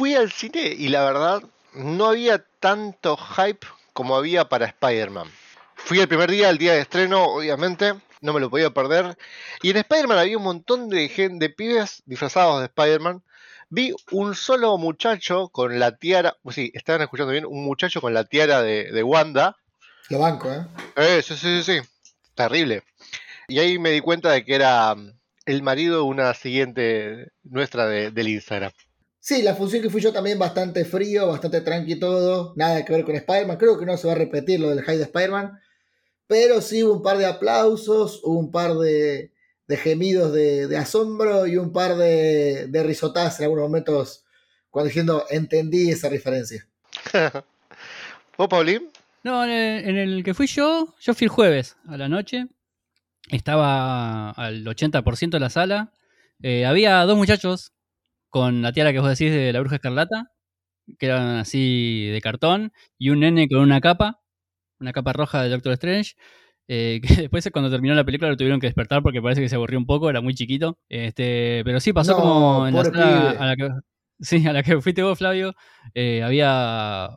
fui al cine y la verdad no había tanto hype como había para Spider-Man. Fui el primer día, el día de estreno, obviamente, no me lo podía perder. Y en Spider-Man había un montón de, gente, de pibes disfrazados de Spider-Man. Vi un solo muchacho con la tiara, pues sí, estaban escuchando bien, un muchacho con la tiara de, Wanda. Lo banco, ¿eh? ¿eh? Sí, sí, sí, sí. Terrible. Y ahí me di cuenta de que era mm, el marido de una siguiente nuestra del Instagram. Sí, la función que fui yo también bastante frío, bastante tranqui todo, nada que ver con Spider-Man. Creo que no se va a repetir lo del high de Spider-Man, pero sí hubo un par de aplausos, hubo un par de, gemidos de, asombro y un par de, de risotadas en algunos momentos cuando diciendo entendí esa referencia. ¿Vos, Paulín? No, en el, que fui yo, yo fui el jueves a la noche. Estaba al 80% de la sala. Eh, había dos muchachos con la tiara que vos decís de la bruja escarlata, que eran así de cartón, y un nene con una capa, una capa roja de Doctor Strange. Eh, que después cuando terminó la película lo tuvieron que despertar porque parece que se aburrió un poco, era muy chiquito. Este, pero sí pasó como en la sala a la que sí, a la que fuiste vos, Flavio, eh, había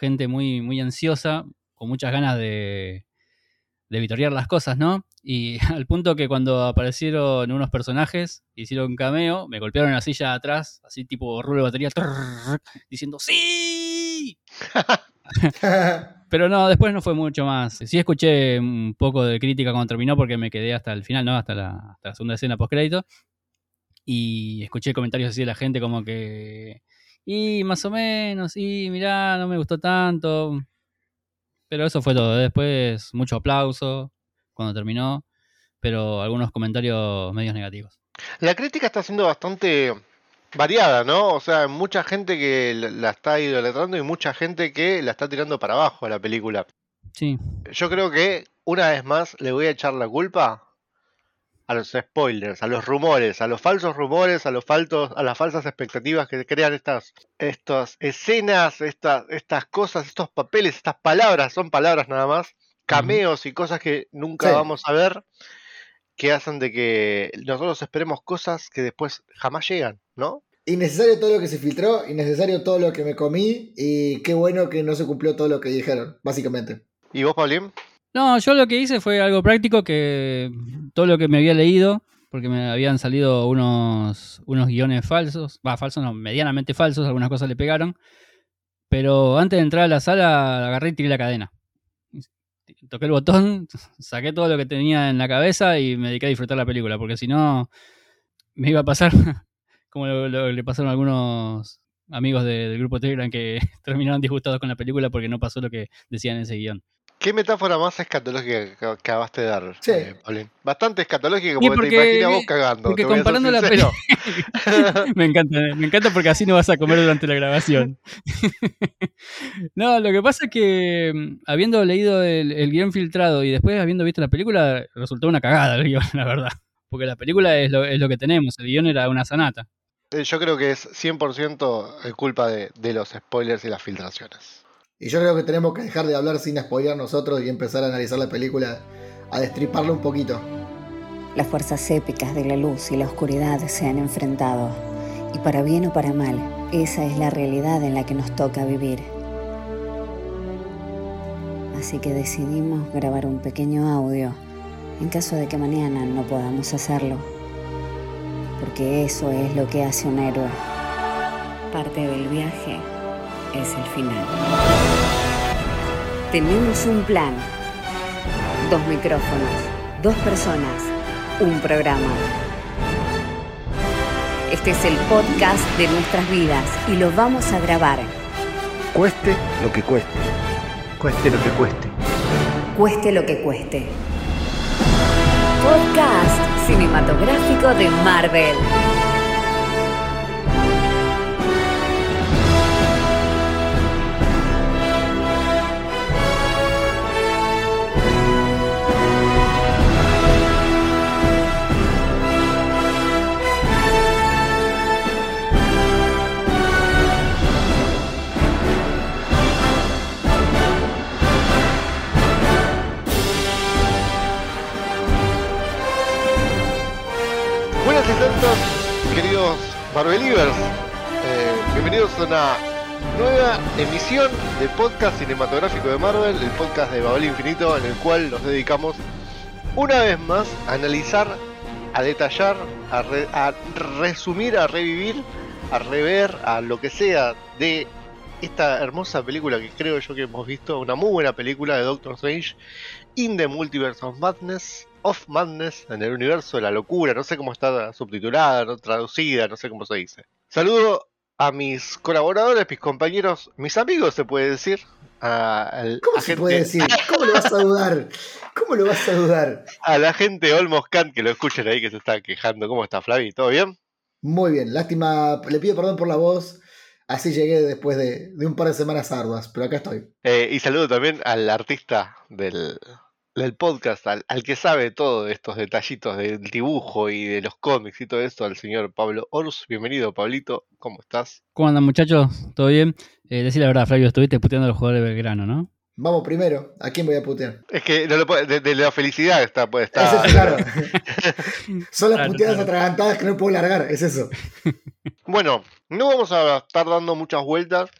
gente muy, muy ansiosa, con muchas ganas de, de vitorear las cosas, ¿no? Y al punto que cuando aparecieron unos personajes, hicieron un cameo, me golpearon en la silla de atrás, así tipo rulo de batería, diciendo ¡Sí! Pero no, después no fue mucho más. Sí escuché un poco de crítica cuando terminó porque me quedé hasta el final, ¿no? Hasta la, segunda escena post crédito. Y escuché comentarios así de la gente como que... Y más o menos, y mirá, no me gustó tanto. Pero eso fue todo. Después mucho aplauso cuando terminó, pero algunos comentarios medios negativos. La crítica está siendo bastante variada, ¿no? O sea, mucha gente que la está idolatrando y mucha gente que la está tirando para abajo a la película. Sí. Yo creo que, una vez más, le voy a echar la culpa a los spoilers, a los rumores, a los falsos rumores, a los faltos, a las falsas expectativas que crean estas, estas escenas, estas, estas cosas, estos papeles, estas palabras, son palabras nada más, cameos y cosas que nunca vamos a ver, que hacen de que nosotros esperemos cosas que después jamás llegan, ¿no? Innecesario todo lo que se filtró, innecesario todo lo que me comí, y qué bueno que no se cumplió todo lo que dijeron, básicamente. ¿Y vos, Paulín? No, yo lo que hice fue algo práctico que todo lo que me había leído, porque me habían salido unos, unos guiones falsos, va, falsos no, medianamente falsos, algunas cosas le pegaron, pero antes de entrar a la sala agarré y tiré la cadena. Toqué el botón, saqué todo lo que tenía en la cabeza y me dediqué a disfrutar la película, porque si no me iba a pasar como le pasaron algunos amigos del grupo Telegram que terminaron disgustados con la película porque no pasó lo que decían en ese guion. ¿Qué metáfora más escatológica que acabaste de dar, sí. Eh, Bastante escatológica como te imaginas vos cagando. Porque comparando la película. me encanta, me encanta porque así no vas a comer durante la grabación. no, lo que pasa es que mm, habiendo leído el, guion filtrado y después habiendo visto la película, resultó una cagada el guion, la verdad. Porque la película es lo, es lo que tenemos, el guion era una sanata. Eh, yo creo que es 100% culpa de, de los spoilers y las filtraciones. Y yo creo que tenemos que dejar de hablar sin spoiler nosotros y empezar a analizar la película, a destriparla un poquito. Las fuerzas épicas de la luz y la oscuridad se han enfrentado. Y para bien o para mal, esa es la realidad en la que nos toca vivir. Así que decidimos grabar un pequeño audio en caso de que mañana no podamos hacerlo. Porque eso es lo que hace un héroe. Parte del viaje es el final. Tenemos un plan. Dos micrófonos, dos personas, un programa. Este es el podcast de nuestras vidas y lo vamos a grabar. Cueste lo que cueste. Cueste lo que cueste. Cueste lo que cueste. Podcast cinematográfico de Marvel. Queridos Marvelivers. Eh, bienvenidos a una nueva emisión de podcast cinematográfico de Marvel, el podcast de Babel Infinito, en el cual nos dedicamos una vez más a analizar, a detallar, a, a resumir, a revivir, a rever, a lo que sea de esta hermosa película que creo yo que hemos visto, una muy buena película de Doctor Strange in the Multiverse of Madness, of Madness, en el universo de la locura, no sé cómo está subtitulada, no traducida, no sé cómo se dice. Saludo a mis colaboradores, mis compañeros, mis amigos, se puede decir. A, al- ¿Cómo se gente- puede decir? ¿Cómo lo vas a dudar? ¿Cómo lo vas a dudar? A la gente Olmos Kant que lo escuchen ahí que se está quejando. ¿Cómo está Flavi? ¿Todo bien? Muy bien, lástima, le pido perdón por la voz. Así llegué después de, de un par de semanas arduas, pero acá estoy. Eh, y saludo también al artista del, del podcast, al, al que sabe todo de estos detallitos del dibujo y de los cómics y todo esto, al señor Pablo Ors. Bienvenido, Pablito. ¿Cómo estás? ¿Cómo andan muchachos? ¿Todo bien? Eh, decir la verdad, Flavio, estuviste puteando a los jugadores de Belgrano, ¿no? Vamos primero, ¿a quién voy a putear? Es que no lo puede- de, de la felicidad está, puede Es estar. eso, claro. Son las Claro, puteadas claro. atragantadas que no puedo largar, es eso. Bueno, no vamos a estar dando muchas vueltas.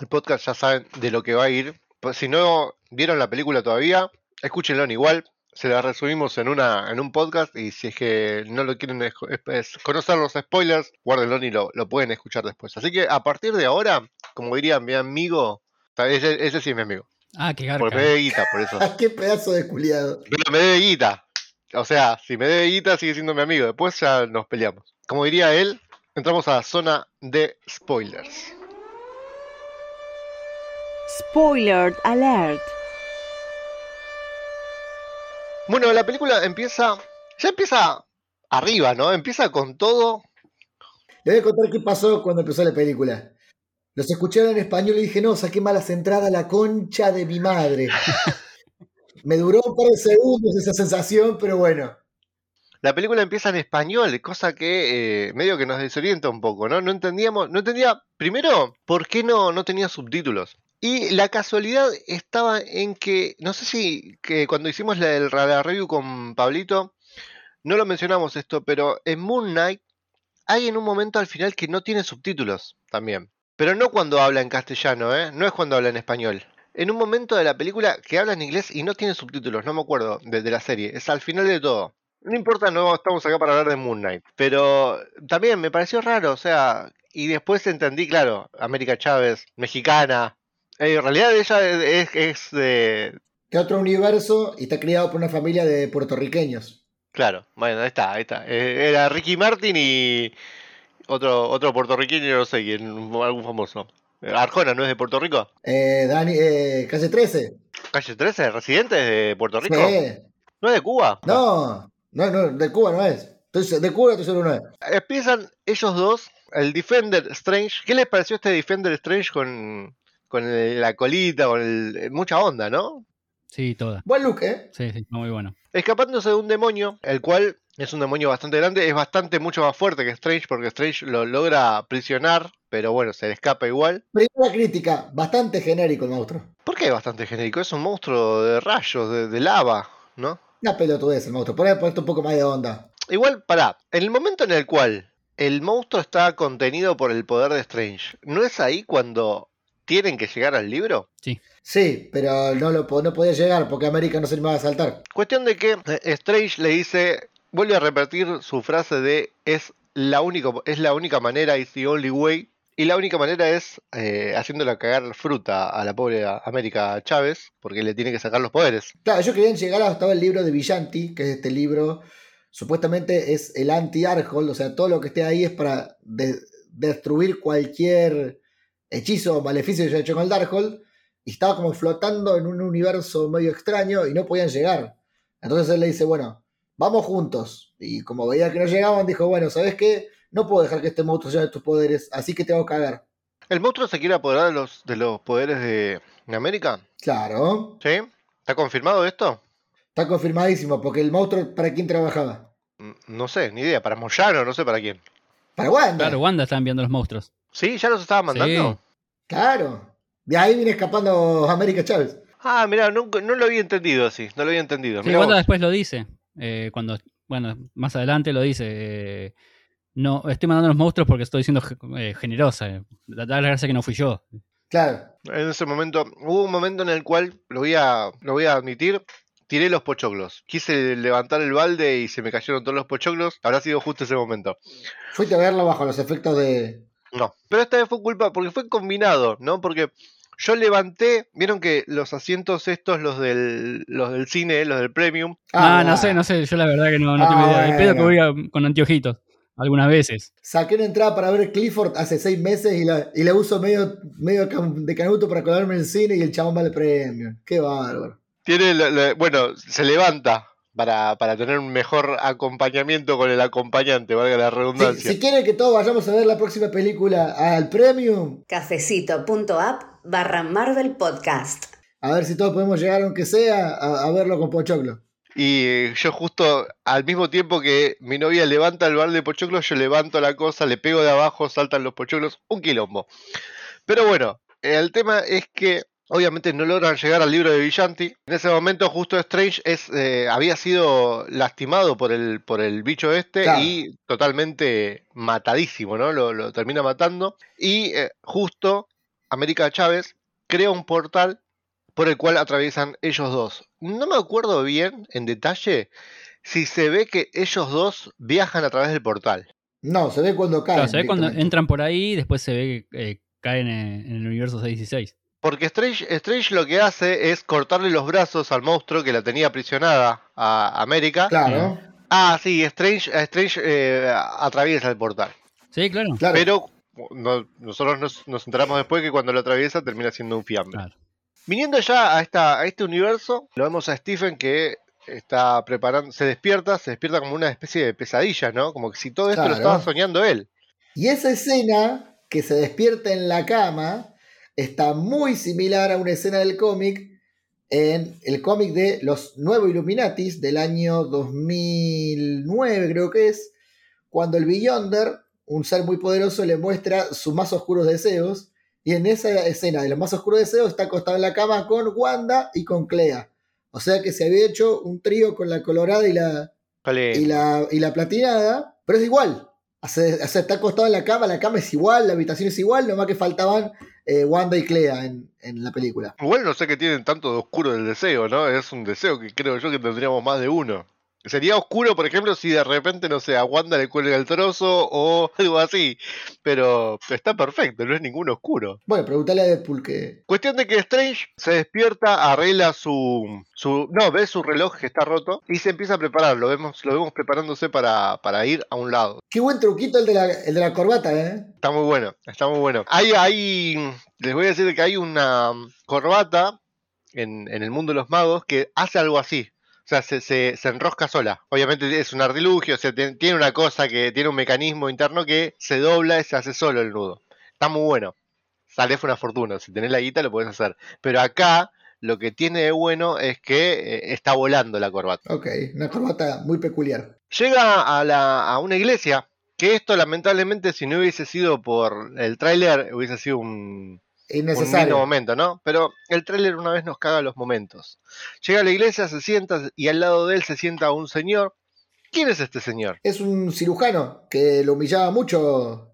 El podcast ya saben de lo que va a ir. Pues si no vieron la película todavía, escúchenlo igual. Se la resumimos en una en un podcast y si es que no lo quieren es- es- conocer los spoilers, guárdenlo y lo, lo pueden escuchar después. Así que a partir de ahora, como diría mi amigo, ese, ese sí es mi amigo, Ah, qué garca. porque me debe guita, por eso. Ah, qué pedazo de culiado. Pero me debe guita. O sea, si me debe guita sigue siendo mi amigo. Después ya nos peleamos. Como diría él, entramos a la zona de spoilers. Spoiler alert. Bueno, la película empieza. Ya empieza arriba, ¿no? Empieza con todo. Le voy a contar qué pasó cuando empezó la película. Los escuché en español y dije, no, saqué malas entradas, la concha de mi madre. Me duró un par de segundos esa sensación, pero bueno. La película empieza en español, cosa que eh, medio que nos desorienta un poco, ¿no? No entendíamos, no entendía, primero, por qué no, no tenía subtítulos. Y la casualidad estaba en que, no sé si que cuando hicimos la, el- la review con Pablito, no lo mencionamos esto, pero en Moon Knight hay en un momento al final que no tiene subtítulos también. Pero no cuando habla en castellano, ¿eh? No es cuando habla en español. En un momento de la película que habla en inglés y no tiene subtítulos, no me acuerdo, de, de la serie. Es al final de todo. No importa, no estamos acá para hablar de Moon Knight. Pero también me pareció raro, o sea, y después entendí, claro, América Chávez, mexicana. Eh, en realidad ella es, es de... Que otro universo y está criado por una familia de puertorriqueños. Claro, bueno, ahí está, ahí está. Eh, era Ricky Martin y otro, otro puertorriqueño, no sé quién, algún famoso. Eh, Arjona, ¿no es de Puerto Rico? Eh, Dani, eh, calle 13. Calle 13, residente de Puerto Rico. Sí. ¿No es de Cuba? No, no, no, de Cuba no es. Entonces, de Cuba estoy seguro no es. Empiezan ellos dos, el Defender Strange. ¿Qué les pareció este Defender Strange con, con el- la colita, con el- mucha onda, ¿no? Sí, toda. Buen look, ¿eh? Sí, sí, muy bueno. Escapándose de un demonio, el cual es un demonio bastante grande, es bastante mucho más fuerte que Strange porque Strange lo logra prisionar, pero bueno, se le escapa igual. Primera crítica, bastante genérico el monstruo. ¿Por qué es bastante genérico? Es un monstruo de rayos, de, de lava, ¿no? Una pelotudez el monstruo. Por ahí ponerte un poco más de onda. Igual, pará, en el momento en el cual el monstruo está contenido por el poder de Strange, ¿no es ahí cuando tienen que llegar al libro? Sí, pero no, lo, no podía llegar porque América no se animaba a saltar. Cuestión de que eh, Strange le dice, vuelve a repetir su frase de es la única, es la única manera, is the only way. Y la única manera es eh, haciéndola cagar fruta a la pobre América Chávez, porque le tiene que sacar los poderes. Claro, ellos querían llegar hasta el libro de Villanti, que es este libro, supuestamente es el anti-Arhold, o sea, todo lo que esté ahí es para de- destruir cualquier hechizo o maleficio que haya hecho con el Darkhold, y estaba como flotando en un universo medio extraño y no podían llegar. Entonces él le dice, bueno, vamos juntos. Y como veía que no llegaban, dijo, bueno, ¿sabes qué? No puedo dejar que este monstruo lleve tus poderes, así que te hago cagar. ¿El monstruo se quiere apoderar de los, de los poderes de, de América? Claro, ¿Sí? ¿Está confirmado esto? está confirmadísimo, porque el monstruo, ¿para quién trabajaba? Mm, No sé, ni idea. Para Moyano, no sé para quién. Para Wanda. Claro, Wanda está enviando los monstruos. ¿Sí? ¿Ya los estaba mandando? Sí. Claro. De ahí viene escapando América Chávez. Ah, mira, no, no lo había entendido así. No lo había entendido. Sí, Wanda después lo dice. eh, cuando, bueno, más adelante lo dice. eh, No, estoy mandando los monstruos porque estoy siendo eh, generosa. eh. Da la gracia que no fui yo. Claro. En ese momento, hubo un momento en el cual, lo voy a, lo voy a admitir, tiré los pochoclos. Quise levantar el balde y se me cayeron todos los pochoclos. Habrá sido justo ese momento. Fuiste a verlo bajo los efectos de. No. Pero esta vez fue culpa, porque fue combinado, ¿no? Porque yo levanté, vieron que los asientos estos, los del, los del cine, los del premium, Ah, no ah, sé, no sé. Yo la verdad que no, no Ah, tengo idea. El pedo que voy a- con anteojitos. Algunas veces. Saqué una entrada para ver Clifford hace seis meses y la, y la uso medio, medio de canuto para colarme en el cine y el chabón va al premio. Qué bárbaro. tiene, la- la- bueno, se levanta para, para tener un mejor acompañamiento con el acompañante, valga la Si, redundancia. si quieren que todos vayamos a ver la próxima película al premium, Cafecito.app barra Marvel Podcast. a ver si todos podemos llegar, aunque sea, a, a verlo con Pochoclo. Y yo justo al mismo tiempo que mi novia levanta el balde de pochoclos, yo levanto la cosa, le pego de abajo, saltan los pochoclos, un quilombo. Pero bueno, el tema es que obviamente no logran llegar al libro de Villanti. En ese momento justo Strange es, eh, había sido lastimado por el, por el bicho este Claro. y totalmente matadísimo, ¿no? Lo, lo termina matando. Y eh, justo América Chávez crea un portal por el cual atraviesan ellos dos. No me acuerdo bien, en detalle, si se ve que ellos dos viajan a través del portal. No, se ve cuando caen. Claro, se ve cuando entran por ahí y después se ve que eh, caen en, en el universo 616. Porque Strange, Strange lo que hace es cortarle los brazos al monstruo que la tenía aprisionada a América. Claro, Ah, sí, Strange, Strange eh, atraviesa el portal. Sí, claro. claro. Pero no- nosotros nos, nos enteramos después que cuando lo atraviesa termina siendo un fiambre. Claro. Viniendo ya a, esta, a este universo, lo vemos a Stephen que está preparando, se despierta, se despierta como una especie de pesadilla, ¿no? Como que si todo esto lo estaba soñando él. Y esa escena que se despierta en la cama está muy similar a una escena del cómic en el cómic de los Nuevos Illuminatis del año 2009, creo que es, cuando el Beyonder, un ser muy poderoso, le muestra sus más oscuros deseos. Y en esa escena de los más oscuros deseos está acostado en la cama con Wanda y con Clea. O sea que se había hecho un trío con la colorada y la, Vale. y la, y la platinada, pero es igual. Sea, está acostado en la cama, la cama es igual, la habitación es igual, nomás que faltaban eh, Wanda y Clea en, en la película. Igual no sé qué tienen tanto de oscuro del deseo, ¿no? Es un deseo que creo yo que tendríamos más de uno. Sería oscuro, por ejemplo, si de repente, no sé, a Wanda le cuelga el trozo o algo así. Pero está perfecto, no es ningún oscuro. Bueno, preguntale a Deadpool que. Cuestión de que Strange se despierta, arregla su, su. No, ve su reloj que está roto y se empieza a preparar. Lo vemos, lo vemos preparándose para, para ir a un lado. Qué buen truquito el de la, el de la corbata, ¿eh? Está muy bueno, está muy bueno. Hay, hay, les voy a decir que hay una corbata en, en el mundo de los magos que hace algo así. O sea, se, se, se enrosca sola. Obviamente es un artilugio, o sea, tiene, tiene una cosa que tiene un mecanismo interno que se dobla y se hace solo el nudo. Está muy bueno. Sale fue una fortuna. Si tenés la guita lo podés hacer. Pero acá lo que tiene de bueno es que eh, está volando la corbata. Ok, una corbata muy peculiar. Llega a, la, a una iglesia, que esto lamentablemente si no hubiese sido por el tráiler hubiese sido un, un lindo Innecesario. momento, ¿no? Pero el tráiler una vez nos caga los momentos. Llega a la iglesia, se sienta y al lado de él se sienta un señor. ¿Quién es este señor? Es un cirujano que lo humillaba mucho.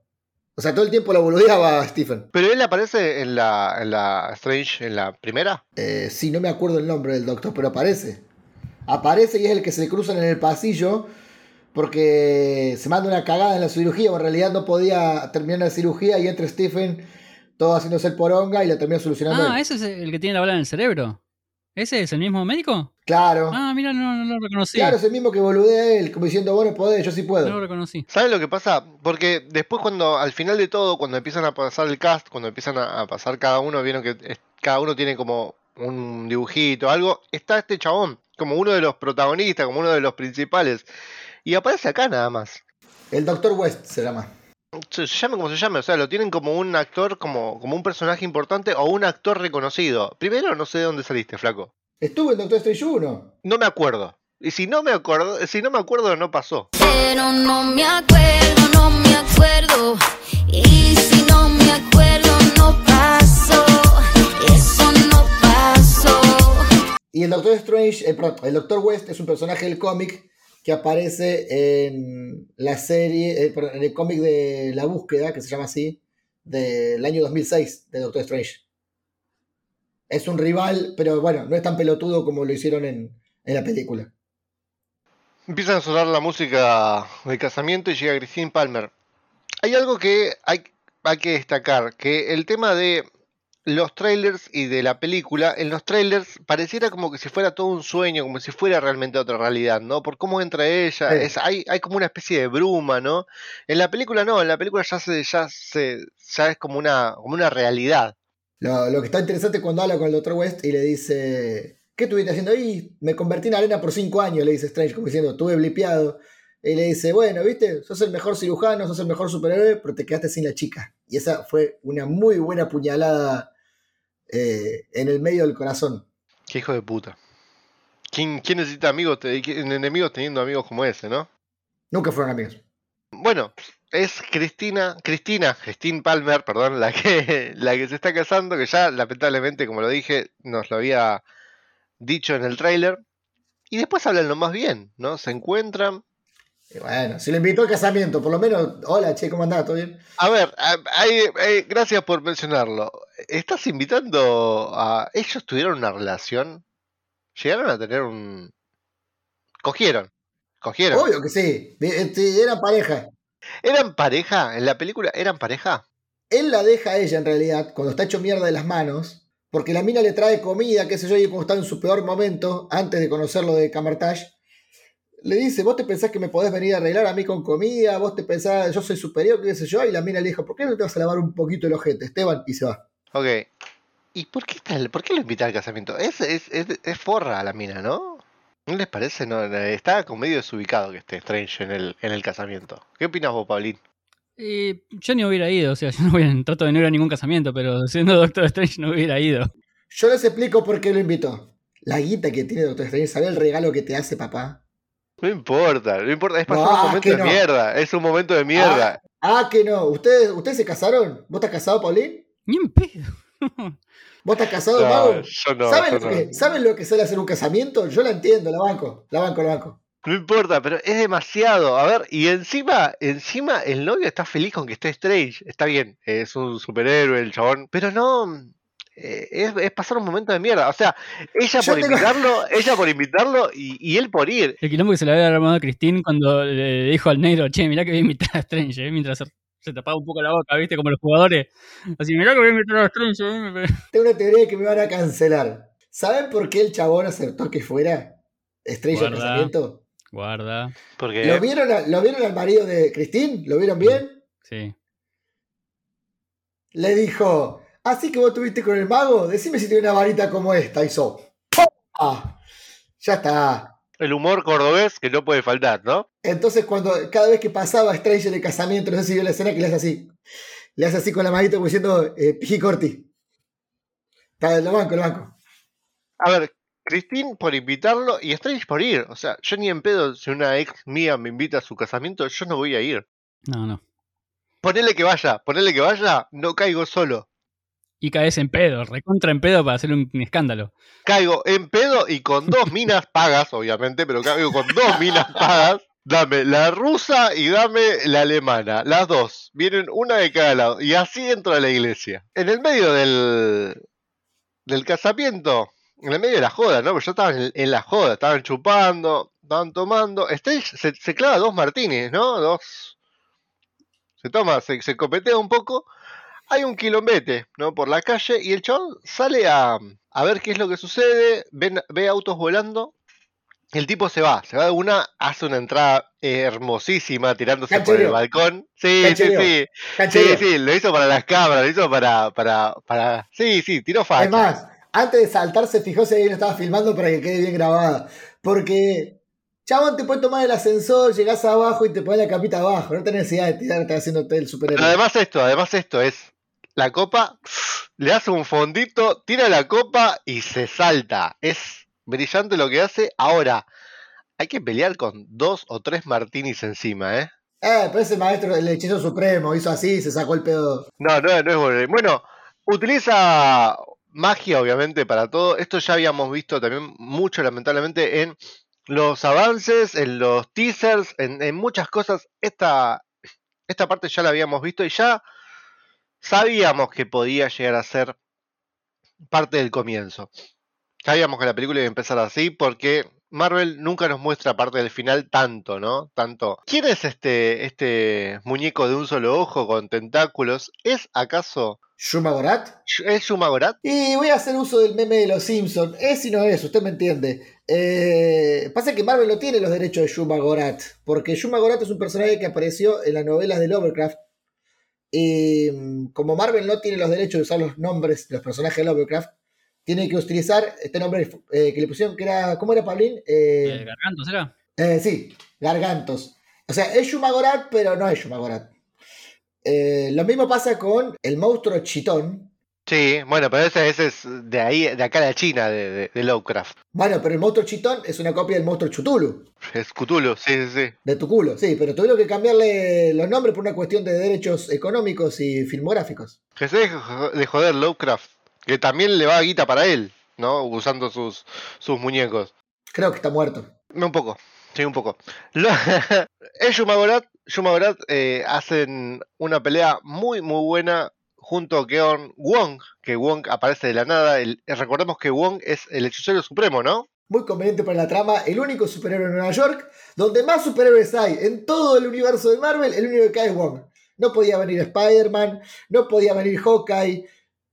O sea, todo el tiempo lo boludeaba a Stephen. Pero él aparece en la, en la Strange, en la primera. Eh, sí, no me acuerdo el nombre del doctor, pero aparece. Aparece y es el que se le cruzan en el pasillo porque se manda una cagada en la cirugía, o en realidad no podía terminar la cirugía y entra Stephen todo haciéndose el poronga y la termina solucionando. Ah, él. ese es el que tiene la bala en el cerebro. ¿Ese es el mismo médico? Claro. Ah, mira, no, no lo reconocí. Claro, es el mismo que boludea él, como diciendo, bueno, podés, yo sí no puedo. lo reconocí. ¿Saben lo que pasa? Porque después cuando al final de todo, cuando empiezan a pasar el cast, cuando empiezan a, a pasar cada uno, vieron que es- cada uno tiene como un dibujito, algo, está este chabón, como uno de los protagonistas, como uno de los principales. Y aparece acá nada más. El doctor West se llama. Se, llame como se llame, o sea, lo tienen como un actor, como, como un personaje importante o un actor reconocido. Primero, no sé de dónde saliste, flaco. Estuvo en Doctor Strange 1. No me acuerdo. Y si no me acuerdo, si no me acuerdo, no pasó. Pero no me acuerdo, no me acuerdo. Y si no me acuerdo, no pasó. Eso no pasó. Y el Doctor Strange, eh, perdón, el Doctor West es un personaje del cómic que aparece en la serie, eh, en el cómic de La Búsqueda, que se llama así, del año 2006 de Doctor Strange. Es un rival, pero bueno, no es tan pelotudo como lo hicieron en, en la película. Empieza a sonar la música de casamiento y llega Christine Palmer. Hay algo que hay, hay que destacar, que el tema de los trailers y de la película, en los trailers pareciera como que si fuera todo un sueño, como si fuera realmente otra realidad, ¿no? Por cómo entra ella, Sí. es, hay, hay como una especie de bruma, ¿no? En la película no, en la película ya se, ya se, ya es como una, como una realidad. Lo, lo que está interesante es cuando habla con el Dr. West y le dice, ¿qué estuviste haciendo ahí? Me convertí en arena por cinco años, le dice Strange, como diciendo, estuve blipeado. Y le dice, bueno, viste, sos el mejor cirujano, sos el mejor superhéroe, pero te quedaste sin la chica. Y esa fue una muy buena puñalada eh, en el medio del corazón. Qué hijo de puta. ¿Quién, quién necesita amigos, te- enemigos teniendo amigos como ese, no? Nunca fueron amigos. Bueno, es Cristina, Cristina, Christine Palmer, perdón, la que, la que se está casando, que ya lamentablemente, como lo dije, nos lo había dicho en el tráiler. Y después hablan lo más bien, ¿no? Se encuentran. Y bueno, si lo invitó al casamiento, por lo menos, hola, che, ¿cómo andás? ¿Todo bien? A ver, hay- hay- gracias por mencionarlo. ¿Estás invitando a... ¿Ellos tuvieron una relación? ¿Llegaron a tener un... Cogieron. Cogieron. Obvio que sí, este, eran pareja. ¿Eran pareja? ¿En la película eran pareja? Él la deja a ella en realidad cuando está hecho mierda de las manos, porque la mina le trae comida, qué sé yo, y cuando está en su peor momento, antes de conocerlo de Camartage, le dice, vos te pensás que me podés venir a arreglar a mí con comida, vos te pensás, yo soy superior, qué sé yo, y la mina le dijo, ¿por qué no te vas a lavar un poquito el ojete, Esteban? Y se va. Ok. ¿Y por qué, está, por qué lo invita al casamiento? Es, es, es, es forra a la mina, ¿no? ¿No les parece? No, está como medio desubicado que esté Strange en el, en el casamiento. ¿Qué opinas vos, Paulín? Yo ni hubiera ido, o sea, yo no voy a, trato de no ir a ningún casamiento, pero siendo Doctor Strange no hubiera ido. Yo les explico por qué lo invitó. La guita que tiene Doctor Strange, ¿sabés el regalo que te hace papá? No importa, no importa, es pasar No, un momento que de no. mierda, es un momento de mierda. Ah, que no. ¿Ustedes, ¿Ustedes se casaron? ¿Vos estás casado, Paulín? Ni en pedo. ¿Vos estás casado, No, Mago? yo no, ¿Saben, yo lo no. que, ¿Saben lo que sale hacer un casamiento? Yo la entiendo, la banco. La banco, la banco. No importa, pero es demasiado. A ver, y encima, encima el novio está feliz con que esté Strange. Está bien, es un superhéroe el chabón, pero no. Eh, es, es pasar un momento de mierda. O sea, ella Yo por tengo- invitarlo, ella por invitarlo y, y él por ir. El quilombo que se le había armado a Christine cuando le dijo al negro, che, mirá que voy a invitar a Strange, eh", mientras se, tapaba un poco la boca, viste, como los jugadores. Así, mirá que voy a invitar a Strange. eh", Tengo una teoría de que me van a cancelar. ¿Saben por qué el chabón aceptó que fuera Strange al Guarda. casamiento? Guarda, Porque ¿Lo vieron, a- ¿Lo vieron al marido de Christine? ¿Lo vieron bien? sí. Le dijo, así que vos estuviste con el mago, decime si tiene una varita como esta. Hizo, ¡ah! Ya está. el humor cordobés que no puede faltar, ¿no? Entonces, cuando cada vez que pasaba Strange en el casamiento, no sé si vio la escena que le hace así. Le hace así con la manita como diciendo, eh, Piji Corti. Está, lo banco, lo banco. A ver, Christine por invitarlo y Strange por ir. O sea, yo ni en pedo, si una ex mía me invita a su casamiento, yo no voy a ir. No, no. Ponele que vaya, ponele que vaya, no caigo solo. Y caes en pedo, recontra en pedo para hacer un, escándalo. Caigo en pedo y con dos minas pagas, obviamente, pero caigo con dos minas pagas. Dame la rusa y dame la alemana, las dos. Vienen una de cada lado. Y así entro a la iglesia. En el medio del, del casamiento, en el medio de la joda, ¿no? Porque yo estaba en, la joda, estaban chupando, estaban tomando. Stage se, clava dos martinis, ¿no? Dos. Se toma, se copetea un poco. Hay un quilombete, ¿no? Por la calle y el chabón sale a, a ver qué es lo que sucede, ve autos volando. El tipo se va, se va de una, hace una entrada hermosísima tirándose por el balcón. Sí, sí, Canchereo. sí. Sí, Canchereo. sí, lo hizo para las cámaras, lo hizo para, para, para. Sí, sí, tiró facha. Es más, antes de saltar se fijó si alguien lo estaba filmando para que quede bien grabada. Porque, chabón, te puedes tomar el ascensor, llegás abajo y te pones la capita abajo. No tenés necesidad de tirarte haciéndote el Pero superhéroe. además esto, además esto es la copa, le hace un fondito, tira la copa y se salta. Es brillante lo que hace. Ahora, hay que pelear con dos o tres martinis encima, ¿eh? Eh, pero ese maestro, el hechizo supremo, hizo así, se sacó el pedo. No, no, no es bueno. Bueno, utiliza magia, obviamente, para todo. Esto ya habíamos visto también mucho, lamentablemente, en los avances, en los teasers, en, en muchas cosas. Esta, esta parte ya la habíamos visto y ya sabíamos que podía llegar a ser parte del comienzo. Sabíamos que la película iba a empezar así porque Marvel nunca nos muestra parte del final tanto, ¿no? Tanto. ¿Quién es este, este muñeco de un solo ojo con tentáculos? ¿Es acaso... Shuma Gorat. ¿Es Shumagorat? Y voy a hacer uso del meme de los Simpsons. Es y no es, usted me entiende. Eh, pasa que Marvel no tiene los derechos de Shuma Gorat. Porque Shuma Gorat es un personaje que apareció en las novelas de Lovecraft. Mm, como Marvel no tiene los derechos de usar los nombres de los personajes de Lovecraft, tiene que utilizar este nombre eh, que le pusieron, que era. ¿Cómo era, Pablín? Eh, Eh, Gargantos era. sí, Gargantos. O sea, es Shumagorat, pero no es Shumagorat. Lo mismo pasa con el monstruo Chitón. Sí, bueno, pero ese, ese es de ahí, de acá a la China, de, de, de Lovecraft. Bueno, pero el monstruo Chitón es una copia del monstruo Chutulu, Es Cthulhu, sí, sí, sí. de tu culo, sí, pero tuvieron que cambiarle los nombres por una cuestión de derechos económicos y filmográficos. Que se de joder Lovecraft, que también le va a guita para él, ¿no? Usando sus, sus muñecos. Creo que está muerto. Un poco, sí, un poco. Es Shumagorat, Shumagorat eh, hacen una pelea muy, muy buena junto con Wong, que Wong aparece de la nada. El- recordemos que Wong es el hechicero supremo, ¿no? Muy conveniente para la trama, el único superhéroe en Nueva York, donde más superhéroes hay en todo el universo de Marvel, el único que cae es Wong. No podía venir Spider-Man, no podía venir Hawkeye.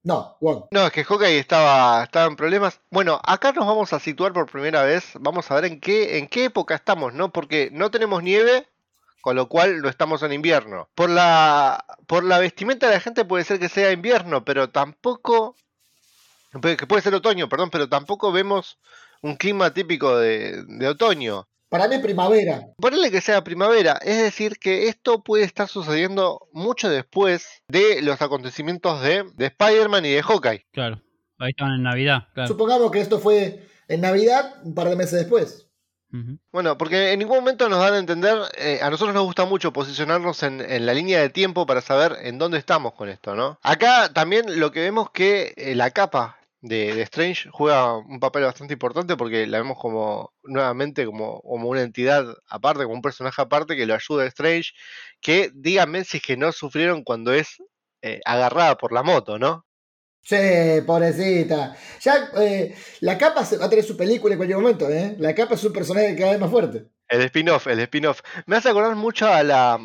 No, Wong. No, es que Hawkeye estaba, estaba en problemas. Bueno, acá nos vamos a situar por primera vez. Vamos a ver en qué, en qué época estamos, ¿no? Porque no tenemos nieve, con lo cual no estamos en invierno. Por la, por la vestimenta de la gente puede ser que sea invierno, pero tampoco. puede- Que puede ser otoño, perdón, pero tampoco vemos un clima típico de, de otoño. Para mí primavera. Ponerle que sea primavera, es decir, que esto puede estar sucediendo mucho después de los acontecimientos de, de Spider-Man y de Hawkeye. Claro. Ahí estaban en Navidad, claro. Supongamos que esto fue en Navidad, un par de meses después. Bueno, porque en ningún momento nos dan a entender, eh, a nosotros nos gusta mucho posicionarnos en, la línea de tiempo para saber en dónde estamos con esto, ¿no? Acá también lo que vemos que eh, la capa de, de Strange juega un papel bastante importante porque la vemos como nuevamente como, como una entidad aparte, como un personaje aparte que lo ayuda a Strange, que díganme si es que no sufrieron cuando es eh, agarrada por la moto, ¿no? Sí, pobrecita. Ya eh, la capa va a tener su película en cualquier momento, ¿eh? La capa es un personaje cada vez más fuerte. El spin-off, el spin-off. Me hace acordar mucho a la,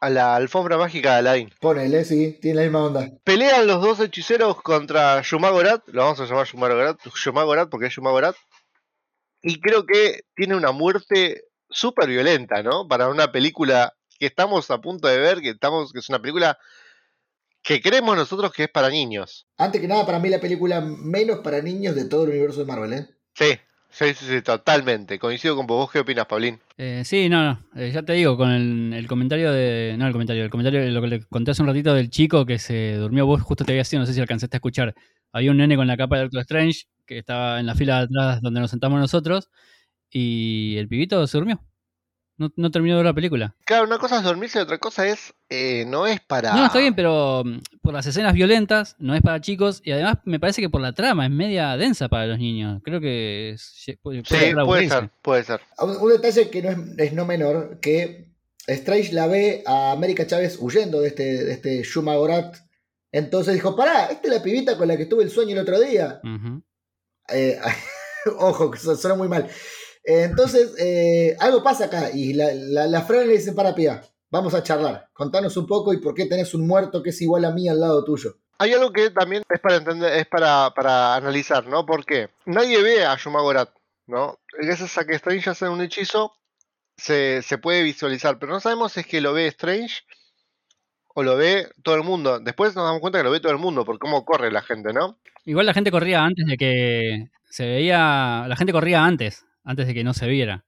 a la alfombra mágica de Aladdin. Ponele, sí, tiene la misma onda. Pelean los dos hechiceros contra Shumagorat, lo vamos a llamar Shumagorat, Shumagorat porque es Shumagorat, y creo que tiene una muerte súper violenta, ¿no? Para una película que estamos a punto de ver, que estamos, que es una película que creemos nosotros que es para niños. Antes que nada, para mí la película menos para niños de todo el universo de Marvel, ¿eh? Sí, sí, sí, sí, totalmente. Coincido con vos. ¿Vos qué opinas, Paulín? Eh, sí, no, no. eh, ya te digo, con el, el comentario de. No, el comentario, el comentario de lo que le conté hace un ratito del chico que se durmió. Vos justo te había sido, no sé si alcanzaste a escuchar. Había un nene con la capa de Doctor Strange que estaba en la fila de atrás donde nos sentamos nosotros. Y el pibito se durmió. No, no terminó de ver la película. Claro, una cosa es dormirse y otra cosa es, eh, no es para... No, está bien, pero mm, por las escenas violentas, no es para chicos. Y además me parece que por la trama es media densa para los niños. Creo que es- puede, Sí, puede aburrirse. ser, puede ser. Un, un detalle que no es, es no menor, que Strange la ve a América Chávez huyendo de este, de este Shumagorat. Entonces dijo, pará, esta es la pibita con la que tuve el sueño el otro día. Eh, ojo, que su- suena muy mal. Entonces, eh, algo pasa acá y la, la, la Fran le dice, para pía, vamos a charlar. Contanos un poco y por qué tenés un muerto que es igual a mí al lado tuyo. Hay algo que también es para entender, es para, para analizar, ¿no? Porque nadie ve a Shumagorat, ¿no? Gracias a que Strange hace un hechizo, se, se puede visualizar, pero no sabemos si es que lo ve Strange o lo ve todo el mundo. Después nos damos cuenta que lo ve todo el mundo por cómo corre la gente, ¿no? Igual la gente corría antes de que se veía. La gente corría antes, antes de que no se viera.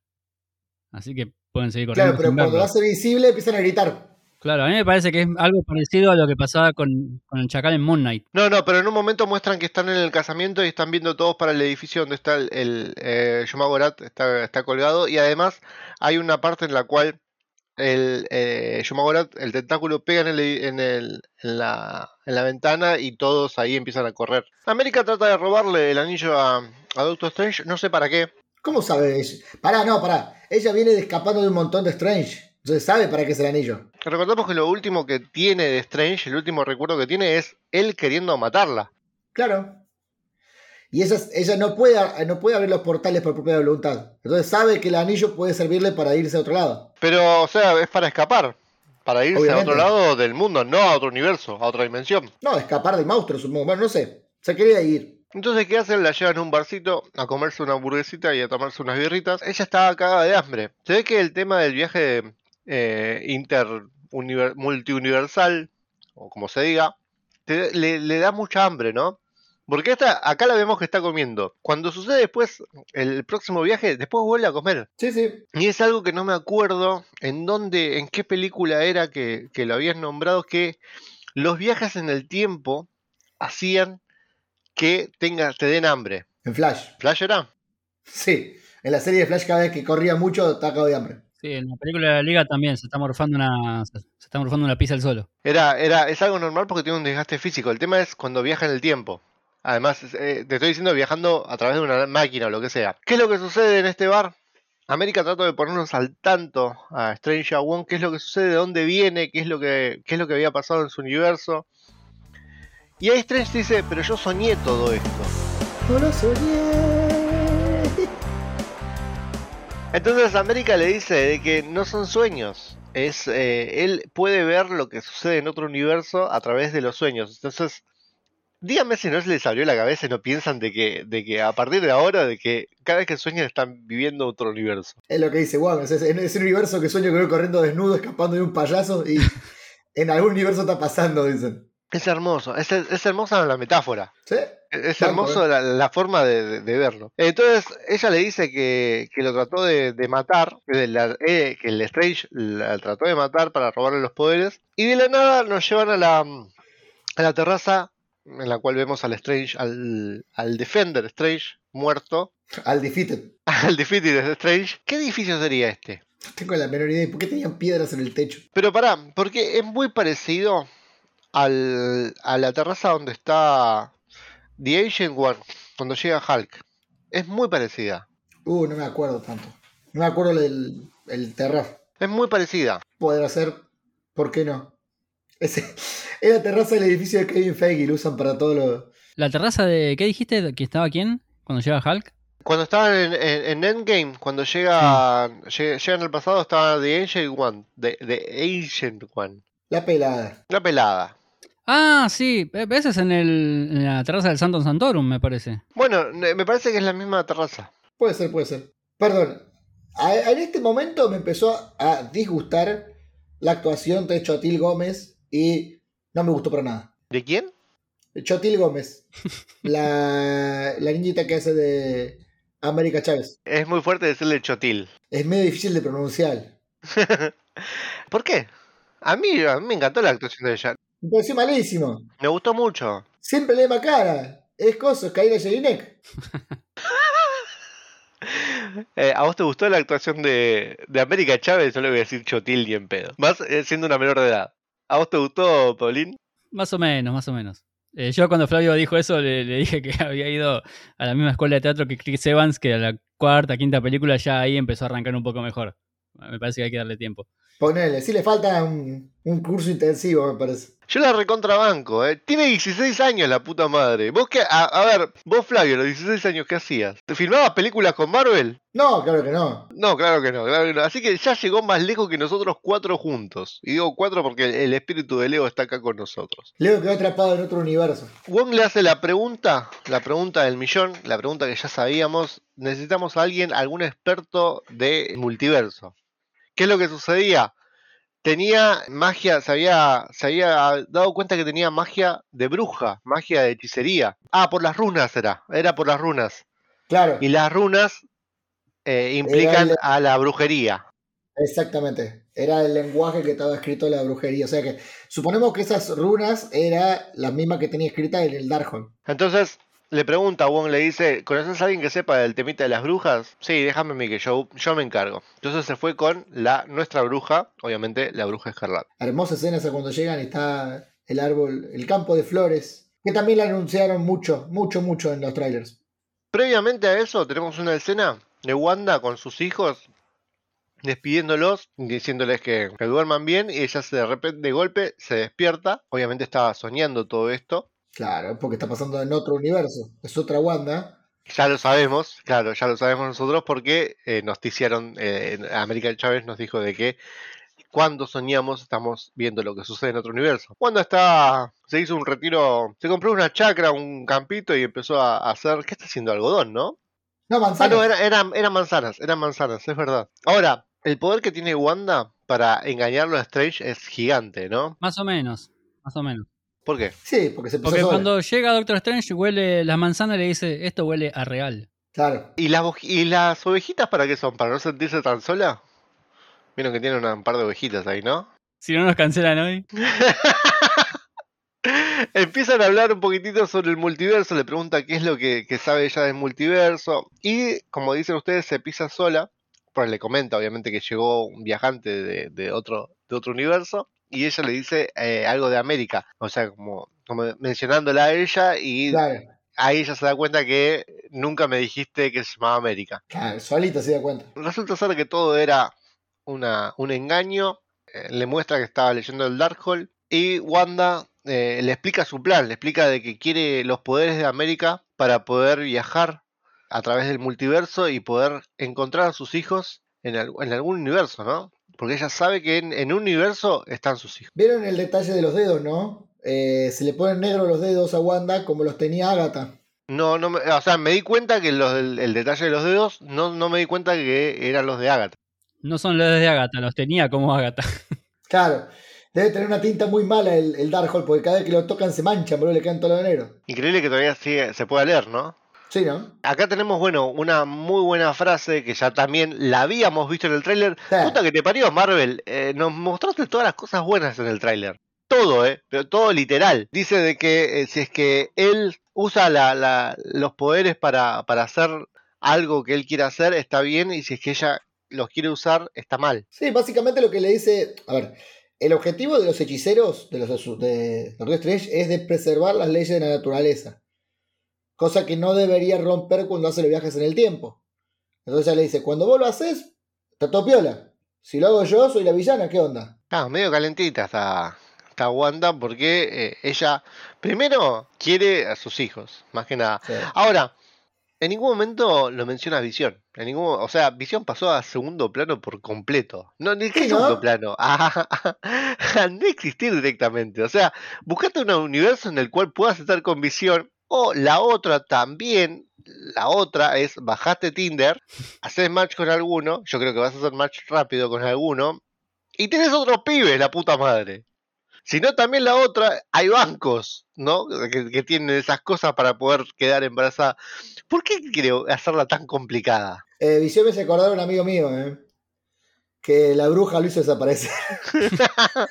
Así que pueden seguir corriendo. Claro, pero sin cuando lo hace visible empiezan a gritar. Claro, a mí me parece que es algo parecido a lo que pasaba con, con el chacal en Moon Knight. No, no, pero en un momento muestran que están en el casamiento y están viendo todos para el edificio donde está el, el eh, Shumagorat, está, está colgado. Y además hay una parte en la cual el eh, Shumagorat, el tentáculo, pega en, el, en, el, en, la, en la ventana y todos ahí empiezan a correr. América trata de robarle el anillo a, a Doctor Strange, no sé para qué. ¿Cómo sabe ella? Pará, no, pará. Ella viene escapando de un montón de Strange. Entonces sabe para qué es el anillo. Recordemos que lo último que tiene de Strange, el último recuerdo que tiene es él queriendo matarla. Claro. Y esa, ella no puede, no puede abrir los portales por propia voluntad. Entonces sabe que el anillo puede servirle para irse a otro lado. Pero, o sea, es para escapar. Para irse Obviamente. a otro lado del mundo, no a otro universo, a otra dimensión. No, escapar del monstruo, supongo. Bueno, no sé. Se quería ir. Entonces, ¿qué hacen? La llevan a un barcito a comerse una hamburguesita y a tomarse unas birritas. Ella estaba cagada de hambre. Se ve que el tema del viaje eh, inter univer- multiuniversal, o como se diga, te- le, le da mucha hambre, ¿no? Porque esta, acá la vemos que está comiendo. Cuando sucede después el próximo viaje, después vuelve a comer. Sí, sí. Y es algo que no me acuerdo en dónde, en qué película era que, que lo habían nombrado, que los viajes en el tiempo hacían que tenga, te den hambre. En Flash. ¿Flash era? Sí. En la serie de Flash, cada vez que corría mucho, está cagado de hambre. Sí, en la película de la Liga también se está morfando una, se está morfando una pizza al solo. Era, era, es algo normal porque tiene un desgaste físico. El tema es cuando viaja en el tiempo. Además, eh, te estoy diciendo viajando a través de una máquina o lo que sea. ¿Qué es lo que sucede en este bar? América trata de ponernos al tanto a Strange One, qué es lo que sucede, de dónde viene, qué es lo que, qué es lo que había pasado en su universo. Y ahí Strange dice, pero yo soñé todo esto. No lo soñé. Entonces América le dice de que no son sueños. Es, eh, él puede ver lo que sucede en otro universo a través de los sueños. Entonces, díganme si no se les abrió la cabeza y no piensan de que, de que a partir de ahora, de que cada vez que sueñan están viviendo otro universo. Es lo que dice Juan. Es, es, es un universo que sueño que voy corriendo desnudo, escapando de un payaso y en algún universo está pasando, dicen. Es hermoso, es, es hermosa la metáfora. ¿Sí? Es hermoso eh. la, la forma de, de- de verlo. Entonces, ella le dice que, que lo trató de, de matar, que, la- eh, que el Strange la trató de matar para robarle los poderes. Y de la nada nos llevan a la, a la terraza en la cual vemos al Strange, al, al Defender Strange muerto, Al Defeated. al Defeated Strange. ¿Qué edificio sería este? Tengo la menor idea. ¿Por qué tenían piedras en el techo? Pero pará, porque es muy parecido al, a la terraza donde está The Ancient One, cuando llega Hulk. Es muy parecida. Uh, no me acuerdo tanto. No me acuerdo del el terror. Es muy parecida. Podrá ser. ¿Por qué no? Ese, es la terraza del edificio de Kevin Feige y lo usan para todo lo. La terraza de. ¿Qué dijiste? ¿Que estaba quién? Cuando llega Hulk. Cuando estaban en, en- en Endgame, cuando llega, llega- llegan al pasado, estaba The Ancient One. The, the Ancient One. La pelada. La pelada. Ah, sí. Ese es en, el, en la terraza del Santo Santorum, me parece. Bueno, me parece que es la misma terraza. Puede ser, puede ser. Perdón. A- en este momento me empezó a disgustar la actuación de Chotil Gómez y no me gustó para nada. ¿De quién? Chotil Gómez. la, la niñita que hace de América Chávez. Es muy fuerte decirle chotil. Es medio difícil de pronunciar. ¿Por qué? A mí, a mí me encantó la actuación de ella. Me pareció malísimo. Me gustó mucho. Siempre le cara. Es cosa, es Kaira Jelinek. Eh, ¿A vos te gustó la actuación de, de América Chávez? Yo le voy a decir chotil ni en pedo. Más eh, siendo una menor de edad. ¿A vos te gustó, Paulín? Más o menos, más o menos. Eh, yo cuando Flavio dijo eso le, le dije que había ido a la misma escuela de teatro que Chris Evans, que a la cuarta, quinta película ya ahí empezó a arrancar un poco mejor. Me parece que hay que darle tiempo. Ponele, sí le falta un, un curso intensivo, me parece. Yo la recontrabanco, ¿eh? Tiene 16 años la puta madre. Vos qué, a, a ver, vos Flavio, a los 16 años, ¿qué hacías? ¿Te filmabas películas con Marvel? No, claro que no. No, claro que no, claro que no. Así que ya llegó más lejos que nosotros cuatro juntos. Y digo cuatro porque el espíritu de Leo está acá con nosotros. Leo quedó atrapado en otro universo. Wong le hace la pregunta, la pregunta del millón, la pregunta que ya sabíamos. Necesitamos a alguien, algún experto de multiverso. ¿Qué es lo que sucedía? Tenía magia, se había, se había dado cuenta que tenía magia de bruja, magia de hechicería. Ah, por las runas era, era por las runas. Claro, Y las runas eh, implican el- a la brujería. exactamente. Era el lenguaje que estaba escrito en la brujería. O sea que suponemos que esas runas era la misma que tenía escrita en el Darkhold. Entonces le pregunta a Wong, le dice, ¿conoces a alguien que sepa del temita de las brujas? Sí, déjame a mí que yo, yo me encargo. Entonces se fue con la nuestra bruja, obviamente la bruja escarlata. Hermosa escena esa cuando llegan y está el árbol, el campo de flores. Que también la anunciaron mucho, mucho, mucho en los trailers. Previamente a eso tenemos una escena de Wanda con sus hijos, despidiéndolos, diciéndoles que, que duerman bien, y ella se de repente, de golpe, se despierta. Obviamente estaba soñando todo esto. Claro, porque está pasando en otro universo. Es otra Wanda. Ya lo sabemos, claro, ya lo sabemos nosotros porque eh, nos noticiaron, eh, América Chávez nos dijo de que cuando soñamos estamos viendo lo que sucede en otro universo. Cuando está, se hizo un retiro, se compró una chacra, un campito y empezó a hacer, ¿qué está haciendo? Algodón, ¿no? No, Ah, manzana. no, era- eran eran manzanas, eran manzanas, es verdad. Ahora, el poder que tiene Wanda para engañarlo a Strange es gigante, ¿no? Más o menos. Más o menos. ¿Por qué? Sí, porque se Porque sola. cuando llega Doctor Strange, huele las manzanas y le dice, esto huele a real. Claro. ¿Y las, boj- ¿Y las ovejitas para qué son? ¿Para no sentirse tan sola? Vieron que tiene una- un par de ovejitas ahí, ¿no? Si no nos cancelan hoy. Empiezan a hablar un poquitito sobre el multiverso, le pregunta qué es lo que, que sabe ella del multiverso. Y como dicen ustedes, se pisa sola. Pues le comenta, obviamente, que llegó un viajante de, de otro, de otro universo. Y ella le dice eh, algo de América. O sea, como, como mencionándola a ella. Y Claro. ahí ella se da cuenta que nunca me dijiste que se llamaba América. Claro, solita se da cuenta. Resulta ser que todo era una, un engaño. eh, le muestra que estaba leyendo el Darkhold. Y Wanda eh, le explica su plan. Le explica de que quiere los poderes de América para poder viajar a través del multiverso y poder encontrar a sus hijos en, en algún universo, ¿no? Porque ella sabe que en, en un universo están sus hijos. ¿Vieron el detalle de los dedos, no? Eh, se le ponen negros los dedos a Wanda como los tenía Agatha. No, no me- o sea, me di cuenta que los del- el detalle de los dedos, no, no me di cuenta que eran los de Agatha. No son los de Agatha, los tenía como Agatha. Claro. Debe tener una tinta muy mala el, el Darkhold, porque cada vez que lo tocan se manchan, boludo, le quedan todo lo negro. Increíble que todavía sigue, se pueda leer, ¿no? Sí, ¿no? Acá tenemos, bueno, una muy buena frase que ya también la habíamos visto en el tráiler. Sí. Puta que te parió, Marvel. eh, nos mostraste todas las cosas buenas en el tráiler. Todo, ¿eh? Pero todo literal. Dice de que eh, si es que él usa la, la- los poderes para, para hacer algo que él quiere hacer, está bien. Y si es que ella los quiere usar, está mal. Sí, básicamente lo que le dice. A ver, el objetivo de los hechiceros de los de Doctor Strange es de preservar las leyes de la naturaleza. Cosa que no debería romper cuando hace los viajes en el tiempo. Entonces ella le dice: Cuando vos lo haces, está todo piola. Si lo hago yo, soy la villana, ¿qué onda? Ah, medio calentita está, está Wanda porque eh, ella primero quiere a sus hijos, más que nada. Sí. Ahora, en ningún momento lo menciona Visión. En ningún, o sea, Visión pasó a segundo plano por completo. No, ni qué segundo plano. A, a no existir directamente. O sea, buscate un universo en el cual puedas estar con Visión. O la otra también. La otra es bajaste Tinder, haces match con alguno. Yo creo que vas a hacer match rápido con alguno. Y tenés otros pibes, la puta madre. Si no, también la otra, hay bancos, ¿no? Que, que tienen esas cosas para poder quedar embarazada. ¿Por qué quiere hacerla tan complicada? Eh, Visión me hace acordar a un amigo mío, ¿eh? Que la bruja lo hizo desaparecer.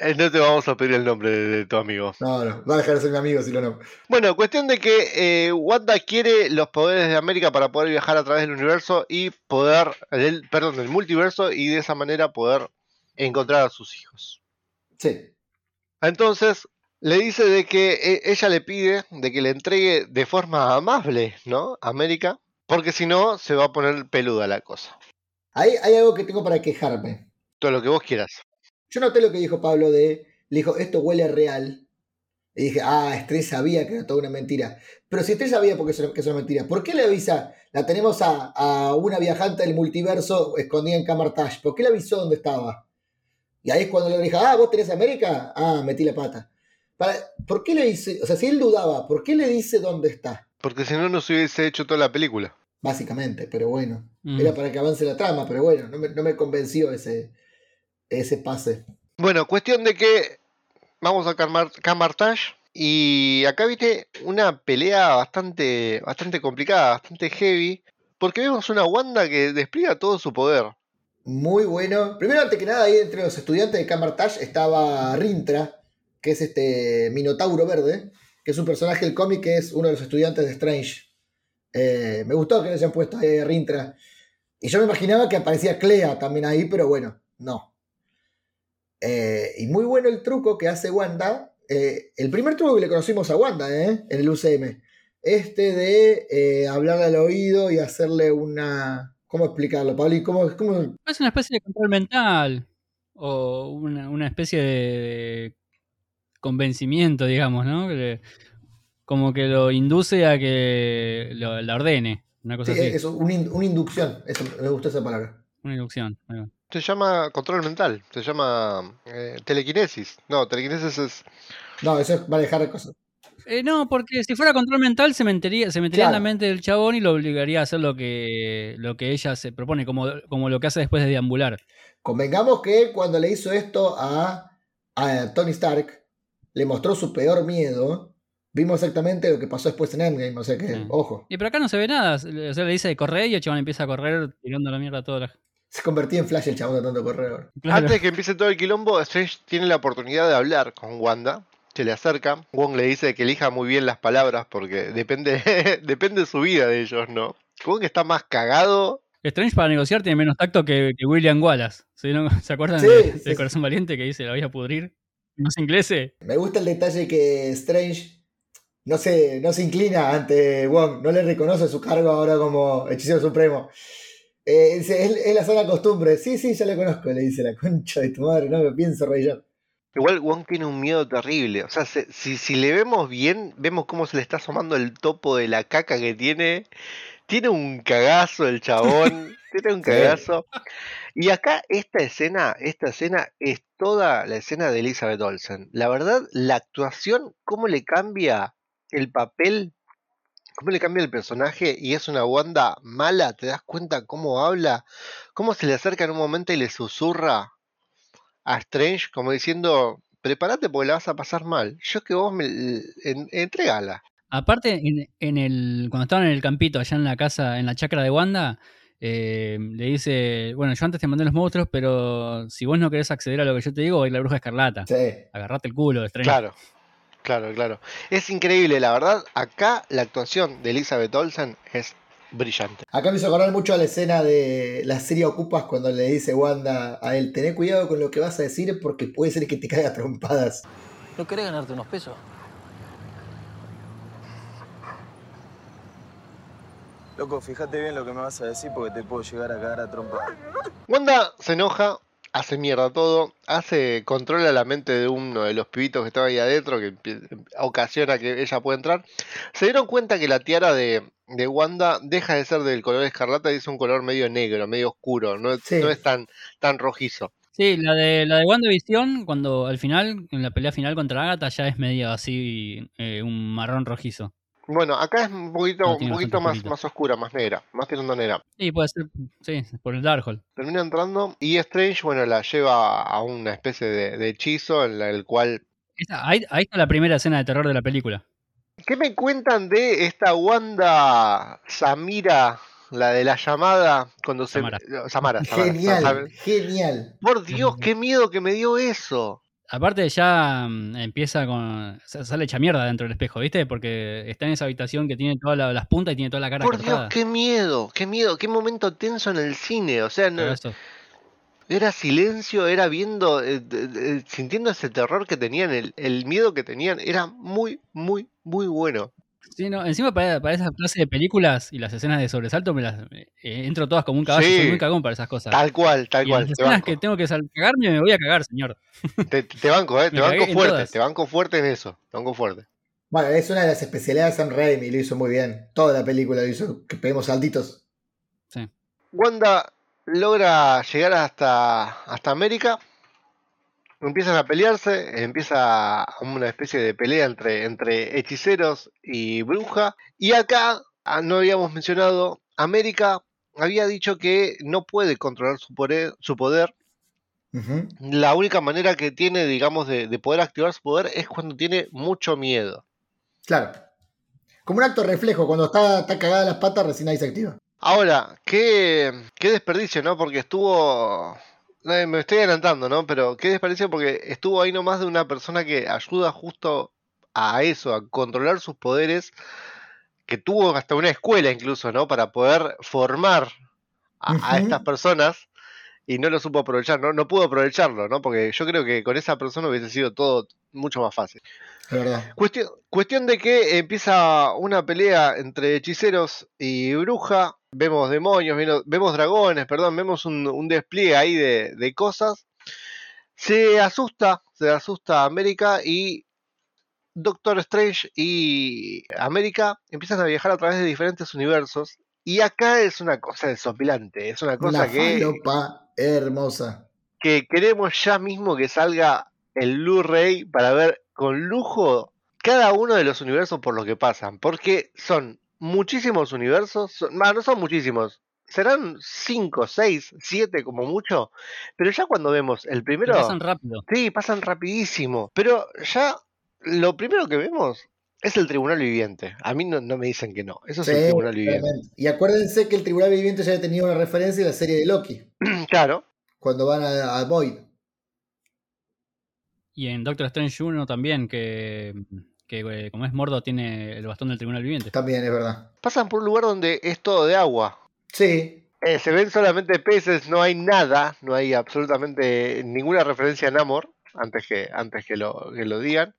Eh, no te vamos a pedir el nombre de, tu amigo. No, no, va a dejar de ser mi amigo si no, no. Bueno, cuestión de que eh, Wanda quiere los poderes de América para poder viajar a través del universo y poder, del, perdón, del multiverso y de esa manera poder encontrar a sus hijos. Sí. Entonces le dice de que eh, ella le pide de que le entregue de forma amable, ¿no? América, porque si no se va a poner peluda la cosa. Ahí hay algo que tengo para quejarme. Todo lo que vos quieras. Yo noté lo que dijo Pablo de. Le dijo, esto huele a real. Y dije, ah, Estrella sabía que era toda una mentira. Pero si Estrella sabía porque eso, que es mentira, ¿por qué le avisa? La tenemos a, a una viajante del multiverso escondida en Camartage. ¿Por qué le avisó dónde estaba? Y ahí es cuando le dijo, ah, vos tenés América. Ah, metí la pata. Para, ¿Por qué le dice? O sea, si él dudaba, ¿por qué le dice dónde está? Porque si no, no se hubiese hecho toda la película. Básicamente, pero bueno. Mm. Era para que avance la trama, pero bueno, no me, no me convenció ese, ese pase. Bueno, cuestión de que vamos a Camar Camartage y acá viste una pelea bastante, bastante complicada, bastante heavy, porque vemos una Wanda que despliega todo su poder. Muy bueno. Primero, antes que nada, ahí entre los estudiantes de Camartage estaba Rintra, que es este Minotauro Verde, que es un personaje del cómic que es uno de los estudiantes de Strange. Eh, me gustó que le hayan puesto ahí a Rintra. Y yo me imaginaba que aparecía Clea también ahí, pero bueno, no. Eh, y muy bueno el truco que hace Wanda. Eh, el primer truco que le conocimos a Wanda ¿eh? en el UCM. este de hablarle al oído y hacerle una... ¿Cómo explicarlo, Pablo? ¿Cómo, cómo... Es una especie de control mental o una, una especie de convencimiento, digamos, ¿no? Como que lo induce a que lo, la ordene, una cosa Sí, así, eso, una, in- una inducción. Eso, me gustó esa palabra. una inducción. va. Se llama control mental, se llama eh, telequinesis. No, telequinesis es. No, eso es manejar cosas. Eh, no, porque si fuera control mental se metería, se metería en la mente del chabón y lo obligaría a hacer lo que, lo que ella se propone, como, como lo que hace después de deambular. Convengamos que cuando le hizo esto a, a Tony Stark, le mostró su peor miedo. Vimos exactamente lo que pasó después en Endgame, o sea que, Sí. ojo, Y pero acá no se ve nada. O sea, le dice correr y el chabón empieza a correr tirando la mierda a toda la se convertía en Flash el chabón de tanto correr. Claro. Antes de que empiece todo el quilombo, Strange tiene la oportunidad de hablar con Wanda. Se le acerca. Wong le dice que elija muy bien las palabras porque depende, depende de su vida de ellos, ¿no? Wong está más cagado. Strange para negociar tiene menos tacto que, que William Wallace. ¿Sí, no? ¿Se acuerdan Sí, de, sí, del sí. Corazón Valiente que dice la voy a pudrir? ¿No es inglés? Me gusta el detalle que Strange no se, no se inclina ante Wong, no le reconoce su cargo ahora como hechicero supremo. Eh, dice, es, es la sana costumbre. Sí, sí, ya le conozco, le dice la concha de tu madre, no me pienso reír. Igual Wong tiene un miedo terrible. O sea, se- si, si le vemos bien, vemos cómo se le está asomando el topo de la caca que tiene. Tiene un cagazo el chabón. tiene un cagazo. Y acá esta escena, esta escena es toda la escena de Elizabeth Olsen. La verdad, la actuación, cómo le cambia el papel, cómo le cambia el personaje y es una Wanda mala, te das cuenta cómo habla, cómo se le acerca en un momento y le susurra a Strange como diciendo, prepárate porque la vas a pasar mal. Yo que vos me en- entregala. Aparte, en, en el, cuando estaban en el campito, allá en la casa, en la chacra de Wanda, eh, le dice, bueno, yo antes te mandé los monstruos, pero si vos no querés acceder a lo que yo te digo, va a ir la bruja escarlata. Sí. Agarrate el culo, Strange. Claro, claro, claro. Es increíble, la verdad. Acá la actuación de Elizabeth Olsen es brillante. Acá me hizo acordar mucho a la escena de la serie Ocupas cuando le dice Wanda a él, tené cuidado con lo que vas a decir porque puede ser que te caiga trompadas. ¿No querés ganarte unos pesos? Loco, fíjate bien lo que me vas a decir porque te puedo llegar a cagar a trompa. Wanda se enoja, hace mierda todo, hace controla la mente de uno de los pibitos que estaba ahí adentro, que ocasiona que ella pueda entrar. Se dieron cuenta que la tiara de, de Wanda deja de ser del color escarlata y es un color medio negro, medio oscuro, no, Sí. no es tan, tan rojizo. Sí, la de la de WandaVision, cuando al final, en la pelea final contra Agatha, ya es medio así, eh, un marrón rojizo. Bueno, acá es un poquito, No, un poquito más, más oscura, más negra, más tirando negra. Sí, puede ser, sí, por el Darkhold. Termina entrando y Strange, bueno, la lleva a una especie de, de hechizo en la- el cual... Esa- ahí, ahí está la primera escena de terror de la película. ¿Qué me cuentan de esta Wanda Samira, la de la llamada, cuando se... Samara. Samara, Samara, Genial, ¿sabe? genial. Por Dios, qué miedo que me dio eso. Aparte ya mm, empieza con... sa- Sale hecha mierda dentro del espejo, ¿viste? Porque está en esa habitación que tiene todas la- las puntas y tiene toda la cara Por Dios, qué miedo, qué miedo, qué momento tenso en el cine. O sea, no- era silencio, era viendo, eh, de- sintiendo ese terror que tenían, el, el miedo que tenían. Era muy, muy, muy bueno. Sí, no, encima para, para esa clase de películas y las escenas de sobresalto me las eh, entro todas como un caballo, Sí. soy muy cagón para esas cosas. Tal cual, tal y cual. las escenas que tengo que cagarme me voy a cagar, señor. te, te banco, eh, te banco fuerte, todas. te banco fuerte en eso. Te banco fuerte. Bueno, es una de las especialidades de Sam Raimi, lo hizo muy bien. Toda la película lo hizo, que peguemos saltitos. Wanda logra llegar hasta, hasta América. Empiezan a pelearse, empieza una especie de pelea entre, entre hechiceros y bruja. Y acá, ah, no habíamos mencionado, América había dicho que no puede controlar su poder, su poder. La única manera que tiene, digamos, de, de poder activar su poder es cuando tiene mucho miedo. Claro. Como un acto reflejo, cuando está, está cagada las patas, recién ahí se activa. Ahora, qué, qué desperdicio, ¿no? Porque estuvo... eh, Me estoy adelantando, ¿no? Pero qué desperdicio porque estuvo ahí nomás de una persona que ayuda justo a eso, a controlar sus poderes, que tuvo hasta una escuela incluso, ¿no? Para poder formar a, estas personas y no lo supo aprovechar, no, no pudo aprovecharlo, ¿no? Porque yo creo que con esa persona hubiese sido todo mucho más fácil. Verdad. Cuestión, cuestión de que empieza una pelea entre hechiceros y bruja. Vemos demonios, vemos, vemos dragones, perdón, vemos un, un despliegue ahí de, de cosas. Se asusta, se asusta América y Doctor Strange y América empiezan a viajar a través de diferentes universos. Y acá es una cosa desopilante, es una cosa Una que, falopa hermosa. que queremos ya mismo que salga el Blu-ray para ver con lujo cada uno de los universos por lo que pasan, porque son muchísimos universos, son- no son muchísimos, serán 5, 6, 7 como mucho, pero ya cuando vemos el primero, pasan rápido. sí, pasan rapidísimo, pero ya lo primero que vemos es el tribunal viviente, a mí no, no me dicen que no, eso es el Sí, tribunal viviente. Y acuérdense que el Tribunal Viviente ya tenía una referencia en la serie de Loki, claro, cuando van a, a Void. Y en Doctor Strange 1 también, que, que eh, como es Mordo, tiene el bastón del tribunal viviente. También es verdad. pasan por un lugar donde es todo de agua, Sí, Eh, se ven solamente peces, no hay nada, no hay absolutamente ninguna referencia a Namor, antes que, antes que lo, que lo digan.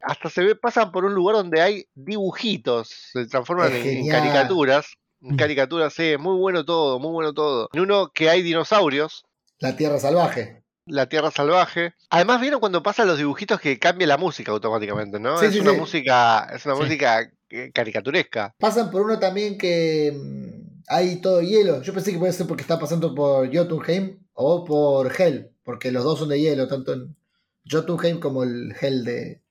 Hasta se ve, pasan por un lugar donde hay dibujitos, se transforman en, en caricaturas. En Mm. caricaturas, sí, muy bueno todo, muy bueno todo. En uno que hay dinosaurios, la Tierra Salvaje. La Tierra Salvaje. Además, vieron cuando pasan los dibujitos que cambia la música automáticamente, ¿no? Sí, es sí, una sí. música, es una música eh, caricaturesca. Pasan por uno también que mm, hay todo hielo. Yo pensé que puede ser porque está pasando por Jotunheim o por Hell, porque los dos son de hielo, tanto en Jotunheim como el Hell de,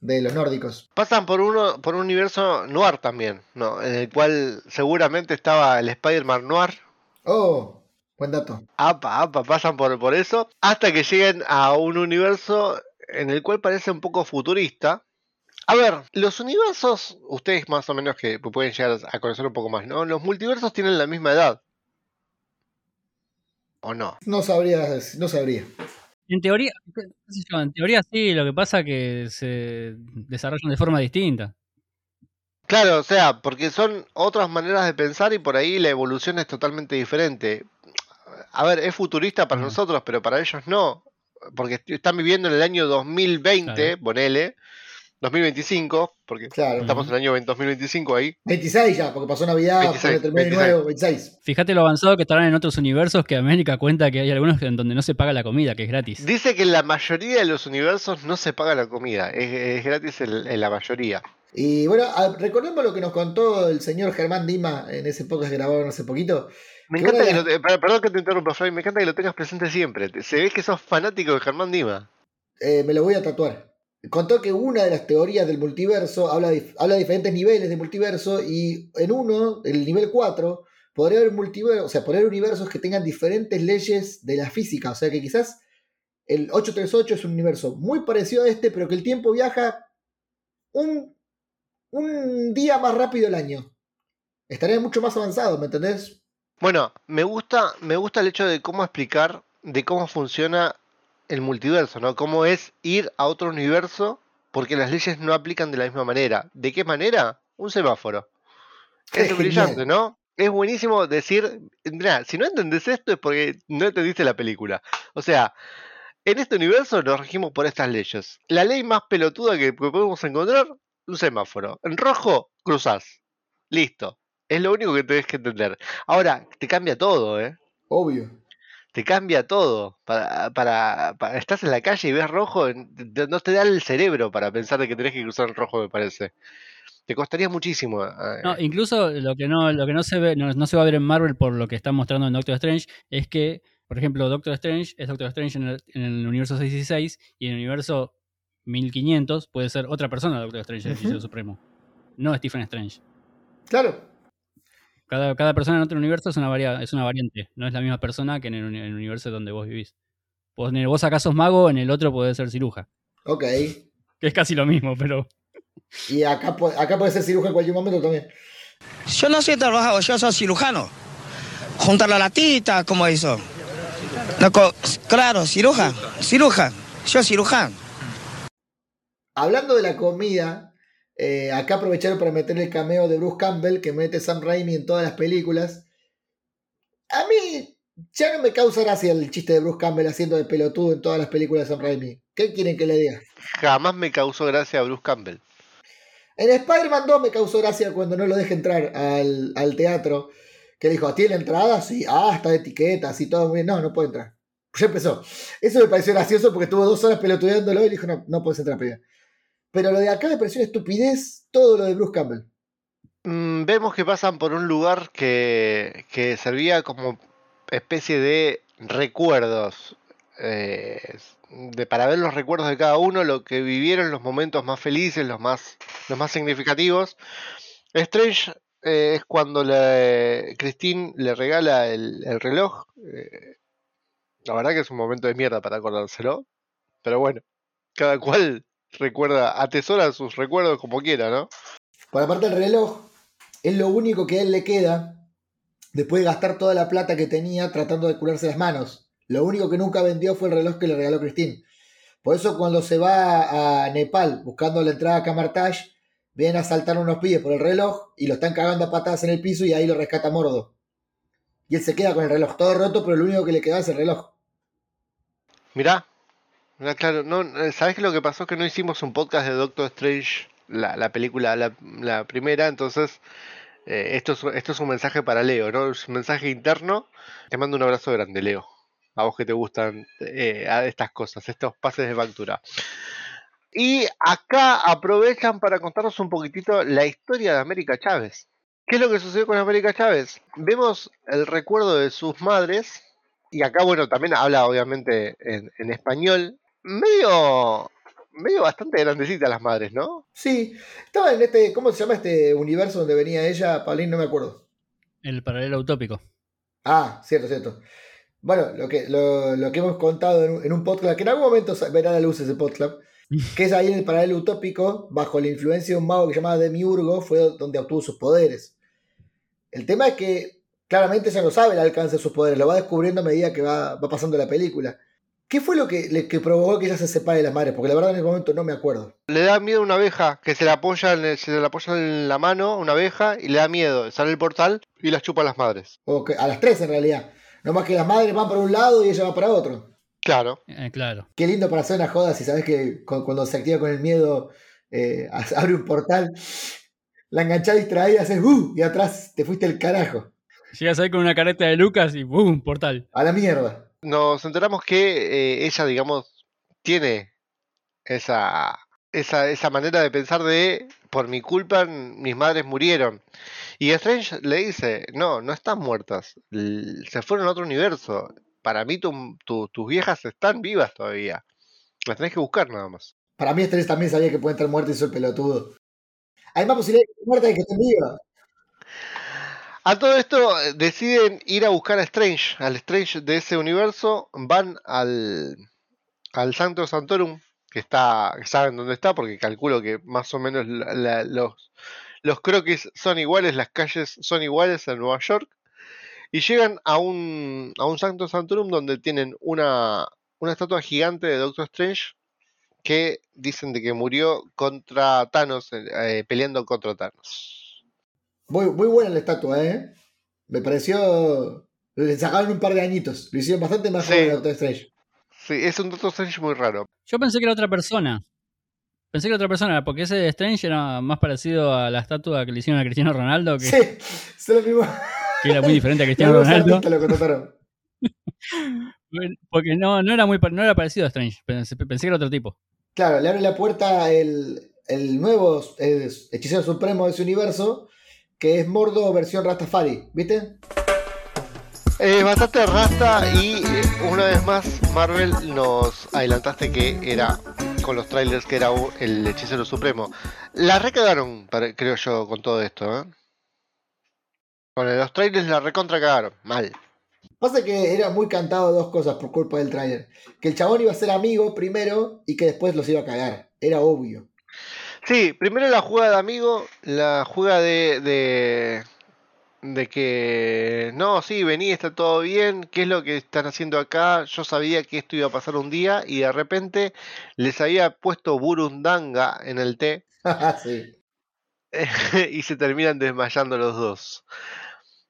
de los nórdicos. Pasan por uno, por un universo noir también, ¿no? En el cual seguramente estaba el Spider-Man noir. Oh, buen dato. Apa, apa, pasan por, por eso. Hasta que lleguen a un universo en el cual parece un poco futurista. A ver, los universos, ustedes más o menos que pueden llegar a conocer un poco más, ¿no? Los multiversos tienen la misma edad. ¿O no? No sabría, no sabría. En teoría, en teoría sí, lo que pasa es que se desarrollan de forma distinta. Claro, o sea, porque son otras maneras de pensar y por ahí la evolución es totalmente diferente. A ver, es futurista para nosotros, pero para ellos no. Porque est- están viviendo en el año 2020, Claro. ponele, 2025, porque Claro. estamos en el año 2025 ahí. 26 ya, porque pasó Navidad, 26, después terminó de 26. nuevo, 26. Fíjate lo avanzado que estarán en otros universos que América cuenta que hay algunos en donde no se paga la comida, que es gratis. Dice que en la mayoría de los universos no se paga la comida, es, es gratis en, en la mayoría. Y bueno, recordemos lo que nos contó el señor Germán Dima en ese podcast que grabaron hace poquito. Me encanta que lo te- perdón que te interrumpa, Fray, me encanta que lo tengas presente siempre. Se ve que sos fanático de Germán Dima. Eh, me lo voy a tatuar. Contó que una de las teorías del multiverso habla de, habla de diferentes niveles de multiverso y en uno, el nivel 4, podría haber multiverso, o sea, podría haber universos que tengan diferentes leyes de la física. O sea que quizás el 838 es un universo muy parecido a este, pero que el tiempo viaja un, un día más rápido el año. Estaría mucho más avanzado, ¿me entendés? Bueno, me gusta, me gusta el hecho de cómo explicar de cómo funciona el multiverso, ¿no? Cómo es ir a otro universo porque las leyes no aplican de la misma manera. ¿De qué manera? Un semáforo. Es Es brillante, genial. ¿no? Es buenísimo decir, mira, si no entendés esto es porque no entendiste la película. O sea, en este universo nos regimos por estas leyes. La ley más pelotuda que podemos encontrar, un semáforo. En rojo, cruzás. Listo. Es lo único que tenés que entender. Ahora, te cambia todo, ¿eh? Obvio. Te cambia todo. Para, para, para- estás en la calle y ves rojo, no te da el cerebro para pensar de que tenés que cruzar en rojo, me parece. Te costaría muchísimo. eh, No, incluso lo que no, lo que no se ve, no, no se va a ver en Marvel por lo que está mostrando en Doctor Strange, es que, por ejemplo, Doctor Strange es Doctor Strange en el, en el universo 616 y en el universo 1500 puede ser otra persona Doctor Strange, el hechicero supremo. No Stephen Strange. Claro. Cada, cada persona en otro universo es una, varia- es una variante, no es la misma persona que en el, uni- en el universo donde vos vivís. Vos, en el, vos acá sos mago, en el otro puede ser ciruja. Ok. Que es casi lo mismo, pero. Y acá, acá puede ser cirujano en cualquier momento también. Yo no soy trabajador, yo soy cirujano. Juntar la latita, como hizo. Claro, ciruja, ciruja, yo cirujano. Hablando de la comida, eh, acá aprovecharon para meter el cameo de Bruce Campbell que mete Sam Raimi en todas las películas. A mí Ya no me causa gracia el chiste de Bruce Campbell haciendo de pelotudo en todas las películas de Sam Raimi. ¿Qué quieren que le diga? Jamás me causó gracia Bruce Campbell. En Spider-Man 2 me causó gracia cuando no lo deja entrar al, al teatro. Que dijo, ¿tiene entrada? Sí, ah, está de etiqueta, así todo muy bien. No, no puede entrar. Ya empezó. Eso me pareció gracioso porque estuvo dos horas pelotudeándolo y dijo, no, no puedes entrar, pibe. Pero lo de acá me pareció estupidez todo lo de Bruce Campbell. Mm, vemos que pasan por un lugar que, que servía como especie de recuerdos. eh, de, para ver los recuerdos de cada uno, lo que vivieron, los momentos más felices, los más, los más significativos. Strange eh, es cuando Christine le regala el, el reloj. eh, la verdad que es un momento de mierda para acordárselo. Pero bueno, cada cual recuerda, atesora sus recuerdos como quiera, ¿no? Por aparte el reloj es lo único que a él le queda después de gastar toda la plata que tenía tratando de curarse las manos. Lo único que nunca vendió fue el reloj que le regaló Christine. Por eso cuando se va a Nepal buscando la entrada a Camartage, vienen a saltar unos pibes por el reloj y lo están cagando a patadas en el piso y ahí lo rescata Mordo. Y él se queda con el reloj todo roto, pero lo único que le queda es el reloj. Mirá, mirá, claro, no, eh, ¿sabés que lo que pasó? Que no hicimos un podcast de Doctor Strange, la, la película, la, primera, entonces eh, esto, es, es un mensaje para Leo, ¿no? Es un mensaje interno. Te mando un abrazo grande, Leo. A vos que te gustan eh, estas cosas, estos pases de factura. Y acá aprovechan para contarnos un poquitito la historia de América Chávez. ¿Qué es lo que sucedió con América Chávez? Vemos el recuerdo de sus madres, y acá, bueno, también habla obviamente en, en español, medio, medio bastante grandecitas las madres, ¿no? Sí, estaba en este, ¿cómo se llama este universo donde venía ella? Paulín, no me acuerdo. El paralelo utópico. Ah, cierto, cierto. Bueno, lo que, lo, lo que hemos contado en un, en un podcast, que en algún momento verá la luz ese podcast, que es ahí en el paralelo utópico, bajo la influencia de un mago que se llamaba Demiurgo, fue donde obtuvo sus poderes. El tema es que claramente ella no sabe el alcance de sus poderes, lo va descubriendo a medida que va, va pasando la película. ¿Qué fue lo que, le- que provocó que ella se separe de las madres? Porque la verdad en el momento no me acuerdo. Le da miedo una abeja que se le apoya en, se le apoya en la mano, una abeja, y le da miedo. Sale el portal y las chupa a las madres. O que, a las tres en realidad. No más que las madres van para un lado y ella va para otro. Claro. Eh, claro. Qué lindo para hacer una joda si sabes que cu- cuando se activa con el miedo eh, abre un portal, la enganchás distraída, haces ¡uh! y atrás te fuiste el carajo. Llegas ahí con una careta de Lucas y ¡boom! Portal. A la mierda. Nos enteramos que eh, ella, digamos, tiene esa, esa, esa manera de pensar de por mi culpa mis madres murieron. Y Strange le dice, no, no están muertas, se fueron a otro universo. Para mí tu- tu- tus viejas están vivas todavía. Las tenés que buscar nada más. Para mí Estrés también sabía que puede estar muerta y soy pelotudo. Hay más posibilidades de que esté muerta y que esté viva. A todo esto eh, deciden ir a buscar a Strange, al Strange de ese universo, van al, al Santorum, que está, saben dónde está, porque calculo que más o menos los, los croquis son iguales, las calles son iguales en Nueva York, y llegan a un, a un Sancto Santorum donde tienen una, una estatua gigante de Doctor Strange que dicen de que murió contra Thanos, eh, eh, peleando contra Thanos. Muy, muy buena la estatua, ¿eh? Me pareció. Le sacaron un par de añitos. Lo hicieron bastante más Sí. joven a Doctor Strange. Sí, es un Doctor Strange muy raro. Yo pensé que era otra persona. Pensé que era otra persona, porque ese de Strange era más parecido a la estatua que le hicieron a Cristiano Ronaldo, que, Sí, es lo mismo. que era muy diferente a Cristiano Ronaldo. lo contrataron. Porque no, no era muy no era parecido a Strange. Pensé, pensé que era otro tipo. Claro, le abre la puerta el, el nuevo eh, hechicero supremo de ese universo, que es Mordo versión Rastafari, ¿viste? Eh, bastante rasta y eh, una vez más Marvel nos adelantaste que era con los trailers que era el hechicero supremo. La recagaron, creo yo, con todo esto, ¿eh? Con los trailers la recontra cagaron, mal. Pasa que era muy cantado dos cosas por culpa del trailer. Que el chabón iba a ser amigo primero y que después los iba a cagar. Era obvio. Sí, primero la juega de amigo, la juega de, de, de que no, sí, vení, está todo bien, ¿qué es lo que están haciendo acá? Yo sabía que esto iba a pasar un día y de repente les había puesto burundanga en el té sí. y se terminan desmayando los dos.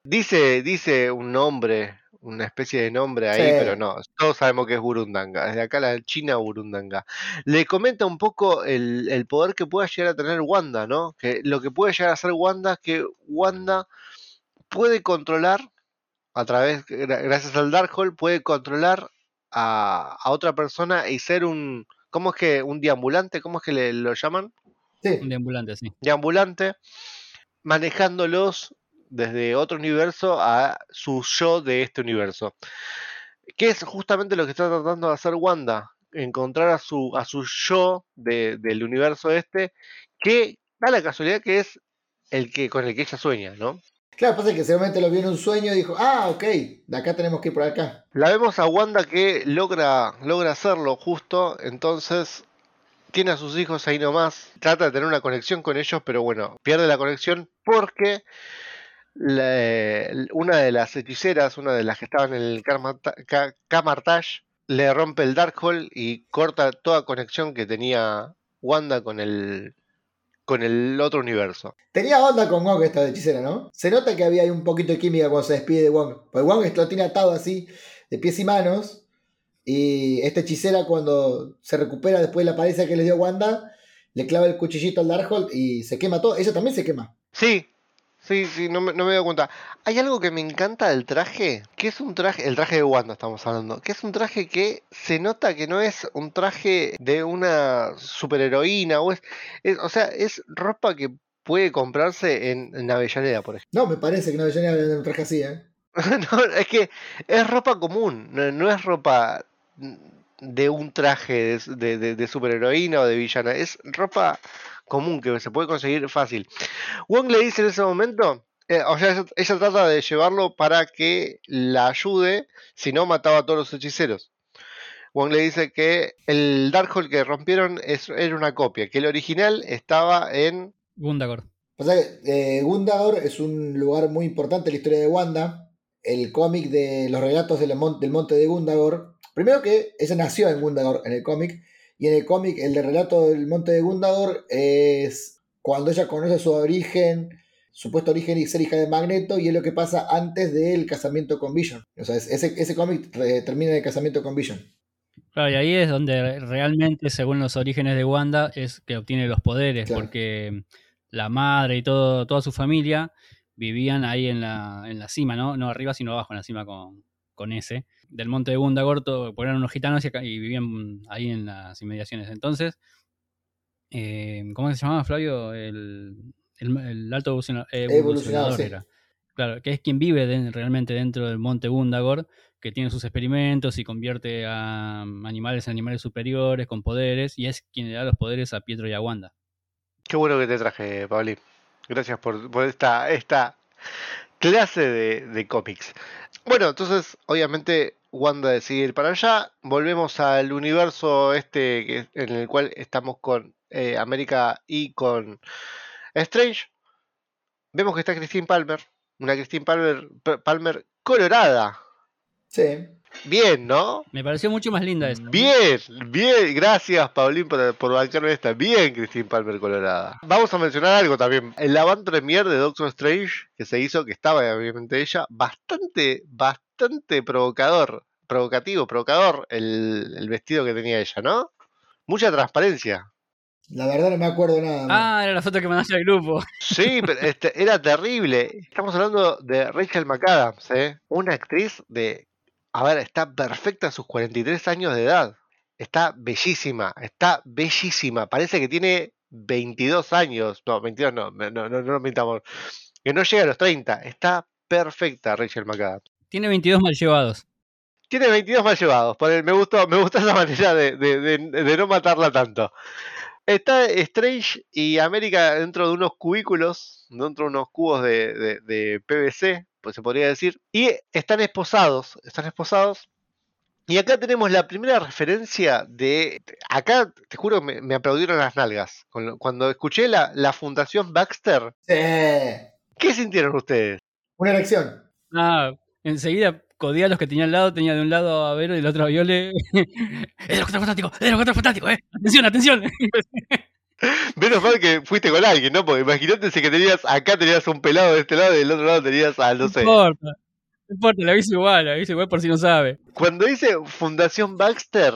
Dice, dice un nombre, una especie de nombre ahí, Sí. pero no, todos sabemos que es Burundanga, desde acá la China Burundanga. Le comenta un poco el, el poder que pueda llegar a tener Wanda, ¿no? Que lo que puede llegar a hacer Wanda es que Wanda puede controlar, a través, gra- gracias al Darkhold, puede controlar a, a otra persona y ser un, ¿cómo es que? Un deambulante, ¿cómo es que le, lo llaman? Sí. Un deambulante, sí. deambulante, manejándolos desde otro universo a su yo de este universo. Que es justamente lo que está tratando de hacer Wanda, encontrar a su, a su yo de- del universo este, que da la casualidad que es el que con el que ella sueña, ¿no? Claro, pasa que seguramente lo vio en un sueño y dijo, ah, ok, de acá tenemos que ir por acá. La vemos a Wanda que logra, logra hacerlo justo, entonces tiene a sus hijos ahí nomás, trata de tener una conexión con ellos, pero bueno, pierde la conexión porque la- una de las hechiceras, una de las que estaban en el Kamartash, le rompe el Darkhold y corta toda conexión que tenía Wanda con el, con el otro universo. Tenía onda con Wong esta hechicera, ¿no? Se nota que había ahí un poquito de química cuando se despide de Wong. Porque Wong lo tiene atado así, de pies y manos. Y esta hechicera cuando se recupera después de la paliza que le dio Wanda, le clava el cuchillito al Darkhold y se quema todo. Ella también se quema. Sí, sí, sí, no me, no me doy cuenta. Hay algo que me encanta del traje, que es un traje, el traje de Wanda estamos hablando, que es un traje que se nota que no es un traje de una superheroína, o es, es- o sea, es ropa que puede comprarse en, en Avellaneda, por ejemplo. No, me parece que no debería vender un traje así, ¿eh? No, es que es ropa común, no, no es ropa de un traje de, de- de- de superheroína o de villana, es ropa común que se puede conseguir fácil. Wong le dice en ese momento, eh, o sea, ella, ella trata de llevarlo para que la ayude, si no mataba a todos los hechiceros. Wong le dice que el Darkhold que rompieron es, era una copia, que el original estaba en... Gundagor. O sea, que, eh, Gundagor es un lugar muy importante en la historia de Wanda. El cómic de los relatos del, mon- del monte de Gundagor. Primero que ella nació en Gundagor en el cómic. Y en el cómic, el de relato del monte de Gundagor es cuando ella conoce su origen, supuesto origen y ser hija de Magneto. Y es lo que pasa antes del casamiento con Vision. O sea, es- ese, ese cómic eh, termina en el casamiento con Vision. Claro, y ahí es donde realmente, según los orígenes de Wanda, es que obtiene los poderes, Claro. porque la madre y todo, toda su familia vivían ahí en la, en la cima, ¿no? No arriba, sino abajo, en la cima con, con ese. Del monte de Gundagor, todo- porque eran unos gitanos y, acá- y vivían ahí en las inmediaciones. Entonces, eh, ¿cómo se llamaba, Flavio? El, el- el alto evoluciona- evolucionador sí. era. Claro, que es quien vive de- realmente dentro del monte Gundagor, que tiene sus experimentos y convierte a animales en animales superiores con poderes, y es quien le da los poderes a Pietro y a Wanda. Qué bueno que te traje, Pauli. Gracias por, por esta, esta clase de, cómics. Bueno, entonces, obviamente, Wanda decide ir para allá. Volvemos al universo este en el cual estamos con eh, América y con Strange. Vemos que está Christine Palmer. Una Christine Palmer, Palmer colorada. Sí. Bien, ¿no? Me pareció mucho más linda esa. Bien, bien, gracias Paulín por, por bancarme esta. Bien, Christine Palmer Colorada. Vamos a mencionar algo también. El avant premier de Doctor Strange que se hizo, que estaba obviamente ella, bastante, bastante provocador, provocativo, provocador el, el vestido que tenía ella, ¿no? Mucha transparencia. La verdad no me acuerdo nada. Ah, era la foto que mandaste al grupo. Sí, pero este, era terrible. Estamos hablando de Rachel McAdams, ¿eh? Una actriz de... A ver, está perfecta a sus 43 años de edad. Está bellísima, está bellísima. Parece que tiene 22 años. No, 22 no, no, no, no, no mintamos. Que no llega a los 30. Está perfecta Rachel McAdams. Tiene 22 mal llevados. Tiene 22 mal llevados. por el- me gustó, me gustó esa manera de, de- de- de no matarla tanto. Está Strange y América dentro de unos cubículos, dentro de unos cubos de, de- de PVC, pues se podría decir. Y están esposados, están esposados. Y acá tenemos la primera referencia de... Acá, te juro, me, me aplaudieron las nalgas. Cuando escuché la, la Fundación Baxter, Sí. ¿qué sintieron ustedes? Una elección. Ah, enseguida codía a los que tenía al lado, tenía de un lado a Vero y del otro a Viole. ¡Es de los cuatro fantásticos! ¡Es de los cuatro fantásticos! ¡Eh! ¡Atención, atención! Menos mal que fuiste con alguien, ¿no? Porque imagínate si que tenías, acá tenías un pelado de este lado y del otro lado tenías a, no No sé. importa. No importa, la aviso igual, la aviso igual por si no sabe. Cuando dice Fundación Baxter,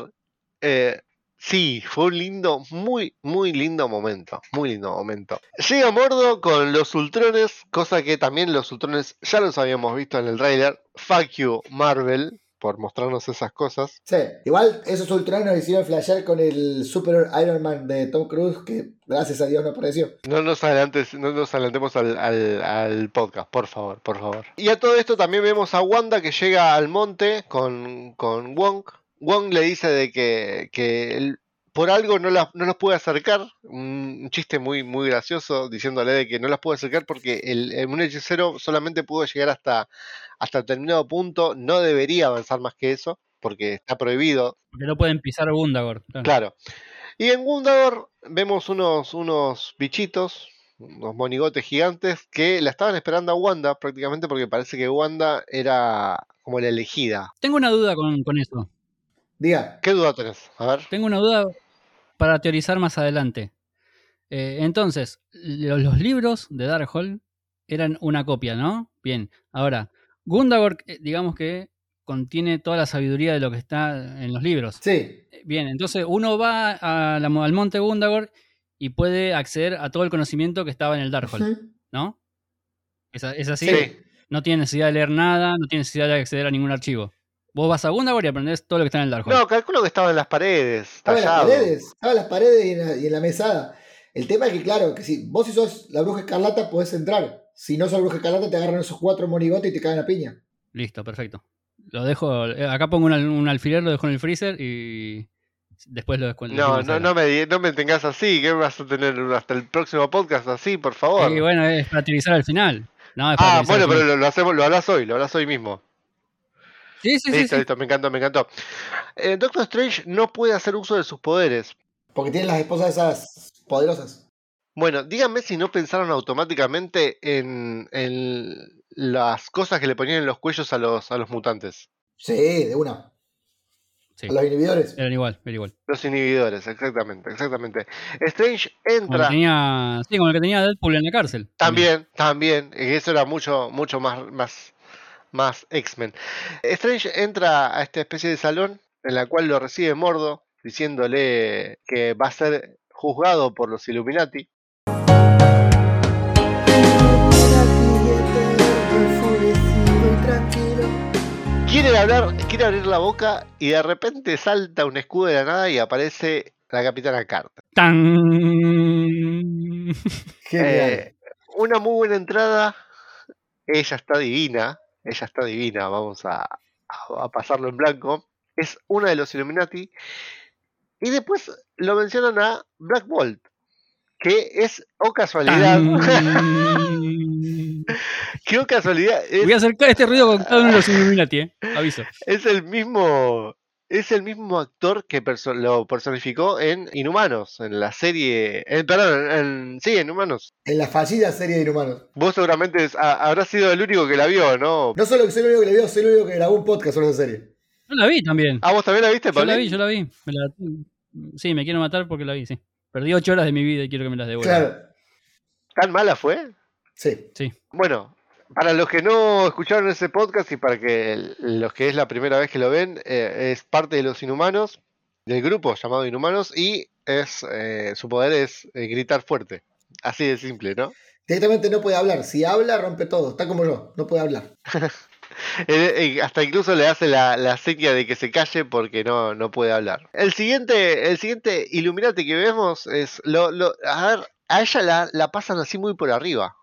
eh, sí, fue un lindo, muy, muy lindo momento. Muy lindo momento. Llega Mordo con los Ultrones, cosa que también los Ultrones ya los habíamos visto en el trailer. Fuck you, Marvel, por mostrarnos esas cosas. Sí, igual esos ultrones nos hicieron flashear con el Super Iron Man de Tom Cruise, que gracias a Dios no apareció. No nos, adelantes, no nos adelantemos al, al- al podcast, por favor, por favor. Y a todo esto también vemos a Wanda que llega al monte con, con Wong. Wong le dice de que, que él por algo no, las- no los puede acercar. Un, chiste muy, muy gracioso diciéndole de que no las puede acercar porque el, el- un hechicero solamente pudo llegar hasta, hasta determinado punto. No debería avanzar más que eso porque está prohibido Porque no pueden pisar Gundagor. claro. Claro. Y en Gundagor vemos unos, unos bichitos, unos monigotes gigantes, que la estaban esperando a Wanda prácticamente porque parece que Wanda era como la elegida. Tengo una duda con, con eso. Diga, ¿Qué duda tenés? A ver. Tengo una duda para teorizar más adelante. Eh, entonces, lo- los libros de Darkhold eran una copia, ¿no? Bien. Ahora, Gundagor, eh, digamos que contiene toda la sabiduría de lo que está en los libros. sí, Eh, Bien, entonces uno va a la mo- al monte Gundagor y puede acceder a todo el conocimiento que estaba en el Darkhold, Ujú. ¿no? ¿Es, es así? Sí. No tiene necesidad de leer nada, no tiene necesidad de acceder a ningún archivo. Vos vas a Gundagor y aprendés todo lo que está en el Darkhold. No, calculo que estaba en las paredes, estaba en las tallado. paredes, estaba en las paredes y en la, y en la mesada. El tema es que, claro, que si vos si sos la bruja escarlata podés entrar. Si no sos bruja escarlata te agarran esos cuatro monigotes y te caen a piña. Listo, perfecto. Lo dejo, eh, acá pongo un, al- un alfiler, lo dejo en el freezer y después lo descuento. No, no, no me, no me tengas así, que vas a tener hasta el próximo podcast así, por favor. Y bueno, es para utilizar al final. No, es para ah, bueno, pero lo, lo hacemos, lo hablas hoy, lo hablas hoy mismo. Sí, sí, sí. listo, sí. listo, me encantó, me encantó. Eh, Doctor Strange no puede hacer uso de sus poderes. Porque tienen las esposas esas poderosas. Bueno, díganme si no pensaron automáticamente en, en las cosas que le ponían en los cuellos a los, a los mutantes. Sí, de una. Sí. A los inhibidores. Eran igual, era igual. Los inhibidores, exactamente, exactamente. Strange Como entra. tenía, sí, como el que tenía Deadpool en la cárcel. También, también. y Eso era mucho, mucho más, más, más X-Men. Strange entra a esta especie de salón en la cual lo recibe Mordo, diciéndole que va a ser juzgado por los Illuminati. Quiere hablar, quiere abrir la boca y de repente salta un escudo de la nada y aparece la Capitana Carter. ¡Tan! Genial. Eh, una muy buena entrada. Ella está divina. Ella está divina. Vamos a, a- a pasarlo en blanco. Es una de los Illuminati. Y después lo mencionan a Black Bolt. Que es, o casualidad, ¡Tan! que o casualidad, es, Voy a hacer este ruido con cada uno de los Illuminati, eh. Aviso. es el mismo. Es el mismo actor que perso- lo personificó en Inhumanos, en la serie. en- perdón, en, sí, en Inhumanos. En la fallida serie de Inhumanos. Vos seguramente es- habrás sido el único que la vio, ¿no? No solo que soy el único que le vio, soy el único que grabó un podcast sobre esa serie. Yo la vi también. Ah, vos también la viste, Yo la vi, yo la vi. Me la- Sí, me quiero matar porque la vi, sí. Perdí ocho horas de mi vida y quiero que me las devuelvan. Claro. ¿Tan mala fue? Sí. Sí. Bueno, para los que no escucharon ese podcast y para que los que es la primera vez que lo ven, eh, es parte de los Inhumanos, del grupo llamado Inhumanos, y es eh, su poder es eh, gritar fuerte. Así de simple, ¿no? Directamente no puede hablar. Si habla, rompe todo. Está como yo. No puede hablar. Eh, hasta incluso le hace la, la seña de que se calle porque no, no puede hablar. El siguiente, el siguiente Illuminati que vemos es. Lo, lo- a ver, a ella la, la pasan así muy por arriba.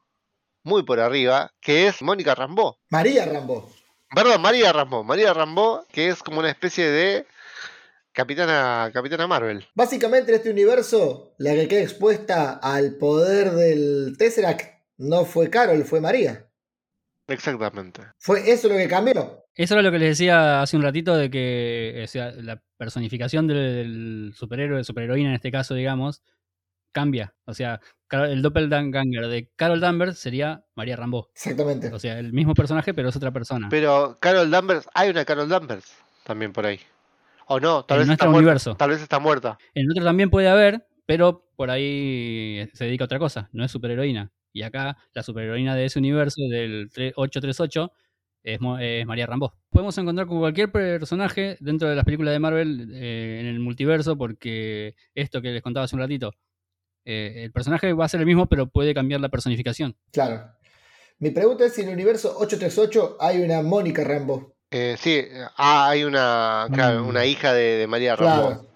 Muy por arriba, que es Mónica Rambó. María Rambo. Perdón, María Rambó. María Rambó, que es como una especie de Capitana, Capitana Marvel. Básicamente en este universo, la que queda expuesta al poder del Tesseract no fue Carol, fue María. Exactamente. Fue eso lo que cambió. Eso era lo que les decía hace un ratito de que o sea, la personificación del, del superhéroe, superheroína en este caso, digamos, cambia. O sea, el doppelganger de Carol Danvers sería María Rambo. Exactamente. O sea, el mismo personaje, pero es otra persona. Pero Carol Danvers, hay una Carol Danvers también por ahí. O no, tal En vez está nuestro muerta. universo. Tal vez está muerta. En otro también puede haber, pero por ahí se dedica a otra cosa, no es superheroína. Y acá la superheroína de ese universo, del tre- 838, es, Mo- es María Rambo. Podemos encontrar con cualquier personaje dentro de las películas de Marvel eh, en el multiverso, porque esto que les contaba hace un ratito, eh, el personaje va a ser el mismo, pero puede cambiar la personificación. Claro. Mi pregunta es si en el universo 838 hay una Mónica Rambo. Eh, sí, ah, hay una, claro, Mm. una hija de, de María Rambo. Claro.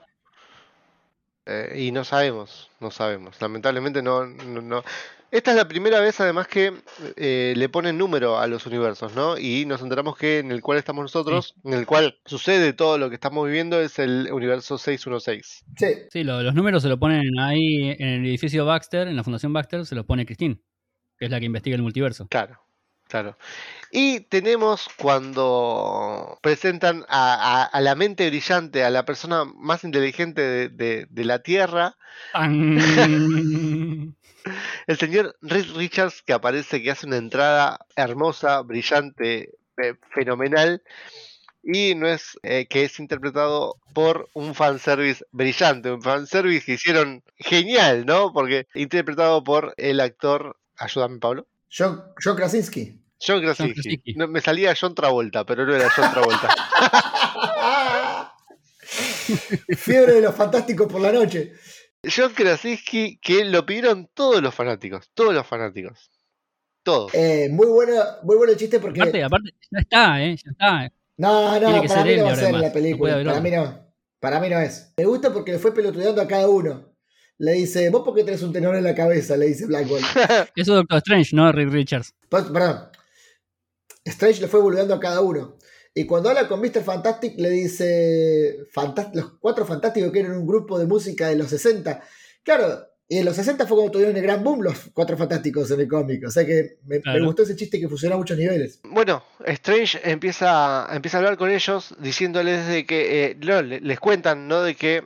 Eh, y no sabemos, no sabemos. Lamentablemente no, no, no. Esta es la primera vez además que eh, le ponen número a los universos, ¿no? Y nos enteramos que en el cual estamos nosotros, en el cual sucede todo lo que estamos viviendo, es el universo 616. Sí. Sí, lo- los números se lo ponen ahí en el edificio Baxter, en la Fundación Baxter, se los pone Christine, que es la que investiga el multiverso. Claro, claro. Y tenemos cuando presentan a, a- a la mente brillante, a la persona más inteligente de, de- de la Tierra. el señor Reed Richards, que aparece, que hace una entrada hermosa, brillante, eh, fenomenal, y no es eh, que es interpretado por un fanservice brillante, un fanservice que hicieron genial, ¿no? Porque interpretado por el actor, ayúdame Pablo. John, John Krasinski. John Krasinski. Krasinski. No, me salía John Travolta, pero no era John Travolta. Fiebre de los fantásticos por la noche. John Krasinski, que lo pidieron todos los fanáticos, todos los fanáticos. Todos. Eh, muy, bueno, muy bueno el chiste porque. Aparte, aparte, ya está, ¿eh? Ya está. No, no, para mí no va a ser más. la película. para mí no. Para mí no es. Me gusta porque le fue pelotudeando a cada uno. Le dice, vos porque tenés un tenor en la cabeza, le dice Blackwell. Eso es Doctor Strange, no Reed Richards. Perdón. Strange le fue boludeando a cada uno. Y cuando habla con Mr. Fantastic le dice "Fantás- los cuatro fantásticos que eran un grupo de música de los 60. Claro, y en los 60 fue cuando tuvieron el gran boom los cuatro fantásticos en el cómic. O sea que me, gustó ese chiste que funcionó a muchos niveles. Bueno, Strange empieza, empieza a hablar con ellos diciéndoles de que, eh, no, le- les cuentan, ¿no? De que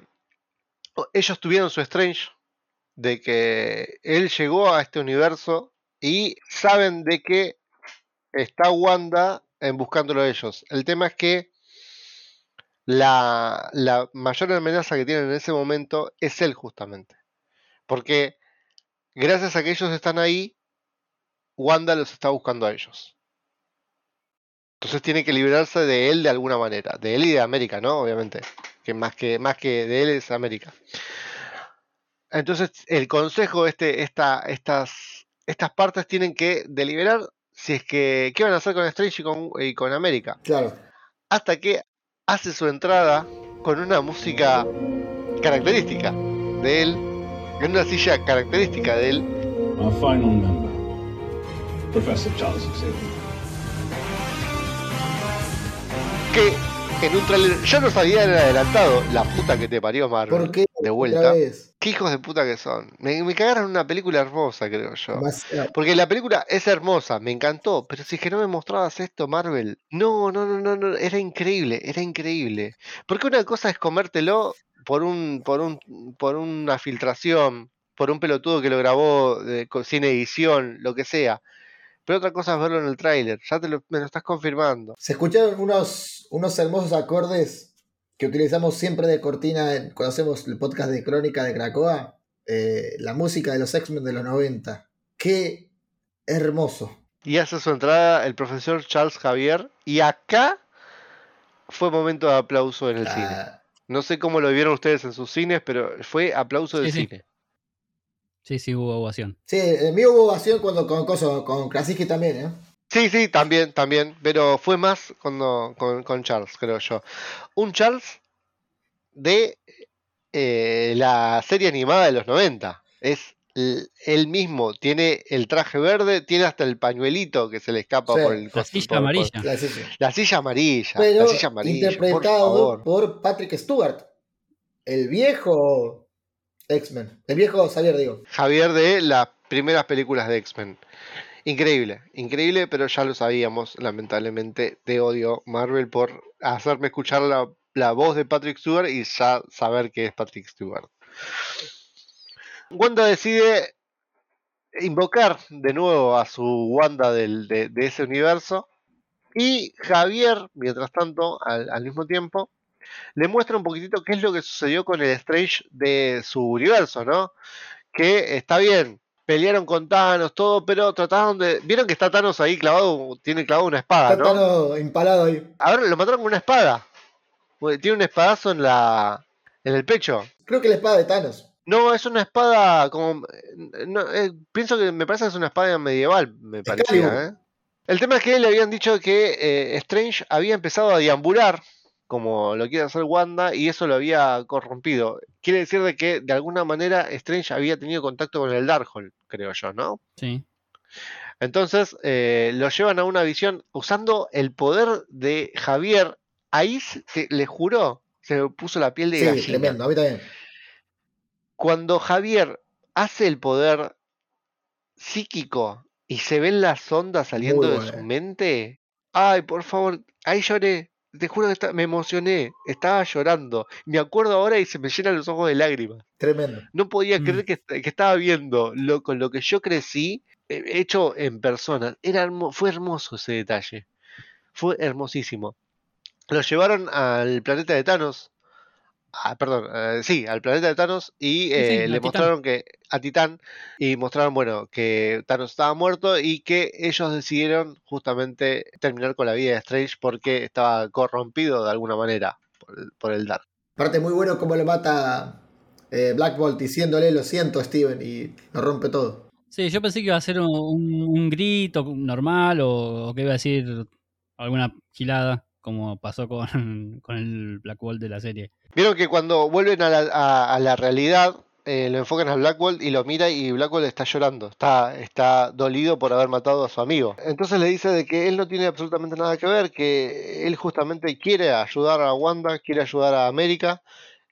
ellos tuvieron su Strange, de que él llegó a este universo y saben de que está Wanda en buscándolo ellos. El tema es que la, la mayor amenaza que tienen en ese momento es él justamente. Porque gracias a que ellos están ahí, Wanda los está buscando a ellos. Entonces tiene que liberarse de él de alguna manera. De él y de América, ¿no? Obviamente. Que más que, más que de él es América. Entonces, el consejo, este, esta, estas, estas partes tienen que deliberar si es que qué van a hacer con Strange y con, y con América. Claro. Hasta que hace su entrada con una música característica de él, en una silla característica de él, Our final member, Professor Charles Xavier. que en un trailer yo no sabía en el adelantado, la puta que te parió Marvel. ¿Por qué? De Otra vuelta. vez. Qué hijos de puta que son. Me, me cagaron una película hermosa, creo yo. Demasiado. Porque la película es hermosa, me encantó, pero si es que no me mostrabas esto, Marvel, no, no, no, no, no, era increíble, era increíble. Porque una cosa es comértelo por un, por un, por una filtración, por un pelotudo que lo grabó de- sin edición, lo que sea. Pero otra cosa es verlo en el tráiler, ya te lo, me lo estás confirmando. Se escucharon unos, unos hermosos acordes que utilizamos siempre de cortina en- cuando hacemos el podcast de Crónica de Cracoa. Eh, la música de los X-Men de los 90. Qué hermoso. Y hace su entrada el profesor Charles Javier, y acá fue momento de aplauso en el cine. Ah, No sé cómo lo vieron ustedes en sus cines, pero fue aplauso de Sí, cine. Sí, sí, hubo ovación. sí, el mío hubo ovación cuando con, con Krasinski también, ¿eh? Sí, sí, también, también, pero fue más cuando, con, con Charles, creo yo. Un Charles de eh, la serie animada de los 90. Es él mismo, tiene el traje verde, tiene hasta el pañuelito que se le escapa Sí, por el La silla por- por- amarilla. La- silla amarilla, Pero la silla amarilla, por interpretado favor. por Patrick Stewart, el viejo X-Men. El viejo Xavier, digo. Javier de las primeras películas de X-Men. Increíble, increíble, pero ya lo sabíamos, lamentablemente, te odio Marvel por hacerme escuchar la, voz de Patrick Stewart y ya saber que es Patrick Stewart. Wanda decide invocar de nuevo a su Wanda del- de, de ese universo y Javier, mientras tanto, al, al mismo tiempo, le muestra un poquitito qué es lo que sucedió con el Strange de su universo, ¿no? Que está bien, pelearon con Thanos, todo, pero trataron de. Vieron que está Thanos ahí clavado, tiene clavado una espada, Está ¿no? Thanos empalado ahí. Ahora lo mataron con una espada. Tiene un espadazo en la. en el pecho. Creo que la espada de Thanos. No, es una espada como. no, eh, pienso que me parece que es una espada medieval, me parecía, ¿eh? El tema es que le habían dicho que eh, Strange había empezado a deambular, como lo quiere hacer Wanda, y eso lo había corrompido. Quiere decir de que de alguna manera Strange había tenido contacto con el Darkhold, creo yo, ¿no? Sí. Entonces eh, lo llevan a una visión usando el poder de Javier. Ahí se, le juró, se me puso la piel de Sí, gallina. tremendo, a mí también. Cuando Javier hace el poder psíquico y se ven las ondas saliendo de su mente, ay, por favor, ahí lloré. Te juro que me emocioné, estaba llorando. Me acuerdo ahora y se me llenan los ojos de lágrimas. Tremendo. No podía Mm. creer que, est- que estaba viendo lo con lo que yo crecí eh, hecho en persona. Era hermo- fue hermoso ese detalle. Fue hermosísimo. Lo llevaron al planeta de Thanos. Ah, perdón, eh, sí, al planeta de Thanos y sí, eh, le Titán. mostraron que a Titán y mostraron, bueno, que Thanos estaba muerto y que ellos decidieron justamente terminar con la vida de Strange porque estaba corrompido de alguna manera por el, por el Dark. Aparte, muy bueno cómo lo mata eh, Black Bolt diciéndole lo siento, Steven, y lo rompe todo. Sí, yo pensé que iba a ser un, un- un grito normal o, o que iba a decir alguna gilada, como pasó con, con el Black Bolt de la serie. Vieron que cuando vuelven a la, a- a la realidad, eh, lo enfocan a Blackwell y lo mira y Blackwell está llorando, está, está dolido por haber matado a su amigo. Entonces le dice de que él no tiene absolutamente nada que ver, que él justamente quiere ayudar a Wanda, quiere ayudar a América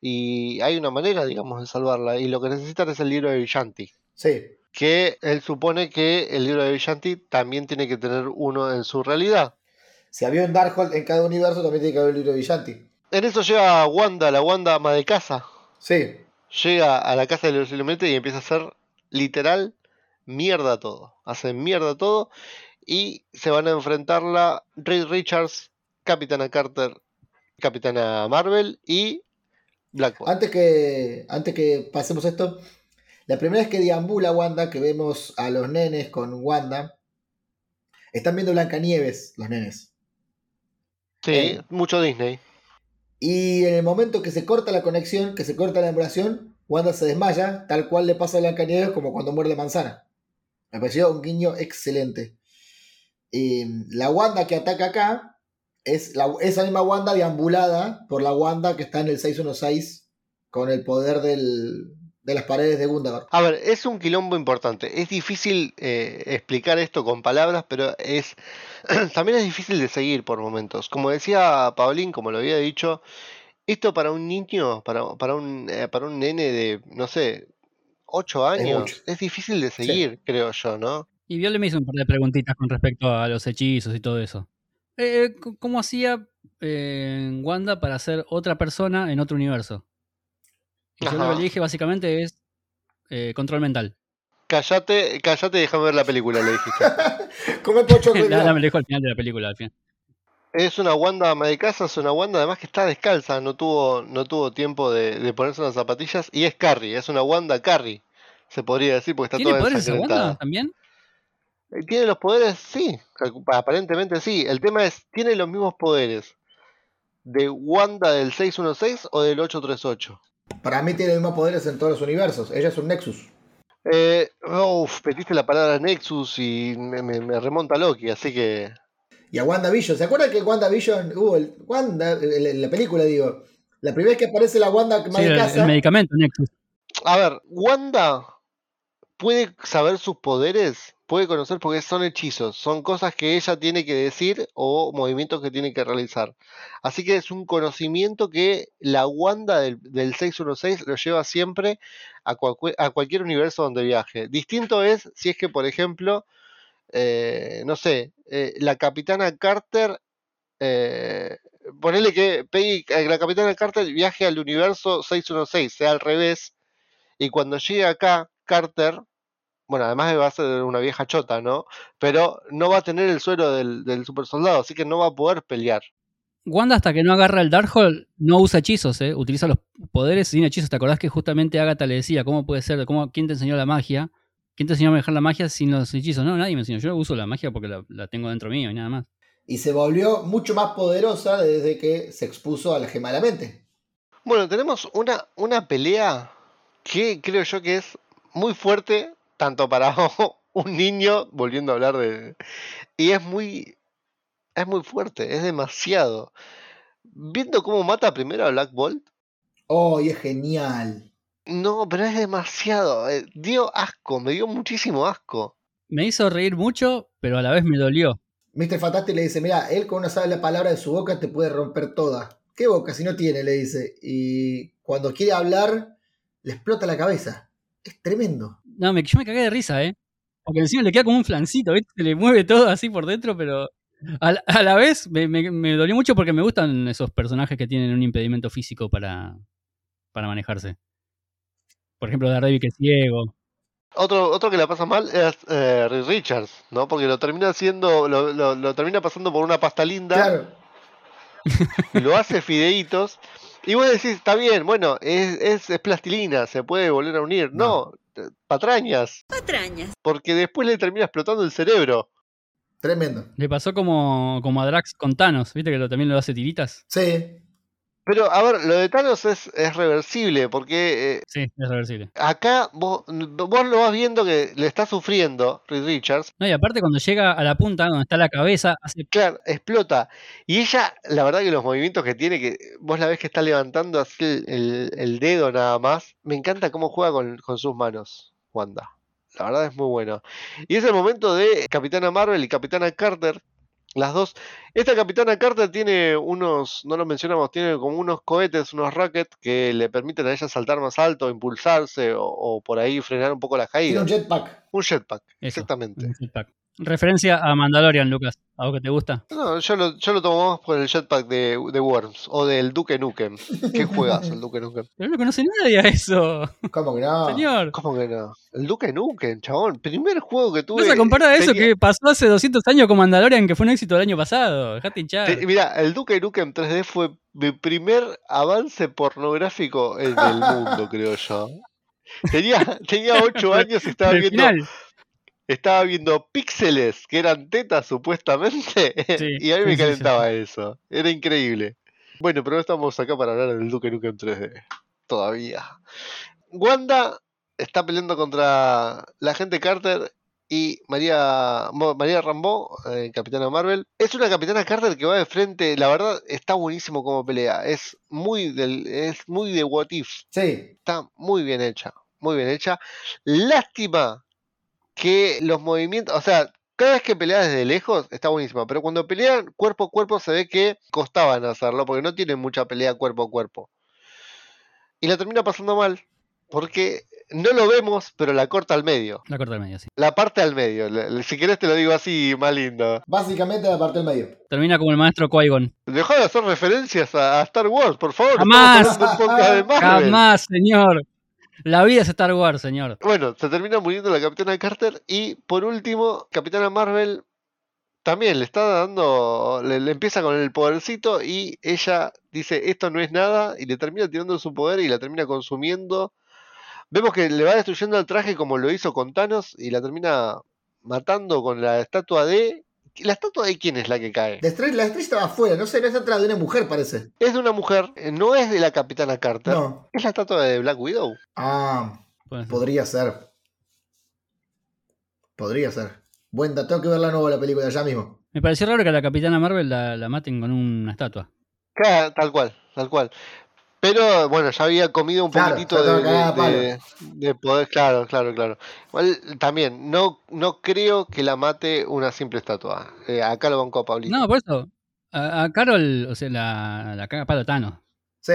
y hay una manera, digamos, de salvarla y lo que necesitan es el libro de Villanti. Sí. Que él supone que el libro de Villanti también tiene que tener uno en su realidad. Si había un Darkhold en cada universo, también tiene que haber un libro de Villanti. En eso llega Wanda, la Wanda ama de casa. Sí. llega a la casa de los Illuminati y empieza a hacer literal mierda todo. Hace mierda todo y se van a enfrentarla Reed Richards, Capitana Carter, Capitana Marvel y Black Bolt. Antes que, antes que pasemos esto, la primera vez que deambula Wanda, que vemos a los nenes con Wanda, están viendo Blancanieves, los nenes. Sí, eh. mucho Disney. Y en el momento que se corta la conexión, que se corta la emulación, Wanda se desmaya, tal cual le pasa a Blancanieves como cuando muerde manzana. Me pareció un guiño excelente. Y la Wanda que ataca acá es la- esa misma Wanda deambulada por la Wanda que está en el 616 con el poder del- de las paredes de Gundabar. A ver, es un quilombo importante. Es difícil eh, explicar esto con palabras, pero es también es difícil de seguir por momentos. Como decía Paulín, como lo había dicho, esto para un niño, para, para un eh, para un nene de, no sé, 8 años, es difícil de seguir, creo yo, ¿no? Y Viole me hizo un par de preguntitas con respecto a los hechizos y todo eso. Eh, eh, ¿Cómo hacía eh, Wanda para ser otra persona en otro universo? Y yo lo que le dije básicamente es eh, control mental. Callate, callate y déjame ver la película, le dijiste. Come pocho Nada, me lo dijo al final de la película. Al final. Es una Wanda ama de casa, es una Wanda además que está descalza, no tuvo, no tuvo tiempo de, de ponerse unas zapatillas y es Carrie, es una Wanda Carrie, se podría decir, porque está ¿Tiene toda poderes esa. Wanda también? Eh, ¿Tiene los poderes? Sí, aparentemente sí. El tema es, ¿tiene los mismos poderes de Wanda del 616 o del 838? Para mí tiene los mismos poderes en todos los universos. Ella es un Nexus. Eh, uf, metiste la palabra Nexus y me, me- me remonta a Loki, así que... Y a WandaVision. ¿Se acuerdan que WandaVision hubo el Wanda, el- el- la película, digo? La primera vez que aparece la Wanda más Sí, de el, casa. el medicamento Nexus. A ver, Wanda puede saber sus poderes, puede conocer porque son hechizos, son cosas que ella tiene que decir o movimientos que tiene que realizar. Así que es un conocimiento que la Wanda del, del 616 lo lleva siempre a, a cualquier universo donde viaje. Distinto es si es que, por ejemplo, eh, no sé, eh, la capitana Carter, eh, ponele que eh, la capitana Carter viaje al universo 616, sea al revés, y cuando llegue acá, Carter, bueno, además va a ser una vieja chota, ¿no? Pero no va a tener el suero del, del super soldado, así que no va a poder pelear. Wanda hasta que no agarra el Darkhold no usa hechizos, ¿eh? utiliza los poderes sin hechizos. ¿Te acordás que justamente Agatha le decía cómo puede ser, cómo, quién te enseñó la magia? ¿quién te enseñó a manejar la magia sin los hechizos? No, nadie me enseñó. Yo uso la magia porque la, la tengo dentro mío y nada más. Y se volvió mucho más poderosa desde que se expuso a la gema de la mente. Bueno, tenemos una, una pelea que creo yo que es muy fuerte, tanto para un niño, volviendo a hablar de... Y es muy... Es muy fuerte, es demasiado. Viendo cómo mata primero a Black Bolt, Oh, y es genial. no, pero es demasiado. eh, dio asco, me dio muchísimo asco. Me hizo reír mucho, pero a la vez me dolió. Mr. Fantastic le dice, mira, él con una sola palabra de su boca te puede romper toda. ¿Qué boca si no tiene? Le dice. Y cuando quiere hablar, le explota la cabeza. Es tremendo. No, me, yo me cagué de risa, ¿eh? Porque encima le queda como un flancito, ¿viste? Se le mueve todo así por dentro, pero a la, a la vez me, me- me dolió mucho porque me gustan esos personajes que tienen un impedimento físico para, para manejarse. Por ejemplo, Daredevil que es ciego. Otro, otro que la pasa mal es eh, Richards, ¿no? Porque lo termina haciendo, lo, lo- lo termina pasando por una pasta linda, Claro. lo hace fideitos, y vos decís, está bien, bueno, es, es, es plastilina, se puede volver a unir. No, patrañas, Patrañas. porque después le termina explotando el cerebro. Tremendo. Le pasó como, como a Drax con Thanos, ¿viste? Que lo, también lo hace tiritas. Sí. Pero, a ver, lo de Thanos es, es reversible, porque eh, Sí, es reversible. acá vos, vos lo vas viendo que le está sufriendo Reed Richards, No, y aparte cuando llega a la punta, donde está la cabeza, hace Claro, explota. Y ella, la verdad que los movimientos que tiene, que vos la ves que está levantando así el, el- el dedo nada más, me encanta cómo juega con, con sus manos, Wanda. La verdad es muy bueno. Y es el momento de Capitana Marvel y Capitana Carter, las dos. Esta Capitana Carter tiene unos, no lo mencionamos, tiene como unos cohetes, unos rockets que le permiten a ella saltar más alto, impulsarse o, o por ahí frenar un poco la Tiene caída. un jetpack. Un jetpack, Eso, exactamente. un jetpack. Referencia a Mandalorian, Lucas. ¿A vos que te gusta? No, yo lo, yo lo tomo más por el jetpack de, de Worms o del Duke Nukem. ¿Qué juegas el Duke Nukem? Pero no conoce nadie a eso, ¿Cómo que no? señor. ¿Cómo que no? El Duke Nukem, chabón. Primer juego que tuve. Vas a comparar a eso tenía- que pasó hace 200 años con Mandalorian, que fue un éxito el año pasado. Dejate hinchar. te- Mira, el Duke Nukem 3D fue mi primer avance pornográfico en el mundo, creo yo. Tenía, tenía 8 años y estaba viendo, final. Estaba viendo píxeles que eran tetas supuestamente. Sí, y a mí sí, me sí, sí. calentaba eso. Era increíble. Bueno, pero no estamos acá para hablar del Duke Nukem 3D. Todavía. Wanda está peleando contra la agente Carter y María, María Rambo, eh, Capitana Marvel. Es una Capitana Carter que va de frente. La verdad, está buenísimo como pelea. Es muy, del, es muy de What If. Sí. Está muy bien hecha. Muy bien hecha. Lástima que los movimientos. O sea, cada vez que pelea desde lejos está buenísima. Pero cuando pelean cuerpo a cuerpo se ve que costaban hacerlo. Porque no tienen mucha pelea cuerpo a cuerpo. Y la termina pasando mal. Porque no lo vemos, pero la corta al medio. La corta del medio, sí. La parte al medio. Si querés te lo digo así, más lindo. Básicamente la parte del medio. Termina como el maestro Qui-Gon. Dejá de hacer referencias a, a Star Wars, por favor. Jamás. Marvel. Jamás, señor. La vida es Star Wars, señor. Bueno, se termina muriendo la Capitana Carter y por último, Capitana Marvel también le está dando, le, le empieza con el podercito y ella dice esto no es nada y le termina tirando su poder y la termina consumiendo. Vemos que le va destruyendo el traje como lo hizo con Thanos y la termina matando con la estatua de... ¿La estatua de quién es la que cae? La estrella, la estrella estaba afuera, no sé, no es atrás de una mujer, parece. Es de una mujer, eh, no es de la Capitana Carter, No. es la estatua de Black Widow. Ah, ser. podría ser. Podría ser. Buen dato, tengo que ver la nueva la película ya mismo. Me pareció raro que a la Capitana Marvel la, la maten con una estatua. Claro, tal cual, tal cual. Pero bueno, ya había comido un Claro, poquitito de, poder, claro, claro, claro. Igual también, no, no creo que la mate una simple estatua. Eh, acá lo banco a Pablito. No, por eso. A, a Carol, o sea, la, la caga palo Thanos. Sí.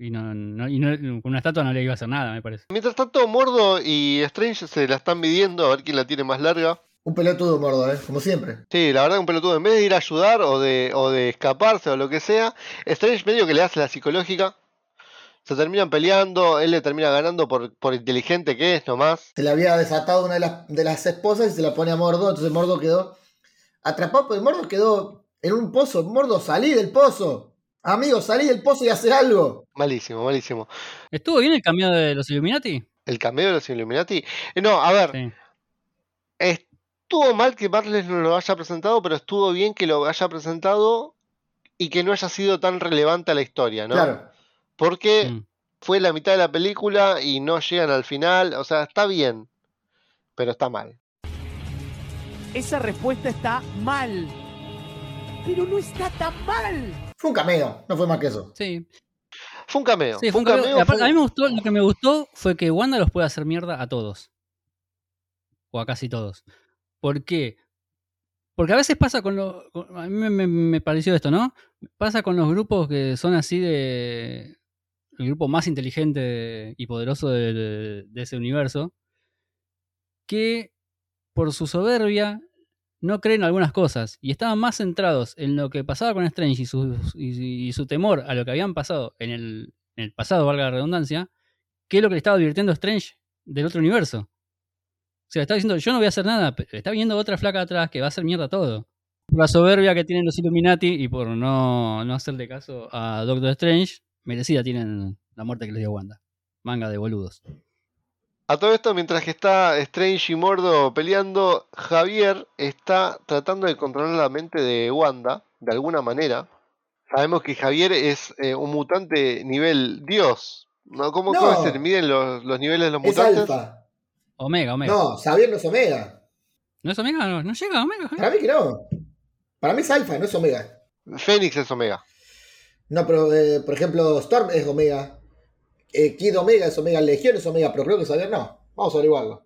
Y, no, no- y no- con una estatua no le iba a hacer nada, me parece. Mientras tanto, Mordo y Strange se la están midiendo a ver quién la tiene más larga. Un pelotudo mordo, ¿eh? Como siempre. Sí, la verdad un pelotudo, en vez de ir a ayudar o de, o de escaparse o lo que sea, Strange medio que le hace la psicológica. Se terminan peleando, él le termina ganando por, por inteligente que es nomás. Se le había desatado una de las, de las esposas y se la pone a Mordo, entonces Mordo quedó atrapado, porque Mordo quedó en un pozo. Mordo, salí del pozo. Amigo, salí del pozo y hace algo. Malísimo, malísimo. ¿Estuvo bien el cambio de los Illuminati? ¿El cambio de los Illuminati? Eh, no, a ver, Sí. Estuvo mal que Barles no lo haya presentado, pero estuvo bien que lo haya presentado y que no haya sido tan relevante a la historia, ¿no? Claro. Porque Mm. fue la mitad de la película y no llegan al final. O sea, está bien, pero está mal. Esa respuesta está mal. Pero no está tan mal. Fue un cameo, no fue más que eso. Sí, Fue un cameo. sí, fue un cameo. cameo. Y aparte, fue- A mí me gustó, lo que me gustó fue que Wanda los puede hacer mierda a todos. O a casi todos. ¿Por qué? Porque a veces pasa con los. A mí me, me- me pareció esto, ¿no? Pasa con los grupos que son así de. El grupo más inteligente y poderoso de, ese universo. Que por su soberbia no creen algunas cosas. Y estaban más centrados en lo que pasaba con Strange y su, temor a lo que habían pasado en el, pasado, valga la redundancia, que lo que le estaba advirtiendo Strange del otro universo. O sea, está diciendo, yo no voy a hacer nada, pero está viendo otra flaca atrás que va a hacer mierda todo. La soberbia que tienen los Illuminati y por no, no hacerle caso a Doctor Strange, merecida tienen la muerte que les dio Wanda. Manga de boludos. A todo esto, mientras que está Strange y Mordo peleando, Javier está tratando de controlar la mente de Wanda, de alguna manera. Sabemos que Javier es eh, un mutante nivel Dios. ¿no? ¿Cómo, No. cómo se miden los, los niveles de los Es mutantes? alfa. Omega, Omega. No, Xavier no es Omega. ¿No es Omega? No, no llega a Omega. Para mí que no. Para mí es alfa, no es Omega. Fénix es Omega. No, pero eh, por ejemplo, Storm es Omega. Eh, Kid Omega es Omega, Legión es Omega, pero creo que Xavier no. Vamos a averiguarlo.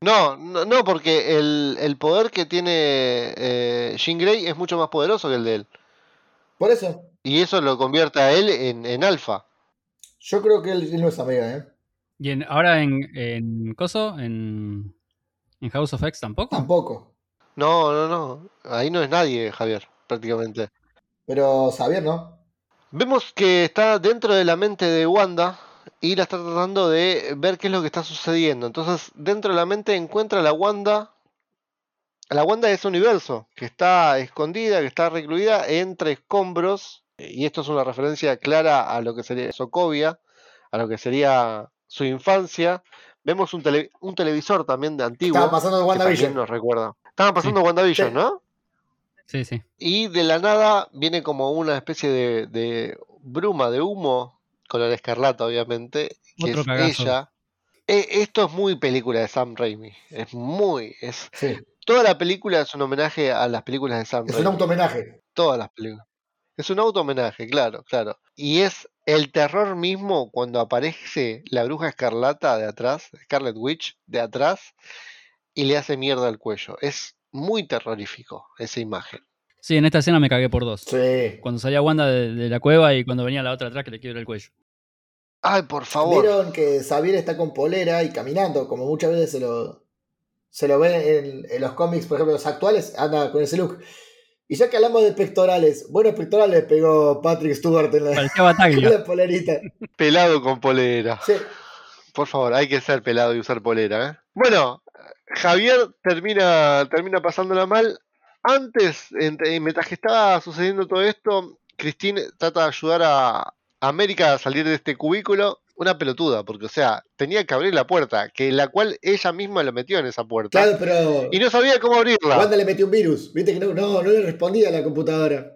No, no, no, porque el, el poder que tiene eh, Jean Grey es mucho más poderoso que el de él. Por eso, Y eso lo convierte a él en, en alfa. yo creo que él, él no es Omega, ¿eh? Y en- ahora en, en Coso, en, en House of X tampoco. Tampoco. No, no, no. Ahí no es nadie, Javier, prácticamente. Pero Xavier no. Vemos que está dentro de la mente de Wanda y la está tratando de ver qué es lo que está sucediendo. Entonces, dentro de la mente encuentra a la Wanda, a la Wanda de ese universo, que está escondida, que está recluida entre escombros. Y esto es una referencia clara a lo que sería Sokovia, a lo que sería su infancia. Vemos un, tele- un televisor también de antiguo. Estaba pasando de WandaVision. nos recuerda. Estaban pasando WandaVision, Sí. ¿no? Sí, sí. Y de la nada viene como una especie de, de bruma, de humo, color escarlata, obviamente, que Otro es cagazo. ella. E- esto es muy película de Sam Raimi. Es muy. Es, Sí. toda la película es un homenaje a las películas de Sam Es un Raimi. auto homenaje. Todas las películas. Es un auto homenaje, claro, claro. Y es el terror mismo cuando aparece la bruja escarlata de atrás, Scarlet Witch de atrás, y le hace mierda al cuello. Es muy terrorífico esa imagen. Sí, en esta escena me cagué por dos. Sí. Cuando salía Wanda de, de la cueva y cuando venía la otra atrás que le quiebra el cuello. Ay, por favor. Vieron que Xavier está con polera y caminando, como muchas veces se lo, se lo ve en, en los cómics, por ejemplo, los actuales, anda con ese look. Y ya que hablamos de pectorales, buenos pectorales pegó Patrick Stewart en la, Bataglia. la polerita. Pelado con polera. Sí. Por favor, hay que ser pelado y usar polera, ¿eh? Bueno, Javier termina, termina pasándola mal. Antes, entre- mientras que estaba sucediendo todo esto, Christine trata de ayudar a América a salir de este cubículo. Una pelotuda, porque, o sea, tenía que abrir la puerta, que la cual ella misma lo metió en esa puerta. Claro, pero Y no sabía cómo abrirla. Wanda le metió un virus. Viste que no, no, no le respondía a la computadora.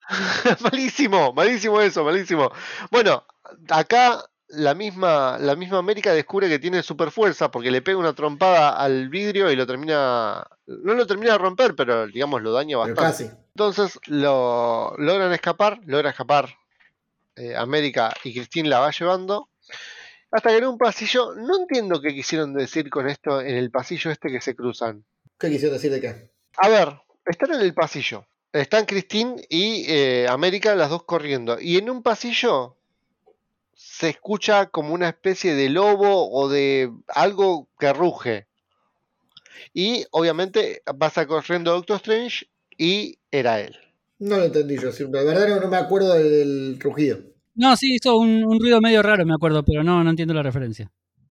malísimo, malísimo eso, malísimo. Bueno, acá la misma, la misma América descubre que tiene super fuerza porque le pega una trompada al vidrio y lo termina. No lo termina de romper, pero digamos lo daña bastante. casi. Entonces lo logran escapar, logra escapar eh, América y Christine la va llevando. Hasta que en un pasillo, no entiendo qué quisieron decir con esto en el pasillo este que se cruzan. ¿Qué quisieron decir de qué? A ver, están en el pasillo. Están Christine y eh, América, las dos corriendo. Y en un pasillo se escucha como una especie de lobo o de algo que ruge. Y obviamente pasa corriendo Doctor Strange y era él. No lo entendí yo. La verdad no, no me acuerdo del, del rugido. No, sí, hizo un, un ruido medio raro, me acuerdo, pero no, no entiendo la referencia.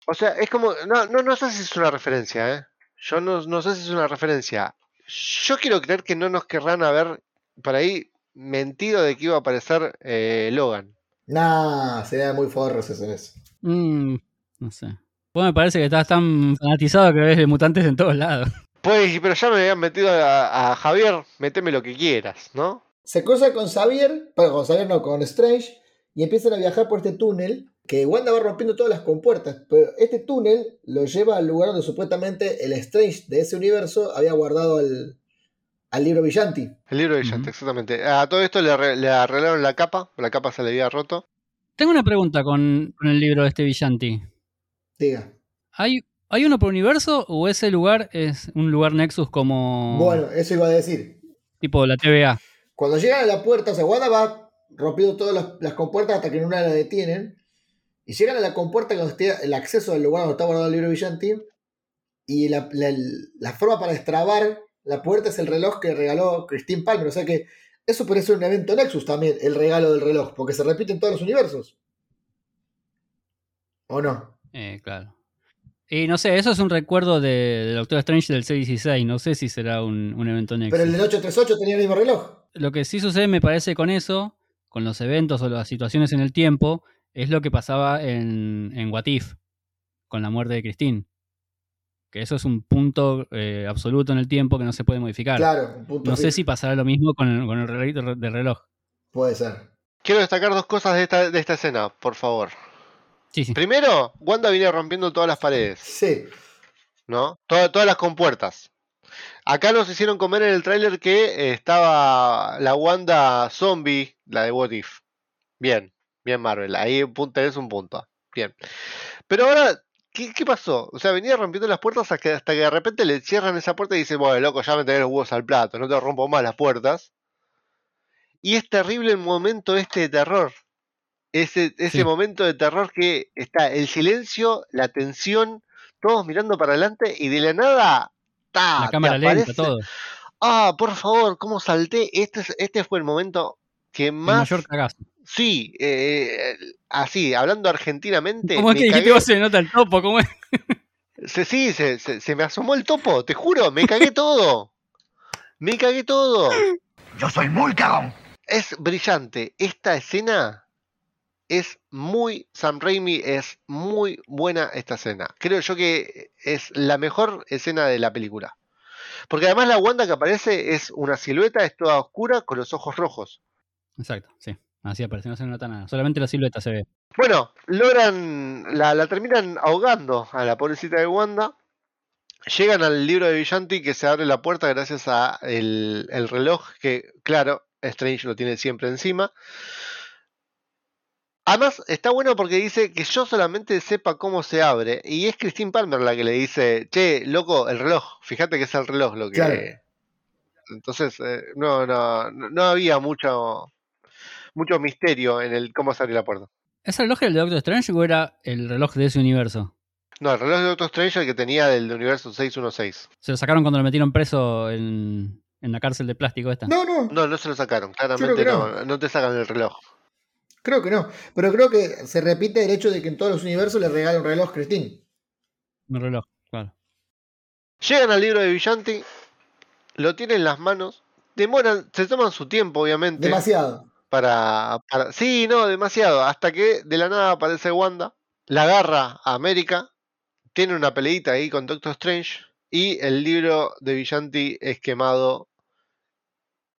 O sea, es como. No, no, no sé si es una referencia, ¿eh? Yo no, no sé si es una referencia. Yo quiero creer que no nos querrán haber por ahí mentido de que iba a aparecer eh, Logan. Nah, sería muy forros eso. eso. Mm, no sé. Vos me parece que estás tan fanatizado que ves de mutantes en todos lados. Pues, pero ya me habían metido a, a Javier, meteme lo que quieras, ¿no? Se cruza con Xavier, perdón, con Xavier no, con Strange, y empiezan a viajar por este túnel que Wanda va rompiendo todas las compuertas, pero este túnel lo lleva al lugar donde supuestamente el Strange de ese universo había guardado al, al libro Villanti. El libro de Villante, exactamente. A todo esto le, arre- le arreglaron la capa, la capa se le había roto. Tengo una pregunta con, con el libro de este Villanti. Diga. ¿Hay, ¿Hay uno por universo o ese lugar es un lugar Nexus como Bueno, eso iba a decir. tipo la TVA? Cuando llegan a la puerta, o sea, Wanda va rompiendo todas las, las compuertas hasta que en una la detienen. Y llegan a la compuerta donde está el acceso al lugar donde está guardado el libro Villanti. Y la, la- la forma para destrabar la puerta es el reloj que regaló Christine Palmer. O sea que eso puede ser un evento Nexus también, el regalo del reloj, porque se repite en todos los universos. ¿O no? Eh, claro. Y no sé, eso es un recuerdo de, de Doctor Strange del 616. No sé si será un, un evento Nexus. Pero el del 838 tenía el mismo reloj. Lo que sí sucede, me parece, con eso, con los eventos o las situaciones en el tiempo, es lo que pasaba en, en What If, con la muerte de Christine. Que eso es un punto eh, absoluto en el tiempo que no se puede modificar. Claro, un punto no sé si pasará lo mismo con el, con el reloj del reloj. Puede ser. Quiero destacar dos cosas de esta, de esta escena, por favor. Sí, sí. Primero, Wanda viene rompiendo todas las paredes, Sí. ¿no? Toda- todas las compuertas. Acá nos hicieron comer en el tráiler que estaba la Wanda zombie, la de What If. Bien, bien Marvel. Ahí tenés un punto. Bien. Pero ahora, ¿qué, qué pasó? O sea, venía rompiendo las puertas hasta que, hasta que de repente le cierran esa puerta y dice, bueno, loco, ya me tenés los huevos al plato, no te rompo más las puertas. Y es terrible el momento este de terror. Ese, ese Sí. momento de terror que está el silencio, la tensión, todos mirando para adelante y de la nada, ¡ta! La cámara lenta, todo. Ah, por favor, cómo salté. Este, es- este fue el momento que El más. mayor cagazo. Sí, eh, así, hablando argentinamente. ¿Cómo es que dijiste cagué- vos se nota el topo? ¿Cómo es? se, sí, se, se- se me asomó el topo, te juro, me cagué todo. Me cagué todo. Yo soy muy cagón. Es brillante. Esta escena es muy. Sam Raimi es muy buena esta escena. Creo yo que es la mejor escena de la película. Porque además la Wanda que aparece es una silueta, es toda oscura con los ojos rojos. Exacto, sí. Así aparece, no se nota nada. Solamente la silueta se ve. Bueno, logran. La, la terminan ahogando a la pobrecita de Wanda. Llegan al libro de Villanti que se abre la puerta gracias a el, el reloj que, claro, Strange lo tiene siempre encima. Además, está bueno porque dice que yo solamente sepa cómo se abre. Y es Christine Palmer la que le dice, che, loco, el reloj. Fíjate que es el reloj lo que... Claro. Entonces, eh, no, no, no no había mucho, mucho misterio en el cómo se abre la puerta. ¿Ese reloj era el de Doctor Strange o era el reloj de ese universo? No, el reloj de Doctor Strange el que tenía del universo 616. Se lo sacaron cuando lo metieron preso en, en la cárcel de plástico esta. No, no, No, no se lo sacaron, claramente no. no. no, te sacan el reloj. creo que no. Pero creo que se repite el hecho de que en todos los universos le regala un reloj Christine. Un reloj, claro. Llegan al libro de Villanti, lo tienen en las manos, demoran, se toman su tiempo, obviamente. Demasiado. Para, para- Sí, no, demasiado. Hasta que de la nada aparece Wanda, la agarra a América, tiene una peleita ahí con Doctor Strange y el libro de Villanti es quemado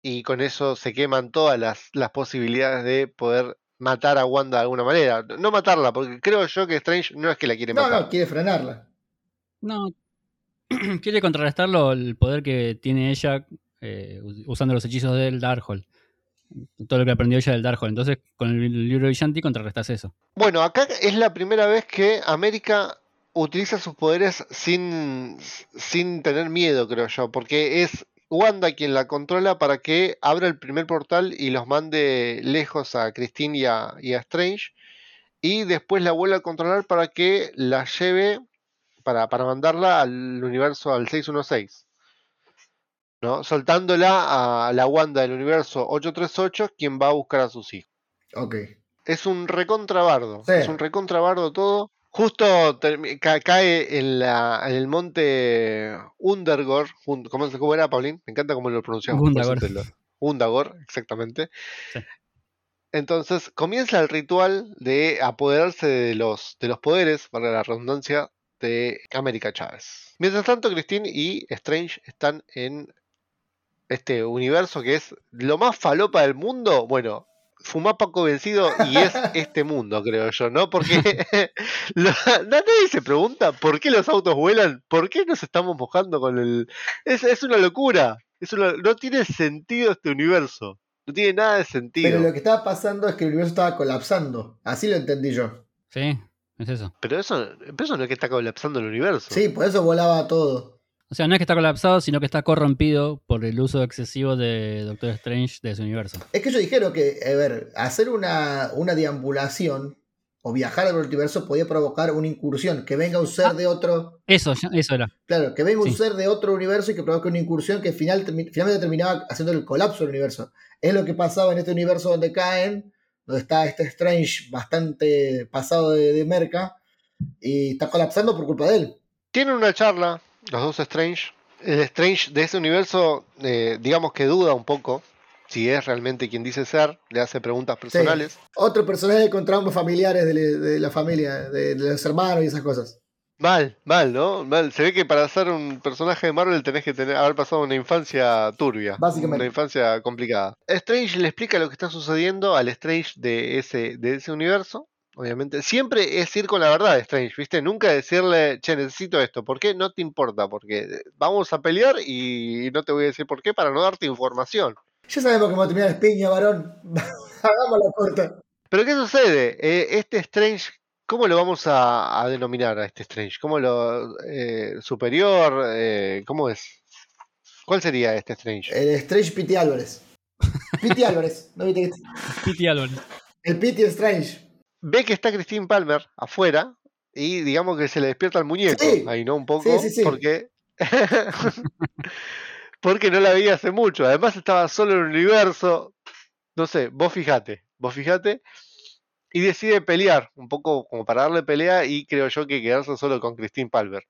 y con eso se queman todas las, las posibilidades de poder matar a Wanda de alguna manera. No matarla, porque creo yo que Strange no es que la quiere No, matar. no, quiere frenarla. No. Quiere contrarrestarlo el poder que tiene ella eh, us- usando los hechizos del Darkhold. Todo lo que aprendió ella del Darkhold. Entonces, con el libro de Villanti contrarrestas eso. Bueno, acá es la primera vez que América utiliza sus poderes sin, sin tener miedo, creo yo, porque es Wanda quien la controla para que abra el primer portal y los mande lejos a Christine y a, y a Strange, y después la vuelve a controlar para que la lleve, para, para mandarla al universo, al 616. ¿No? Soltándola a la Wanda del universo 838, quien va a buscar a sus hijos. Ok. Es un recontrabardo. Sí. Es un recontrabardo todo. Justo cae en, la, en el monte Undergor. ¿Cómo, cómo era, Paulín? Me encanta cómo lo pronunciamos. Undagor. Undagor, exactamente. Sí. Entonces comienza el ritual de apoderarse de los, de los poderes, para la redundancia, de América Chávez. Mientras tanto, Christine y Strange están en este universo que es lo más falopa del mundo. Bueno, fumá Paco vencido y es este mundo, creo yo, ¿no? Porque lo- nadie se pregunta por qué los autos vuelan, por qué nos estamos mojando con el... Es, es una locura, es una- no tiene sentido este universo, no tiene nada de sentido. Pero lo que estaba pasando es que el universo estaba colapsando. Así lo entendí yo. Sí, es eso. Pero eso, pero eso no es que está colapsando el universo. Sí, por eso volaba todo. O sea, no es que está colapsado, sino que está corrompido por el uso excesivo de Doctor Strange de su universo. Es que ellos dijeron que, a ver, hacer una, una deambulación o viajar al multiverso podía provocar una incursión, que venga un ser de otro, Eso, eso era. claro, que venga un Sí. ser de otro universo y que provoque una incursión que final, finalmente terminaba haciendo el colapso del universo. Es lo que pasaba en este universo donde caen, donde está este Strange bastante pasado de, de merca y está colapsando por culpa de él. Tienen una charla, los dos Strange. El Strange de ese universo, eh, digamos que duda un poco si es realmente quien dice ser, le hace preguntas personales. Otro personaje con traumas familiares de, de la familia, de, de los hermanos y esas cosas. Mal, mal, ¿no? Mal. Se ve que para ser un personaje de Marvel tenés que tener, haber pasado una infancia turbia. Básicamente. Una infancia complicada. Strange le explica lo que está sucediendo al Strange de ese, de ese universo. Obviamente. Siempre es ir con la verdad Strange, ¿viste? Nunca decirle, che, necesito esto. ¿Por qué? No te importa. Porque vamos a pelear y no te voy a decir por qué para no darte información. Ya sabemos cómo terminar la piña, varón. Hagámosla corta. Pero ¿qué sucede? Eh, este Strange, ¿cómo lo vamos a, a denominar a este Strange? ¿Cómo lo eh, superior? Eh, ¿Cómo es? ¿Cuál sería este Strange? El Strange Pity Álvarez. Pity Álvarez. ¿No viste que- Pity Álvarez. El Pity Strange. Ve que está Christine Palmer afuera y digamos que se le despierta el muñeco Sí. ahí, ¿no? Un poco, Sí, sí, sí. porque porque no la veía hace mucho. Además estaba solo en el universo. No sé, vos fijate, vos fijate. Y decide pelear, un poco como para darle pelea y creo yo que quedarse solo con Christine Palmer.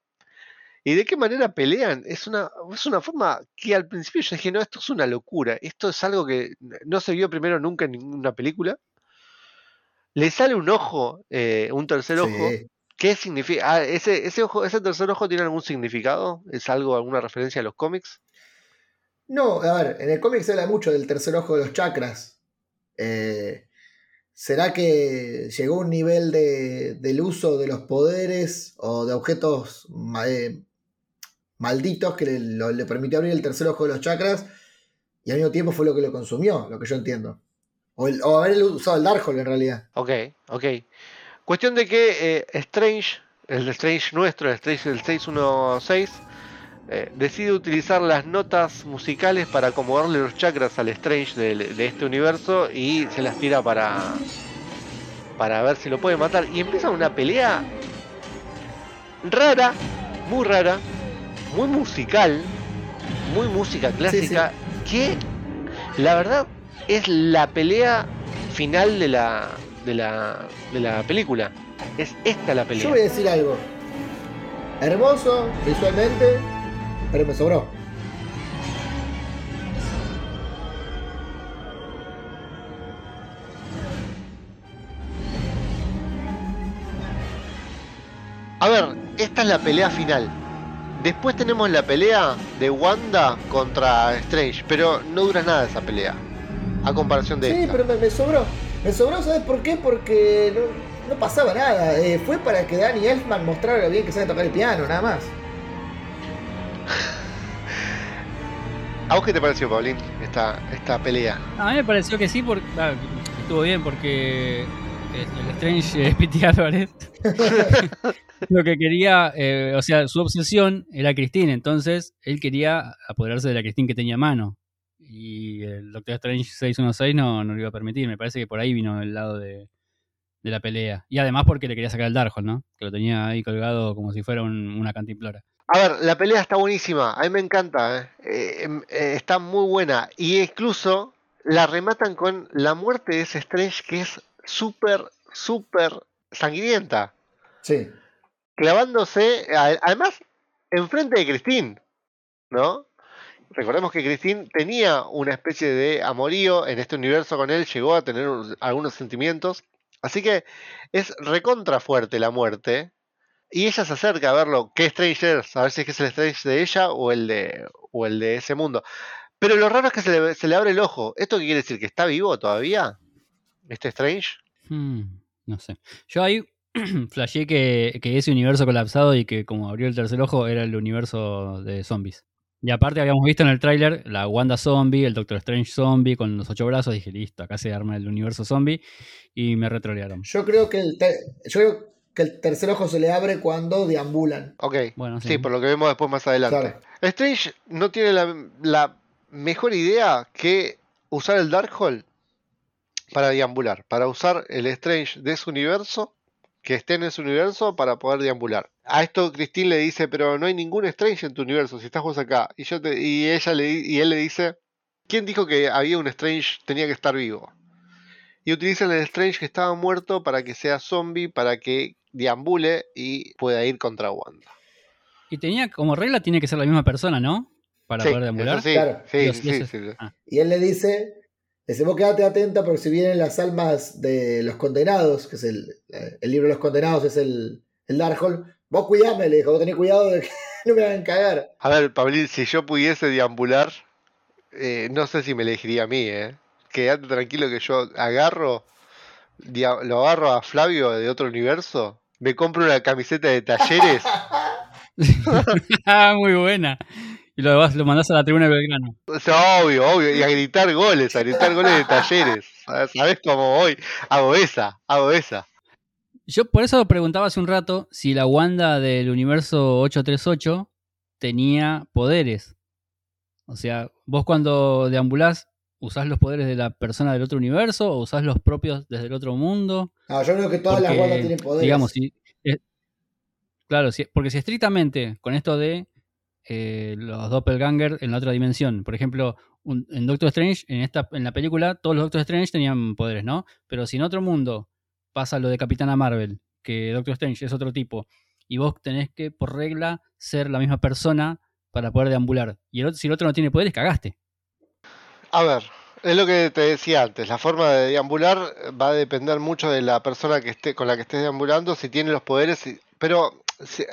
¿Y de qué manera pelean? Es una, es una forma que al principio yo dije, no, esto es una locura. Esto es algo que no se vio primero nunca en ninguna película. Le sale un ojo, eh, un tercer Sí. ojo. ¿Qué significa? Ah, ese, ese ojo, ese tercer ojo tiene algún significado? ¿Es algo, alguna referencia a los cómics? No, a ver, en el cómic se habla mucho del tercer ojo de los chakras. Eh, ¿Será que llegó un nivel de, del uso de los poderes o de objetos eh, malditos que le, lo- le permitió abrir el tercer ojo de los chakras y al mismo tiempo fue lo que lo consumió, lo que yo entiendo? O, el- o haber usado el Darkhold en realidad. Ok, ok. Cuestión de que eh, Strange, el Strange nuestro, el Strange del 616, eh, decide utilizar las notas musicales para acomodarle los chakras al Strange de, este universo y se las tira para, para ver si lo puede matar. Y empieza una pelea rara, muy rara, muy musical, muy música clásica, que la verdad es la pelea final de la, de la, de la película. Es esta la pelea. Yo voy a decir algo. Hermoso visualmente, pero me sobró. A ver, esta es la pelea final. Después tenemos la pelea de Wanda contra Strange, pero no dura nada esa pelea. A comparación de Sí, esta. pero me, me sobró. Me sobró, ¿sabes por qué? Porque no, no pasaba nada. Eh, fue para que Danny Elfman mostrara lo bien que sabe tocar el piano, nada más. ¿A vos qué te pareció, Paulín, esta, esta pelea? A mí me pareció que sí, porque, ah, estuvo bien, porque el, el Strange eh, Pity Álvarez lo que quería, eh, o sea, su obsesión era Christine, entonces él quería apoderarse de la Christine que tenía a mano. Y el Doctor Strange 616 no, no lo iba a permitir, me parece que por ahí vino el lado de, de la pelea. Y además porque le quería sacar el Darkhold, ¿no? Que lo tenía ahí colgado como si fuera un- una cantimplora. A ver, la pelea está buenísima, a mí me encanta, ¿eh? Eh, em, eh, está muy buena. Y incluso la rematan con la muerte de ese Strange que es súper, súper sangrienta. Sí. Clavándose, además, enfrente de Christine, ¿no? Recordemos que Christine tenía una especie de amorío en este universo con él, llegó a tener unos- algunos sentimientos. Así que es recontra fuerte la muerte. Y ella se acerca a verlo, qué Strange es, a ver si es que es el Strange de ella o el de, o el de ese mundo. Pero lo raro es que se le, se le abre el ojo. ¿Esto qué quiere decir? ¿Que está vivo todavía? ¿Este Strange? Hmm, no sé. Yo ahí flashé que, que ese universo colapsado y que como abrió el tercer ojo era el universo de zombies. Y aparte habíamos visto en el tráiler la Wanda zombie, el Doctor Strange zombie con los ocho brazos. Dije, listo, acá se arma el universo zombie. Y me retrolearon. Yo creo que el, yo creo que el tercer ojo se le abre cuando deambulan. Ok. Bueno, Sí, por lo que vemos después más adelante. Claro. Strange no tiene la, la mejor idea que usar el Darkhold para deambular, para usar el Strange de su universo, que esté en ese universo para poder deambular. A esto Christine le dice, pero no hay ningún Strange en tu universo, si estás vos acá. Y, yo te- y, ella le, y él le dice, ¿quién dijo que había un Strange, tenía que estar vivo? Y utilizan el Strange que estaba muerto para que sea zombie, para que deambule y pueda ir contra Wanda. Y tenía como regla tiene que ser la misma persona, ¿no? Para Sí, poder deambular. sí, Claro. sí, Dios, sí, eso- sí, sí. ah. Y él le dice, dice, vos quedate atenta porque si vienen las almas de los condenados, que es el, el libro de los condenados, es el, el Darkhold, vos cuidame, le dijo, vos tenés cuidado de que no me hagan cagar. A ver, Pablín, si yo pudiese deambular, eh, no sé si me elegiría a mí, ¿eh? Quédate tranquilo que yo agarro, lo agarro a Flavio de otro universo, me compro una camiseta de talleres, Ah, Muy buena. Y lo, vas- lo mandás a la tribuna de Belgrano. o sea, obvio, obvio, y a gritar goles, a gritar goles de talleres. ¿Sabes cómo voy? Hago esa, hago esa. Yo por eso preguntaba hace un rato si la Wanda del universo 838 tenía poderes. O sea, vos cuando deambulás, ¿usás los poderes de la persona del otro universo o usás los propios desde el otro mundo? No, yo creo que todas las bandas tienen poderes. Digamos, si, eh, claro, si- porque si estrictamente con esto de eh, los doppelganger en la otra dimensión, por ejemplo, en Doctor Strange, en, esta, en la película, todos los Doctor Strange tenían poderes, ¿no? Pero si en otro mundo pasa lo de Capitana Marvel, que Doctor Strange es otro tipo, y vos tenés que, por regla, ser la misma persona para poder deambular, y el otro- si el otro no tiene poderes, cagaste. A ver, es lo que te decía antes, la forma de deambular va a depender mucho de la persona que esté con la que estés deambulando, si tiene los poderes, pero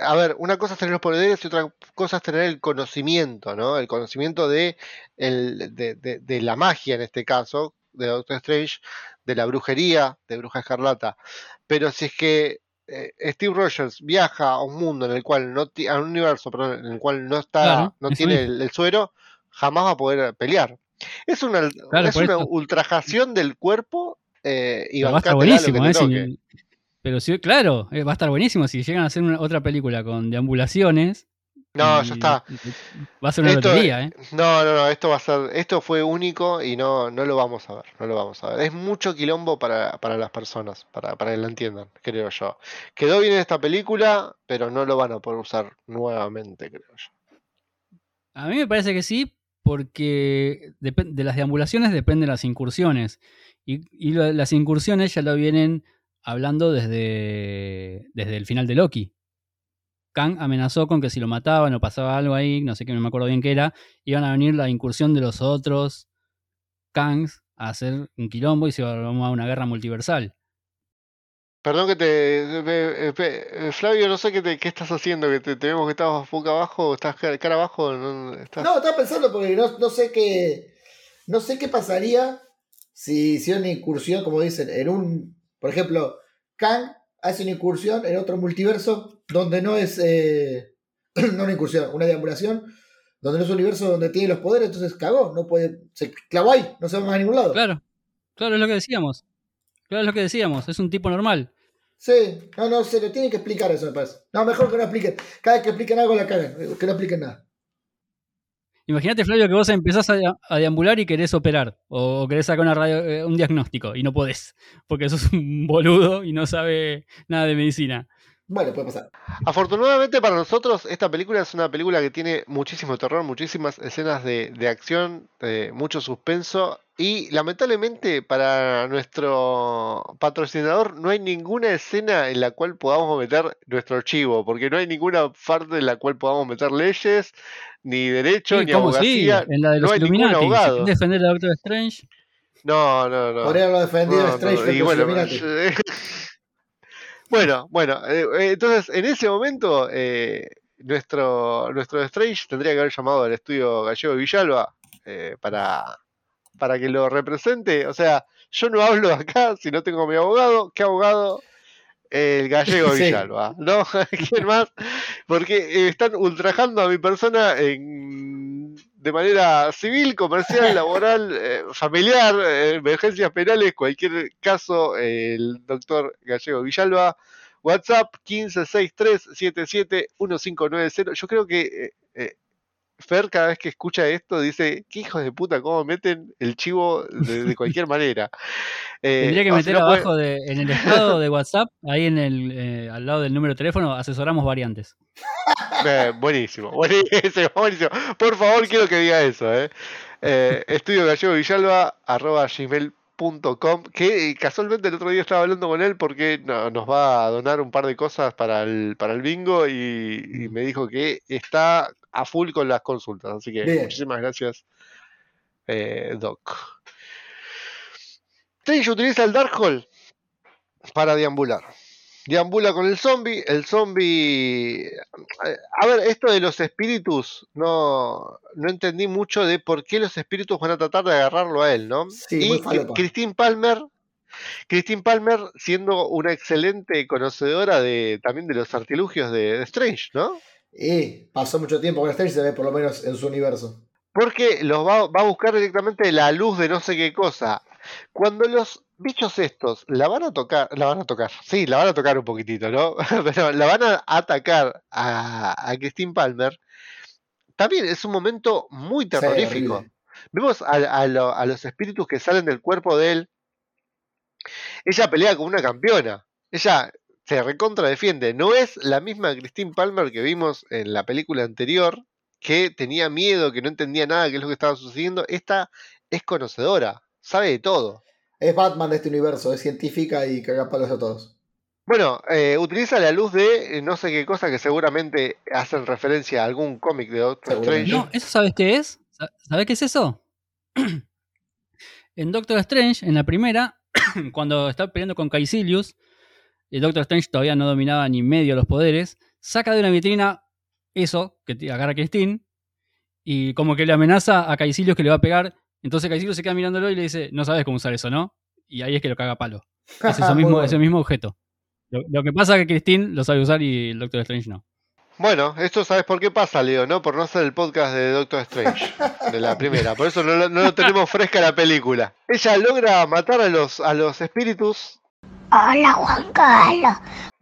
a ver, una cosa es tener los poderes y otra cosa es tener el conocimiento, ¿no? El conocimiento de, el, de, de- de la magia en este caso, de Doctor Strange, de la brujería, de Bruja Escarlata. Pero si es que eh, Steve Rogers viaja a un mundo en el cual no a un universo, perdón, en el cual no está, Claro, no tiene el, el suero, jamás va a poder pelear. Es una, Claro, es por una eso. ultrajación del cuerpo eh, y va a estar bancátela lo que buenísimo, te ¿eh? toque. Pero sí, claro, eh, va a estar buenísimo si llegan a hacer una, otra película con deambulaciones. No, y- ya está. Va a ser una Esto, lotería, ¿eh? No, no, no, esto va a ser, esto fue único y no, no lo vamos a ver, no lo vamos a ver. Es mucho quilombo para, para las personas, para, para que lo entiendan, creo yo. Quedó bien esta película, pero no lo van a poder usar nuevamente, creo yo. A mí me parece que sí, porque depen- de las deambulaciones dependen las incursiones. Y, las incursiones ya lo vienen hablando desde, desde el final de Loki. Kang amenazó con que si lo mataban o pasaba algo ahí, no sé qué, no me acuerdo bien qué era, iban a venir la incursión de los otros Kangs a hacer un quilombo y se iba a armar una guerra multiversal. Perdón que te... eh, Flavio, no sé qué, te- qué estás haciendo, que te, te vemos que estás boca abajo, estás cara, abajo, no, estás... No, estaba pensando porque no, no sé qué. No sé qué pasaría si hiciera una incursión, como dicen, en un. Por ejemplo, Kang hace una incursión en otro multiverso donde no es. eh, no una incursión, una deambulación. Donde no es un universo donde tiene los poderes, entonces cagó, no puede. Se clavó ahí, no se va más a ningún lado. Claro, claro, es lo que decíamos. Claro, es lo que decíamos, es un tipo normal. Sí, no, no, se le tiene que explicar eso, me parece. No, mejor que no expliquen. Cada vez que expliquen algo la cagan, que no expliquen nada. Imagínate, Flavio, que vos empezás a, a deambular y querés operar. O, o querés sacar una radio, eh, un diagnóstico y no podés. Porque sos un boludo y no sabe nada de medicina. Bueno, puede pasar. Afortunadamente para nosotros, esta película es una película que tiene muchísimo terror, muchísimas escenas de, de acción, eh, mucho suspenso. Y lamentablemente para nuestro patrocinador no hay ninguna escena en la cual podamos meter nuestro archivo, porque no hay ninguna parte en la cual podamos meter leyes, ni derecho, Sí, ni ¿cómo sí? abogacía. En la de los no hay ningún abogado. defender a Doctor Strange. No, no, no. Por haberlo defendido No, Strange no, y bueno. Bueno, bueno, eh, entonces en ese momento eh, nuestro, nuestro Strange tendría que haber llamado al estudio Gallego Villalba eh, para, para que lo represente. O sea, yo no hablo acá si no tengo a mi abogado. ¿Qué abogado? El Gallego Sí. Villalba, ¿no? ¿Quién más? Porque eh, están ultrajando a mi persona en- de manera civil, comercial, laboral, eh, familiar, eh, emergencias penales, cualquier caso, el doctor Gallego Villalba. WhatsApp 1563771590. Yo creo que eh, eh, Fer cada vez que escucha esto dice, qué hijos de puta, cómo meten el chivo de, de cualquier manera. Eh, Tendría que o si meter no puede- abajo de, en el estado de WhatsApp, ahí en el, eh, al lado del número de teléfono, asesoramos variantes. Eh, buenísimo, buenísimo, buenísimo. Por favor, quiero que diga eso. Eh. Estudio Gallego Villalba, arroba gmail.com, que eh, casualmente el otro día estaba hablando con él porque no- nos va a donar un par de cosas para el, para el bingo y, y me dijo que está a full con las consultas. Así que Bien. muchísimas gracias, eh, Doc. Strange utiliza el Darkhold para deambular. Deambula con el zombie. El zombie. eh, A ver, esto de los espíritus, no, no entendí mucho de por qué los espíritus van a tratar de agarrarlo a él, ¿no? Sí, y. Christine Palmer. Christine Palmer siendo una excelente conocedora de también de los artilugios de, de Strange, ¿no? Y pasó mucho tiempo con Strange, se ve por lo menos en su universo. Porque los va, va a buscar directamente la luz de no sé qué cosa. Cuando los bichos estos la van a tocar, la van a tocar, sí, la van a tocar un poquitito, ¿no? Pero la van a atacar a, a Christine Palmer, también es un momento muy terrorífico. Vemos a, a lo- a los espíritus que salen del cuerpo de él. Ella pelea como una campeona. Ella se recontra defiende. No es la misma Christine Palmer que vimos en la película anterior, que tenía miedo, que no entendía nada de qué es lo que estaba sucediendo. Esta es conocedora, sabe de todo. Es Batman de este universo, es científica y caga palos a todos. Bueno, eh, utiliza la luz de eh, no sé qué cosa que seguramente hacen referencia a algún cómic de Doctor. Strange. No, ¿eso sabes qué es? Sa- ¿Sabes qué es eso? en Doctor Strange, en la primera, cuando está peleando con Caecilius, el Doctor Strange todavía no dominaba ni medio los poderes, saca de una vitrina eso, que te agarra a Christine, y como que le amenaza a Caecilius que le va a pegar, entonces Caecilius se queda mirándolo y le dice, no sabes cómo usar eso, ¿no? Y ahí es que lo caga a palo. Es mismo, bueno. ese mismo objeto. Lo, lo que pasa es que Christine lo sabe usar y el Doctor Strange no. Bueno, esto sabes por qué pasa, Leo, ¿no? Por no hacer el podcast de Doctor Strange, de la primera. Por eso no, lo- no lo tenemos fresca la película. Ella logra matar a los, a los espíritus Hola Juan Carlos.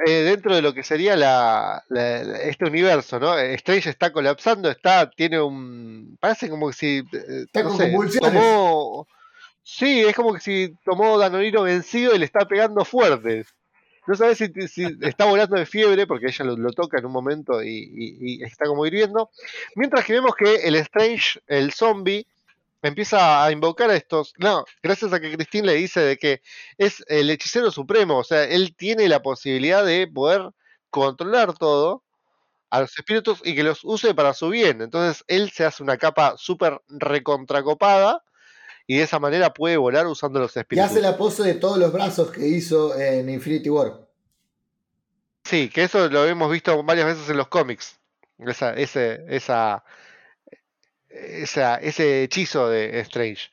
eh, dentro de lo que sería la, la- la- este universo, ¿no? Strange está colapsando, está, tiene un... Parece como que si... eh, Está no con sé, convulsiones. tomó... Sí, es como que si tomó Danonino vencido y le está pegando fuerte. No sabes si, si está volando de fiebre, porque ella lo, lo toca en un momento y, y- y está como hirviendo. Mientras que vemos que el Strange, el zombie, empieza a invocar a estos. No, gracias a que Christine le dice de que es el hechicero supremo. O sea, él tiene la posibilidad de poder controlar todo a los espíritus y que los use para su bien. Entonces él se hace una capa súper recontracopada y de esa manera puede volar usando los Y espíritus. hace la pose de todos los brazos que hizo en Infinity War. Sí, que eso lo hemos visto varias veces en los cómics. Esa, ese, esa, esa, ese hechizo de Strange.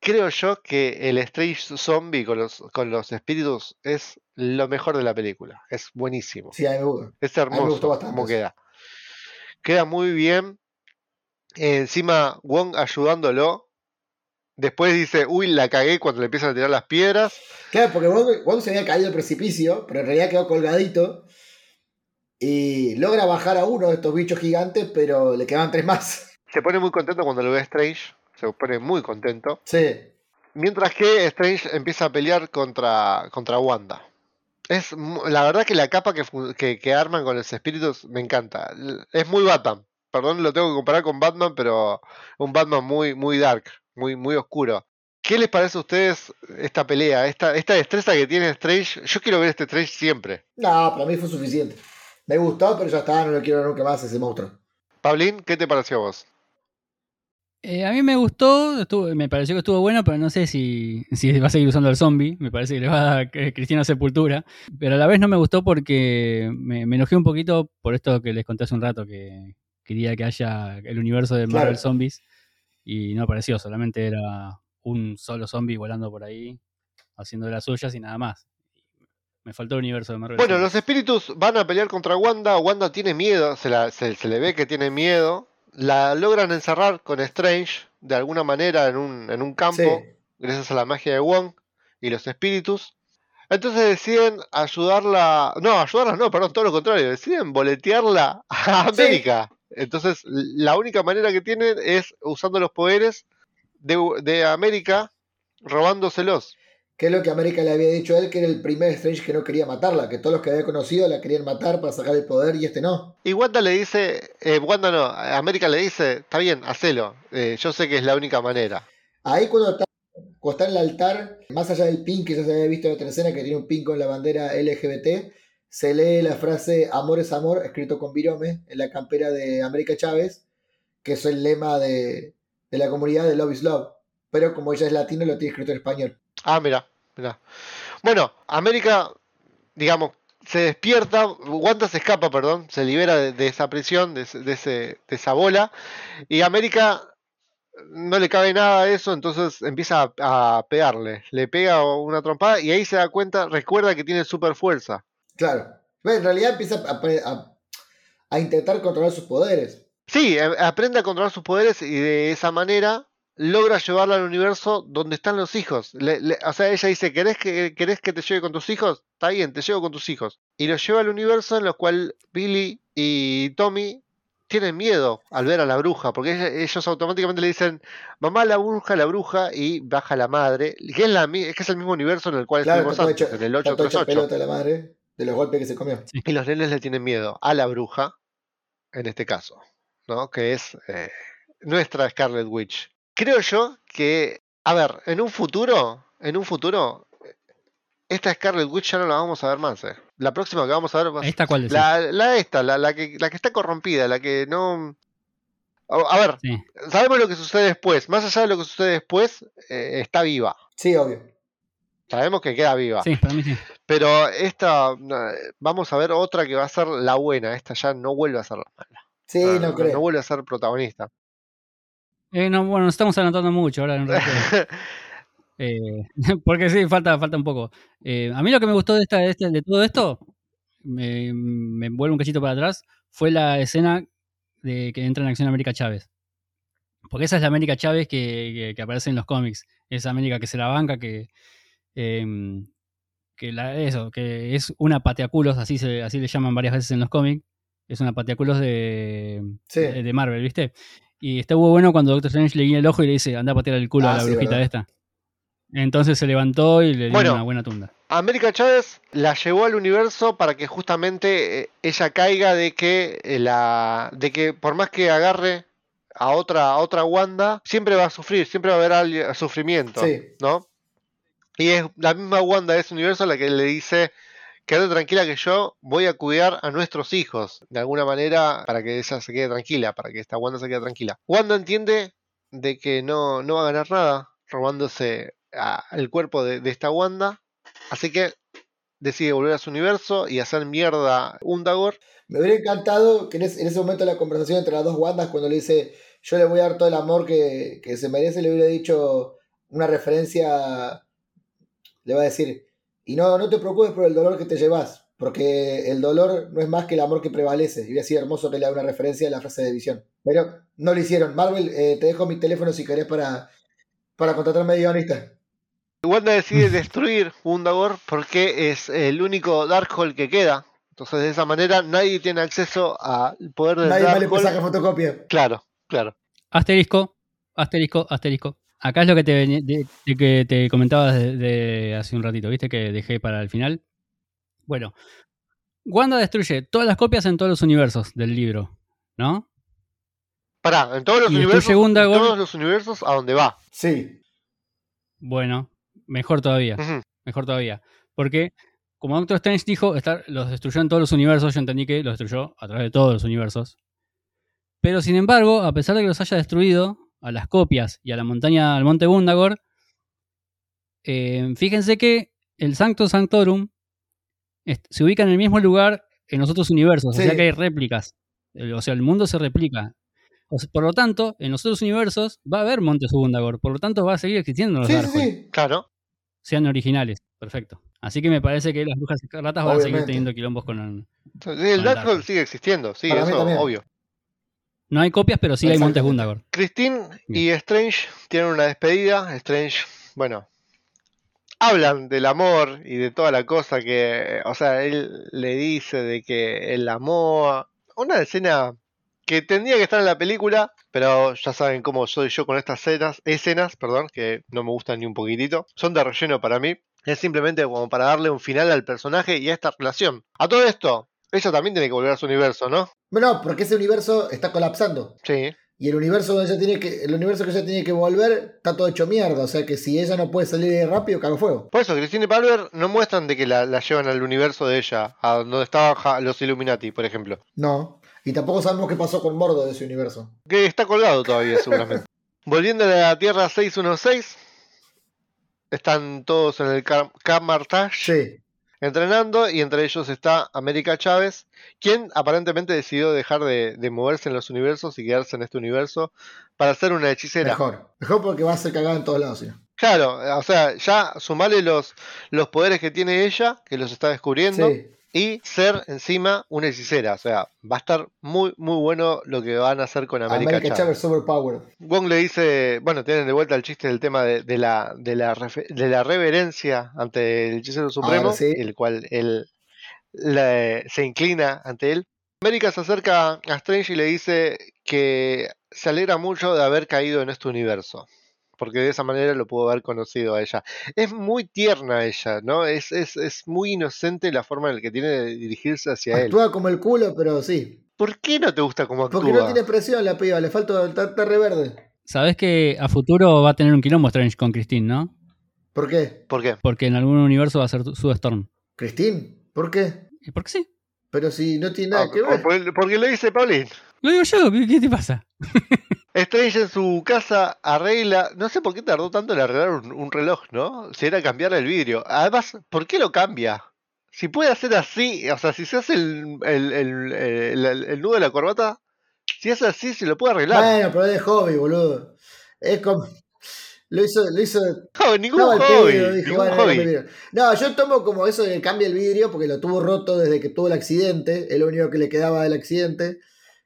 Creo yo que el Strange zombie con los, con los espíritus es lo mejor de la película. Es buenísimo. Sí, a mí me gusta. Es me gustó hermoso bastante como queda. Queda muy bien. Eh, encima Wong ayudándolo. Después dice, uy, la cagué cuando le empiezan a tirar las piedras. Claro, porque Wong, Wong se había caído del precipicio, pero en realidad quedó colgadito. Y logra bajar a uno de estos bichos gigantes, pero le quedaban tres más. Se pone muy contento cuando lo ve a Strange. Se pone muy contento. Sí. Mientras que Strange empieza a pelear contra, contra Wanda. Es la verdad que la capa que, que, que arman con los espíritus me encanta. Es muy Batman. Perdón, lo tengo que comparar con Batman, pero un Batman muy, muy dark, muy, muy oscuro. ¿Qué les parece a ustedes esta pelea, esta, esta destreza que tiene Strange? Yo quiero ver este Strange siempre. No, para mí fue suficiente. Me gustó, pero ya está, no lo quiero ver nunca más ese monstruo. Pablín, ¿qué te pareció a vos? Eh, a mí me gustó, estuvo- me pareció que estuvo bueno, pero no sé si, si va a seguir usando el zombie. Me parece que le va a dar eh, Cristina Sepultura. Pero a la vez no me gustó porque me, me enojé un poquito por esto que les conté hace un rato, que quería que haya el universo de Marvel Claro. Zombies. Y no apareció, solamente era un solo zombie volando por ahí, haciendo de las suyas y nada más. Me faltó el universo de Marvel Bueno, Zombies. los espíritus van a pelear contra Wanda. Wanda tiene miedo, se, la- se- se le ve que tiene miedo. La logran encerrar con Strange de alguna manera en un, en un campo, Sí. gracias a la magia de Wong y los espíritus. Entonces deciden ayudarla. No, ayudarla no, perdón, todo lo contrario. Deciden boletearla a Sí. América. Entonces, la única manera que tienen es usando los poderes de, de América, robándoselos. Que es lo que América le había dicho a él, que era el primer Strange que no quería matarla, que todos los que había conocido la querían matar para sacar el poder y este no. Y Wanda le dice, eh, Wanda no, América le dice, está bien, hacelo, eh, yo sé que es la única manera. Ahí cuando está, cuando está en el altar, más allá del pin que ya se había visto en otra escena, que tiene un pin con la bandera LGBT, se lee la frase Amor es amor, escrito con virome, en la campera de América Chávez, que es el lema de, de la comunidad de Love is Love. Pero como ella es latino, lo tiene escrito en español. Ah, mira, Bueno, América, digamos, se despierta, Wanda se escapa, perdón, se libera de, de esa prisión, de, de, ese, de esa bola, y América no le cabe nada a eso, entonces empieza a, a pegarle, le pega una trompada y ahí se da cuenta, recuerda que tiene super fuerza. Claro. Bueno, en realidad empieza a, a- a intentar controlar sus poderes. Sí, a- aprende a controlar sus poderes y de esa manera logra llevarla al universo donde están los hijos. Le- le- o sea, ella dice, ¿querés que, ¿querés que te lleve con tus hijos? Está bien, te llevo con tus hijos. Y los lleva al universo en el cual Billy y Tommy tienen miedo al ver a la bruja, porque ellos automáticamente le dicen, mamá la bruja, la bruja, y baja la madre, que es, la, que es el mismo universo en el cual Claro, estuvimos antes, hecho, en el está todo hecho 838. pelota la madre de los golpes que se comió. Y los nenes le tienen miedo a la bruja, en este caso, ¿no? Que es eh, nuestra Scarlet Witch. Creo yo que, a ver, en un futuro, en un futuro, esta Scarlet Witch ya no la vamos a ver más, ¿eh? La próxima que vamos a ver va a ser ¿Esta cuál decís? la, la esta, la, la que, la que está corrompida, la que no... A, a ver, Sí. sabemos lo que sucede después. Más allá de lo que sucede después, eh, está viva. Sí, obvio. Sabemos que queda viva. Sí, para mí sí. Pero esta, vamos a ver otra que va a ser la buena. Esta ya no vuelve a ser la mala. Sí, no- creo. no vuelve a ser protagonista. Eh, no, bueno, estamos adelantando mucho ahora en realidad. Eh, porque sí, falta, falta un poco. Eh, a mí lo que me gustó de, esta, de, este- de todo esto, me, me vuelvo un cachito para atrás, fue la escena de que entra en acción América Chávez. Porque esa es la América Chávez que, que- que aparece en los cómics. Esa América que se la banca, que, em, que la, eso, que es una pateaculos, así, se, así le llaman varias veces en los cómics. Es una pateaculos de, Sí. de, de Marvel, ¿viste? Y estuvo bueno cuando Doctor Strange le guiña el ojo y le dice, anda a patear el culo Ah, a la sí, brujita verdad. esta. Entonces se levantó y le dio Bueno. una buena tunda. América Chávez la llevó al universo para que justamente eh, ella caiga de que eh, la de que por más que agarre a otra a otra Wanda siempre va a sufrir siempre va a haber sufrimiento Sí. no y es la misma Wanda de ese universo la que le dice quédate tranquila que yo voy a cuidar a nuestros hijos de alguna manera para que ella se quede tranquila para que esta Wanda se quede tranquila Wanda entiende de que no no va a ganar nada robándose el cuerpo de, esta Wanda Así que decide volver a su universo y hacer mierda Undagor. Me hubiera encantado que en ese, en ese momento la conversación entre las dos Wandas, cuando le dice yo le voy a dar todo el amor que, que se merece, le hubiera dicho una referencia, le va a decir, y no, no te preocupes por el dolor que te llevas, porque el dolor no es más que el amor que prevalece. Y hubiera sido hermoso que le haga una referencia a la frase de visión. Pero no lo hicieron. Marvel, eh, te dejo mi teléfono si querés para, para contratarme de guionista. Wanda decide destruir Undagor porque es el único Darkhold que queda. Entonces de esa manera nadie tiene acceso al poder del Nadie más le puede Darkhold. sacar fotocopia. Claro, claro. Asterisco, asterisco, asterisco. Acá es lo que te, de- de que te comentaba de, de hace un ratito, ¿viste? Que dejé para el final. Bueno, Wanda destruye todas las copias en todos los universos del libro, ¿no? Pará, en todos los Y universos, en todos los universos a donde va. Sí. Bueno, mejor todavía. Mejor todavía. Porque, como Doctor Strange dijo, estar- los destruyó en todos los universos. Yo entendí que los destruyó a través de todos los universos. Pero sin embargo, a pesar de que los haya destruido, a las copias y a la montaña, al monte Bundagor, eh, fíjense que el Sancto Sanctorum se ubica en el mismo lugar en los otros universos, o Sí. sea que hay réplicas. O sea, el mundo se replica. O sea, por lo tanto, en los otros universos va a haber montes Bundagor, por lo tanto va a seguir existiendo los Sí, sí, Darkhold, sí. Claro. sean originales. Perfecto. Así que me parece que las brujas escarlatas van a seguir teniendo quilombos con... El Con el Darkhold sigue existiendo, sí, Para eso obvio. No hay copias, pero sí hay montes. Bundagor. Christine y Strange tienen una despedida. Strange, bueno, hablan del amor y de toda la cosa que, o sea, él le dice de que el amor, una escena que tendría que estar en la película, pero ya saben cómo soy yo con estas escenas, escenas, perdón, que no me gustan ni un poquitito, son de relleno para mí. Es simplemente como para darle un final al personaje y a esta relación. A todo esto, ella también tiene que volver a su universo, ¿no? No, porque ese universo está colapsando. Sí. Y el universo donde ella tiene que, el universo que ella tiene que volver está todo hecho mierda. O sea que si ella no puede salir de rápido, cago fuego. Por eso, Christine Palmer no muestran de que la, la llevan al universo de ella, a donde estaban los Illuminati, por ejemplo. No. Y tampoco sabemos qué pasó con Mordo de ese universo. Que está colgado todavía, seguramente. Volviendo a la Tierra 616, están todos en el Cam- Camartage Sí. Entrenando y entre ellos está América Chávez, quien aparentemente decidió dejar de, de moverse en los universos y quedarse en este universo para ser una hechicera. Mejor. Mejor porque va a ser cagada en todos lados. ¿sí? Claro, o sea, ya sumarle los, los poderes que tiene ella, que los está descubriendo, Sí. Y ser encima una hechicera. O sea, va a estar muy, muy bueno lo que van a hacer con América, América Chávez. Overpowered. Wong le dice, bueno, tienen de vuelta el chiste del tema de, de la, de, la de la reverencia ante el hechicero supremo, Ahora sí. el cual él le- se inclina ante él. América se acerca a Strange y le dice que se alegra mucho de haber caído en este universo. Porque de esa manera lo pudo haber conocido a ella. Es muy tierna ella, ¿no? Es, es, es muy inocente la forma en la que tiene de dirigirse hacia él. Actúa como el culo, pero sí. ¿Por qué no te gusta cómo actúa? Porque no tiene expresión la piba, le falta está, está re verde. Sabés que a futuro va a tener un quilombo Strange con Christine, ¿no? ¿Por qué? ¿Por qué? Porque en algún universo va a ser Sue Storm. ¿Christine? ¿Por qué? ¿Y por qué sí? Pero si no tiene nada Ah, que ver. por- porque lo dice Paulín. Lo digo yo, ¿qué, qué te pasa? Strange en su casa arregla, no sé por qué tardó tanto en arreglar un, un reloj, ¿no? Si era cambiarle el vidrio. Además, ¿por qué lo cambia? Si puede hacer así, o sea, si se hace el, el, el, el- nudo de la corbata, si hace así, se lo puede arreglar. Bueno, pero es de hobby, boludo. Es como. Lo hizo, lo hizo. No, ningún hobby. dijo, ningún. No, yo tomo como eso de que cambia el vidrio porque lo tuvo roto desde que tuvo el accidente. Es lo único que le quedaba del accidente.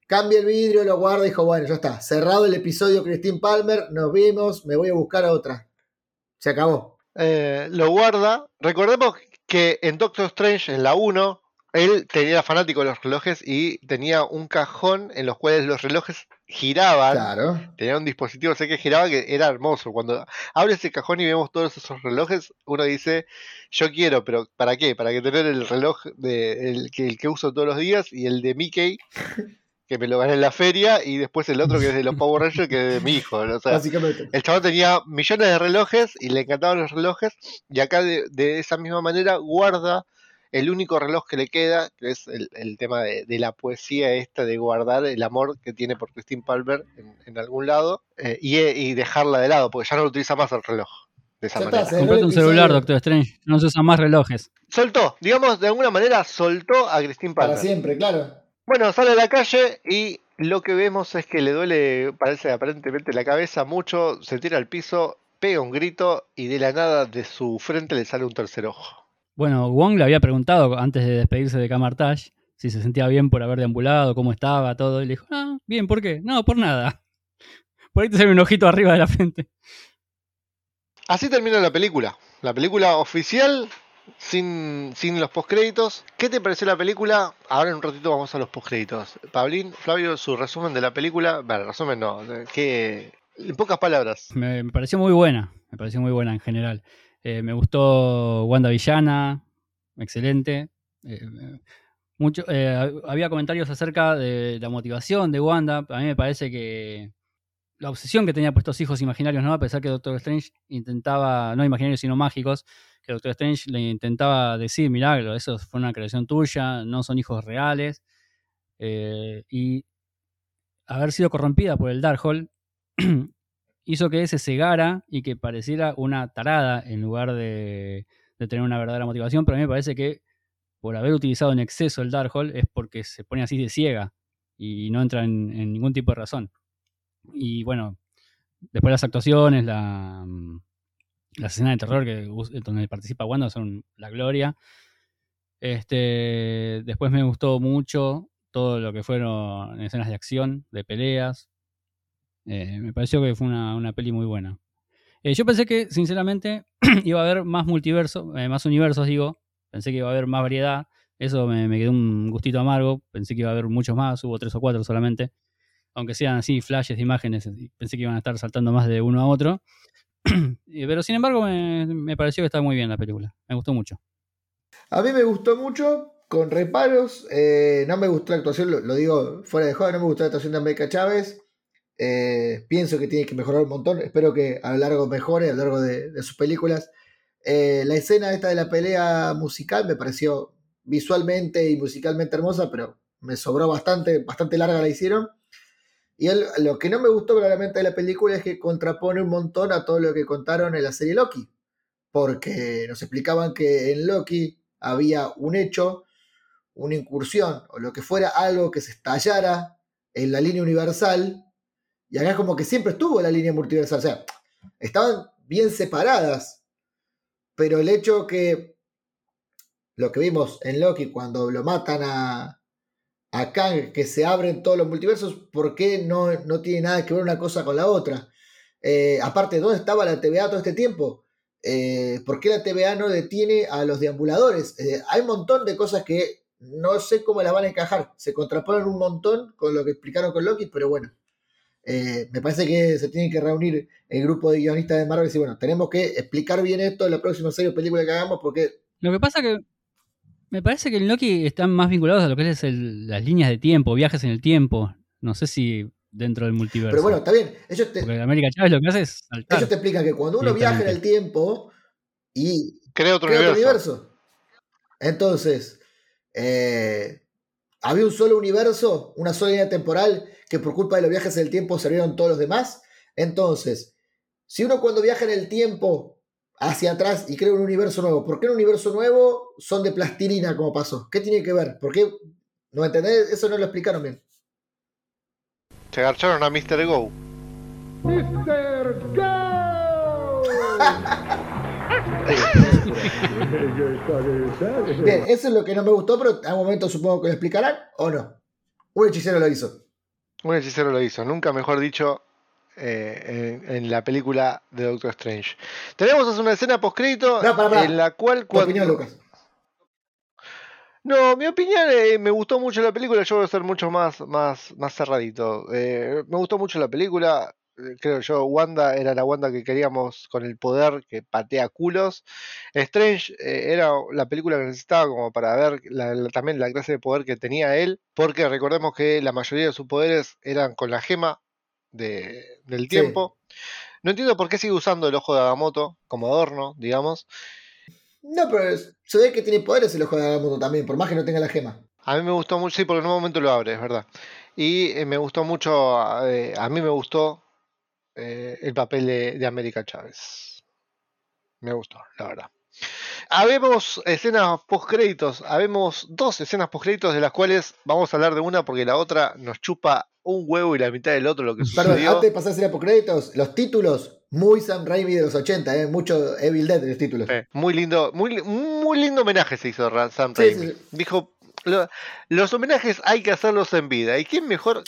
Cambia el vidrio, lo guarda y dijo, bueno, ya está. Cerrado el episodio Christine Palmer, nos vimos, me voy a buscar a otra. Se acabó. Eh, lo guarda. Recordemos que en Doctor Strange, en la 1, él tenía fanático de los relojes y tenía un cajón en los cuales los relojes giraban. Claro. Tenía un dispositivo sé que giraba que era hermoso. Cuando abre ese cajón y vemos todos esos relojes, uno dice, yo quiero, pero ¿para qué? Para que tener el reloj de, el, que, el que uso todos los días y el de Mickey, que me lo gané en la feria, y después el otro que es de los Power Rangers, que es de mi hijo. ¿no? O sea, Básicamente. el chabón tenía millones de relojes y le encantaban los relojes. Y acá de, de esa misma manera guarda el único reloj que le queda, que es el, el tema de, de la poesía esta de guardar el amor que tiene por Christine Palmer en, en algún lado eh, y, y dejarla de lado, porque ya no lo utiliza más el reloj. De esa manera. Comprate un episodio. celular, Doctor Strange. No se usan más relojes. Soltó, digamos, de alguna manera soltó a Christine Para Palmer. siempre, claro. Bueno, sale a la calle y lo que vemos es que le duele, parece aparentemente la cabeza mucho, se tira al piso, pega un grito y de la nada de su frente le sale un tercer ojo. Bueno, Wong le había preguntado antes de despedirse de Camartage si se sentía bien por haber deambulado, cómo estaba, todo. Y le dijo, ah, bien, ¿por qué? No, por nada. Por ahí te sale un ojito arriba de la frente. Así termina la película. La película oficial, sin, sin los postcréditos. ¿Qué te pareció la película? Ahora en un ratito vamos a los postcréditos. Pablín, Flavio, su resumen de la película. Bueno, resumen no. En pocas palabras. Me, pareció muy buena. Me pareció muy buena en general. Eh, me gustó Wanda Villana. Excelente. Eh, eh, había comentarios acerca de la motivación de Wanda. A mí me parece que la obsesión que tenía por estos hijos imaginarios, ¿no? A pesar que Doctor Strange intentaba, no imaginarios sino mágicos, que Doctor Strange le intentaba decir, milagro, eso fue una creación tuya, no son hijos reales. Eh, y haber sido corrompida por el Darkhold hizo que se cegara y que pareciera una tarada en lugar de, tener una verdadera motivación, pero a mí me parece que por haber utilizado en exceso el Darkhold es porque se pone así de ciega y no entra en, en ningún tipo de razón. Y bueno, después las actuaciones, la, mm, las escenas de terror que, us- donde participa Wanda son la gloria. Este, después me gustó mucho todo lo que fueron escenas de acción, de peleas. Eh, me pareció que fue una, una peli muy buena. Eh, yo pensé que, sinceramente, iba a haber más multiverso, eh, más universos, digo. Pensé que iba a haber más variedad. Eso me, me quedó un gustito amargo. Pensé que iba a haber muchos más, hubo tres o cuatro solamente. Aunque sean así, flashes de imágenes, pensé que iban a estar saltando más de uno a otro. Pero sin embargo, me, pareció que estaba muy bien la película. Me gustó mucho. A mí me gustó mucho, con reparos. eh, no me gustó la actuación, lo, digo fuera de juego, no me gustó la actuación de América Chávez. Eh, pienso que tiene que mejorar un montón. Espero que a lo largo mejore, a lo largo de, de sus películas. Eh, la escena esta de la pelea musical me pareció visualmente y musicalmente hermosa, pero me sobró bastante, bastante larga la hicieron. Y lo que no me gustó claramente de la película es que contrapone un montón a todo lo que contaron en la serie Loki. Porque nos explicaban que en Loki había un hecho, una incursión o lo que fuera, algo que se estallara en la línea universal. Y acá es como que siempre estuvo la línea multiversal. O sea, estaban bien separadas. Pero el hecho que lo que vimos en Loki cuando lo matan a, a Kang, que se abren todos los multiversos, ¿por qué no, no tiene nada que ver una cosa con la otra? Eh, aparte, ¿dónde estaba la TVA todo este tiempo? Eh, ¿Por qué la TVA no detiene a los deambuladores? Eh, hay un montón de cosas que no sé cómo las van a encajar. Se contraponen un montón con lo que explicaron con Loki, pero bueno. Me parece que se tiene que reunir el grupo de guionistas de Marvel y decir, bueno, tenemos que explicar bien esto en la próxima serie o película que hagamos porque Lo que pasa que me parece que en Loki están más vinculados a lo que es el- las líneas de tiempo, viajes en el tiempo. No sé si dentro del multiverso. Pero bueno, está bien. Ellos te, Porque América Chávez lo que hace es saltar. ellos te explican que cuando uno viaja en el tiempo y Crea otro crea otro universo. Entonces, eh, había un solo universo, una sola línea temporal, que por culpa de los viajes en el tiempo se abrieron todos los demás. Entonces, si uno cuando viaja en el tiempo hacia atrás y crea un universo nuevo, ¿por qué un universo nuevo son de plastilina como pasó? ¿Qué tiene que ver? ¿Por qué? ¿No entendés? Eso no lo explicaron bien. Se agarcharon a Mr. Go. Mr. Bien, eso es lo que no me gustó, pero en algún momento supongo que lo explicarán o no. Un hechicero lo hizo. Un hechicero lo hizo, nunca mejor dicho eh, en, en la película de Doctor Strange. Tenemos una escena postcrédito No, en la cual cuando... opinión, Lucas. No, mi opinión, eh, me gustó mucho la película, yo voy a ser mucho más, más, más cerradito. Eh, me gustó mucho la película, creo yo, Wanda era la Wanda que queríamos con el poder que patea culos. Strange era la película que necesitaba como para ver la- la- también la clase de poder que tenía él, porque recordemos que la mayoría de sus poderes eran con la gema de- del tiempo. No entiendo por qué sigue usando el ojo de Agamotto como adorno, digamos. No, pero se ve que tiene poderes el ojo de Agamotto también, por más que no tenga la gema. A mí me gustó mucho, sí, porque en un momento lo abre, es verdad. Y eh, me gustó mucho, eh, a mí me gustó eh, el papel de, de América Chávez. Me gustó, la verdad. Habemos escenas post-créditos, habemos dos escenas post-créditos de las cuales vamos a hablar de una porque la otra nos chupa un huevo y la mitad del otro lo que Perdón, sucedió. antes de pasar a hacer créditos, los títulos, muy Sam Raimi de los 80, eh, mucho Evil Dead de los títulos. Eh, muy lindo, muy, muy lindo homenaje se hizo Sam Sí, Raimi. sí, Dijo, "Lo- los homenajes hay que hacerlos en vida. ¿Y quién mejor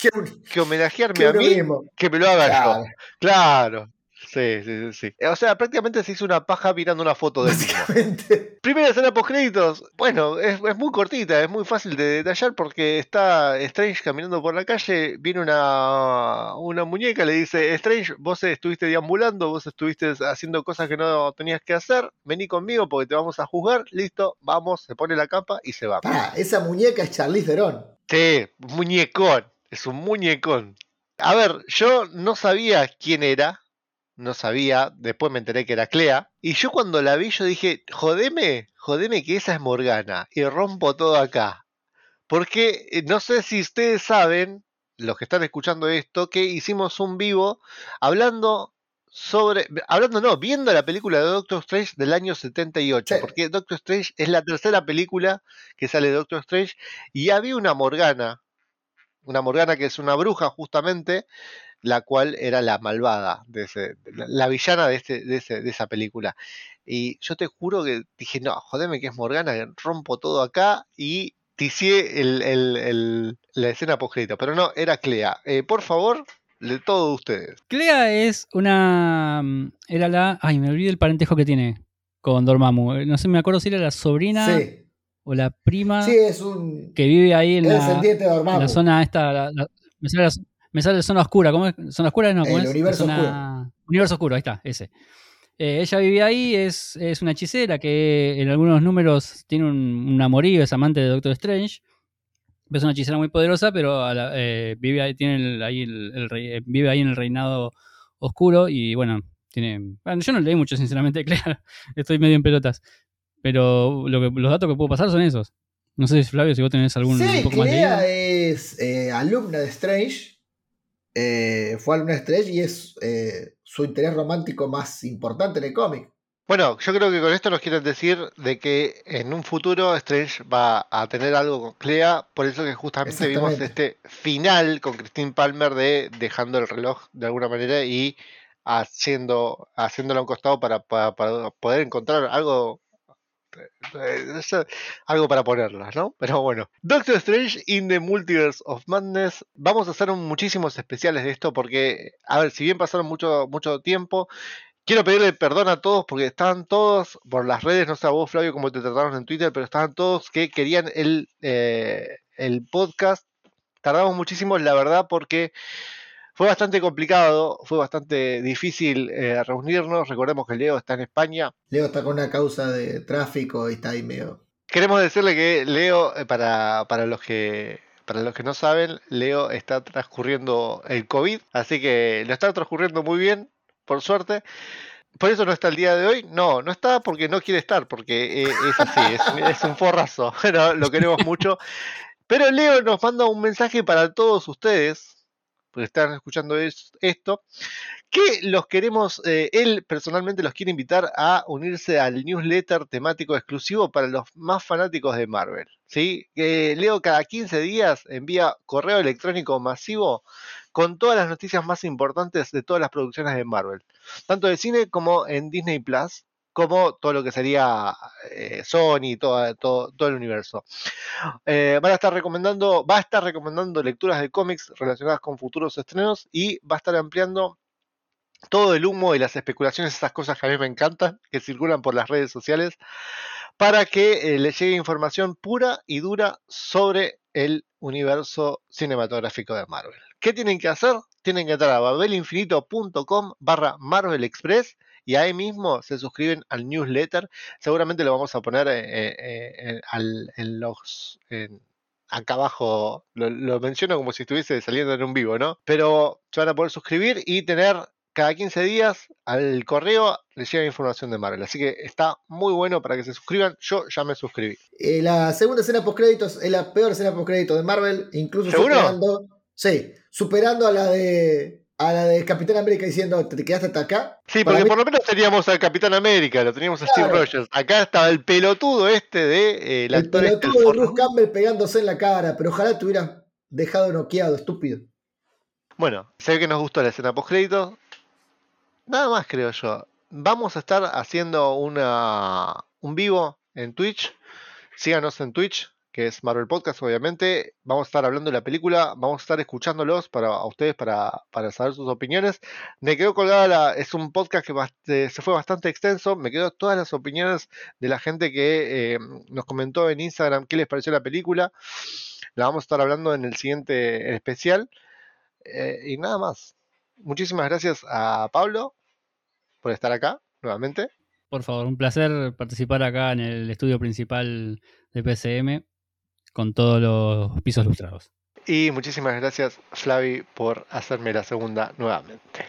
que homenajearme a mí mismo. que me lo haga Claro. yo? Claro. Sí, sí, sí, sí. O sea, prácticamente se hizo una paja mirando una foto de mismo. Primera escena post créditos. Bueno, es, es muy cortita, es muy fácil de detallar porque está Strange caminando por la calle, viene una, una muñeca, le dice, Strange, vos estuviste deambulando, vos estuviste haciendo cosas que no tenías que hacer, vení conmigo porque te vamos a juzgar, listo, vamos, se pone la capa y se va. Pará, esa muñeca es Charlize Theron. Sí, muñecón, es un muñecón. A ver, yo no sabía quién era, no sabía, después me enteré que era Clea, y yo cuando la vi yo dije, jodeme, jodeme que esa es Morgana, y rompo todo acá. Porque eh, no sé si ustedes saben, los que están escuchando esto, que hicimos un vivo hablando sobre. Hablando, no, viendo la película de Doctor Strange del año 78. Sí. Porque Doctor Strange es la tercera película que sale de Doctor Strange. Y había una Morgana. Una Morgana que es una bruja, justamente. La cual era la malvada, de ese, la, la villana de, este, de, ese- de esa película. Y yo te juro que dije, no, jodeme que es Morgana, que rompo todo acá. Y ticié el, el- el- la escena post Pero no, era Clea. Eh, por favor, de todos ustedes. Clea es una. mm, Era la. Ay, me olvidé el parentejo que tiene con Dormammu. Eh, No sé, me acuerdo si era la sobrina Sí, o la prima sí, es un que vive ahí en es la, en la zona esta. la- la- me, sale zona oscura. ¿Cómo es? ¿Zona oscura? No, ¿cómo El es? universo zona- Universo oscuro, ahí está, ese. Eh, ella vive ahí, es, es una hechicera que en algunos números tiene un, un amorío, es amante de Doctor Strange. Es una hechicera muy poderosa, pero a la- eh, vive ahí, tiene el- ahí el- el rey- eh, vive ahí en el reinado oscuro y bueno, tiene. Bueno, yo no leí mucho, sinceramente, Clea. Estoy medio en pelotas. Pero lo que, los datos que puedo pasar son esos. No sé, Flavio, si vos tenés algún un Sí, más es eh, alumna de Strange. Eh, fue de Strange y es eh, su interés romántico más importante en el cómic. Bueno, yo creo que con esto nos quieren decir de que en un futuro Strange va a tener algo con Clea, por eso que justamente vimos este final con Christine Palmer de dejando el reloj de alguna manera y haciendo haciéndolo a un costado para, para- para poder encontrar algo algo para ponerlas, ¿no? Pero bueno, Doctor Strange in the Multiverse of Madness. Vamos a hacer muchísimos especiales de esto porque, a ver, si bien pasaron mucho, mucho tiempo, quiero pedirle perdón a todos porque estaban todos por las redes, no sé a vos, Flavio, cómo te trataron en Twitter, pero estaban todos que querían el, eh, el podcast. Tardamos muchísimo, la verdad, porque fue bastante complicado, fue bastante difícil eh, reunirnos. Recordemos que Leo está en España. Leo está con una causa de tráfico y está ahí medio. Queremos decirle que Leo, eh, para, para los que para los que no saben, Leo está transcurriendo el COVID, así que lo está transcurriendo muy bien, por suerte. Por eso no está el día de hoy. No, no está porque no quiere estar, porque eh, es así, es, es un forrazo. Pero lo queremos mucho. Pero Leo nos manda un mensaje para todos ustedes, están escuchando es- esto, que los queremos, eh, él personalmente los quiere invitar a unirse al newsletter temático exclusivo para los más fanáticos de Marvel. ¿sí? Que Leo cada 15 días envía correo electrónico masivo con todas las noticias más importantes de todas las producciones de Marvel, tanto de cine como en Disney Plus, como todo lo que sería eh, Sony, todo, todo, el universo. Eh, van a estar recomendando, va a estar recomendando lecturas de cómics relacionadas con futuros estrenos y va a estar ampliando todo el humo y las especulaciones, esas cosas que a mí me encantan, que circulan por las redes sociales, para que eh, les llegue información pura y dura sobre el universo cinematográfico de Marvel. ¿Qué tienen que hacer? Tienen que entrar a babelinfinito.com barra Marvel Express y ahí mismo se suscriben al newsletter. Seguramente lo vamos a poner eh, eh, eh, al- en los... en- acá abajo lo, lo menciono como si estuviese saliendo en un vivo, ¿no? Pero se van a poder suscribir y tener cada 15 días al correo les llega información de Marvel. Así que está muy bueno para que se suscriban. Yo ya me suscribí. Eh, la segunda escena post créditos es la peor escena post crédito de Marvel, incluso ¿Seguro? superando. Sí, superando a la de. A la de Capitán América diciendo te quedaste hasta acá. Sí, porque mí- por lo menos teníamos al Capitán América, lo teníamos a Steve. Rogers. Acá estaba el pelotudo este de eh, el el este, el pelotudo de. Bruce Campbell pegándose en la cara, pero ojalá te hubieras dejado noqueado, estúpido. Bueno, se ve que nos gustó la escena post crédito. Nada más creo yo. Vamos a estar haciendo una un vivo en Twitch. Síganos en Twitch, que es Marvel Podcast, obviamente. Vamos a estar hablando de la película, vamos a estar escuchándolos para a ustedes para, para saber sus opiniones. Me quedó colgada la, es un podcast que eh, se fue bastante extenso. Me quedó todas las opiniones de la gente que eh, nos comentó en Instagram qué les pareció la película. La vamos a estar hablando en el siguiente especial. Eh, y nada más. Muchísimas gracias a Pablo por estar acá nuevamente. Por favor, un placer participar acá en el estudio principal de PCM con todos los pisos lustrados. Y muchísimas gracias, Flavi, por hacerme la segunda nuevamente.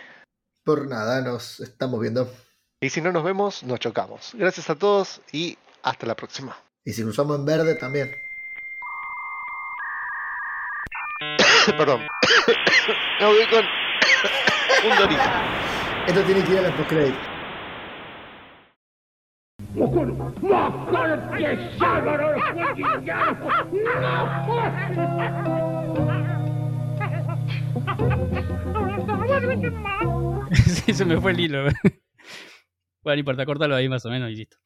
Por nada, nos estamos viendo. Y si no nos vemos, nos chocamos. Gracias a todos y hasta la próxima. Y si cruzamos en verde también. Perdón. Me voy con un dorito. Esto tiene que ir a la postcrédito. sí, se me fue el hilo. bueno, no importa, córtalo ahí más o menos y listo.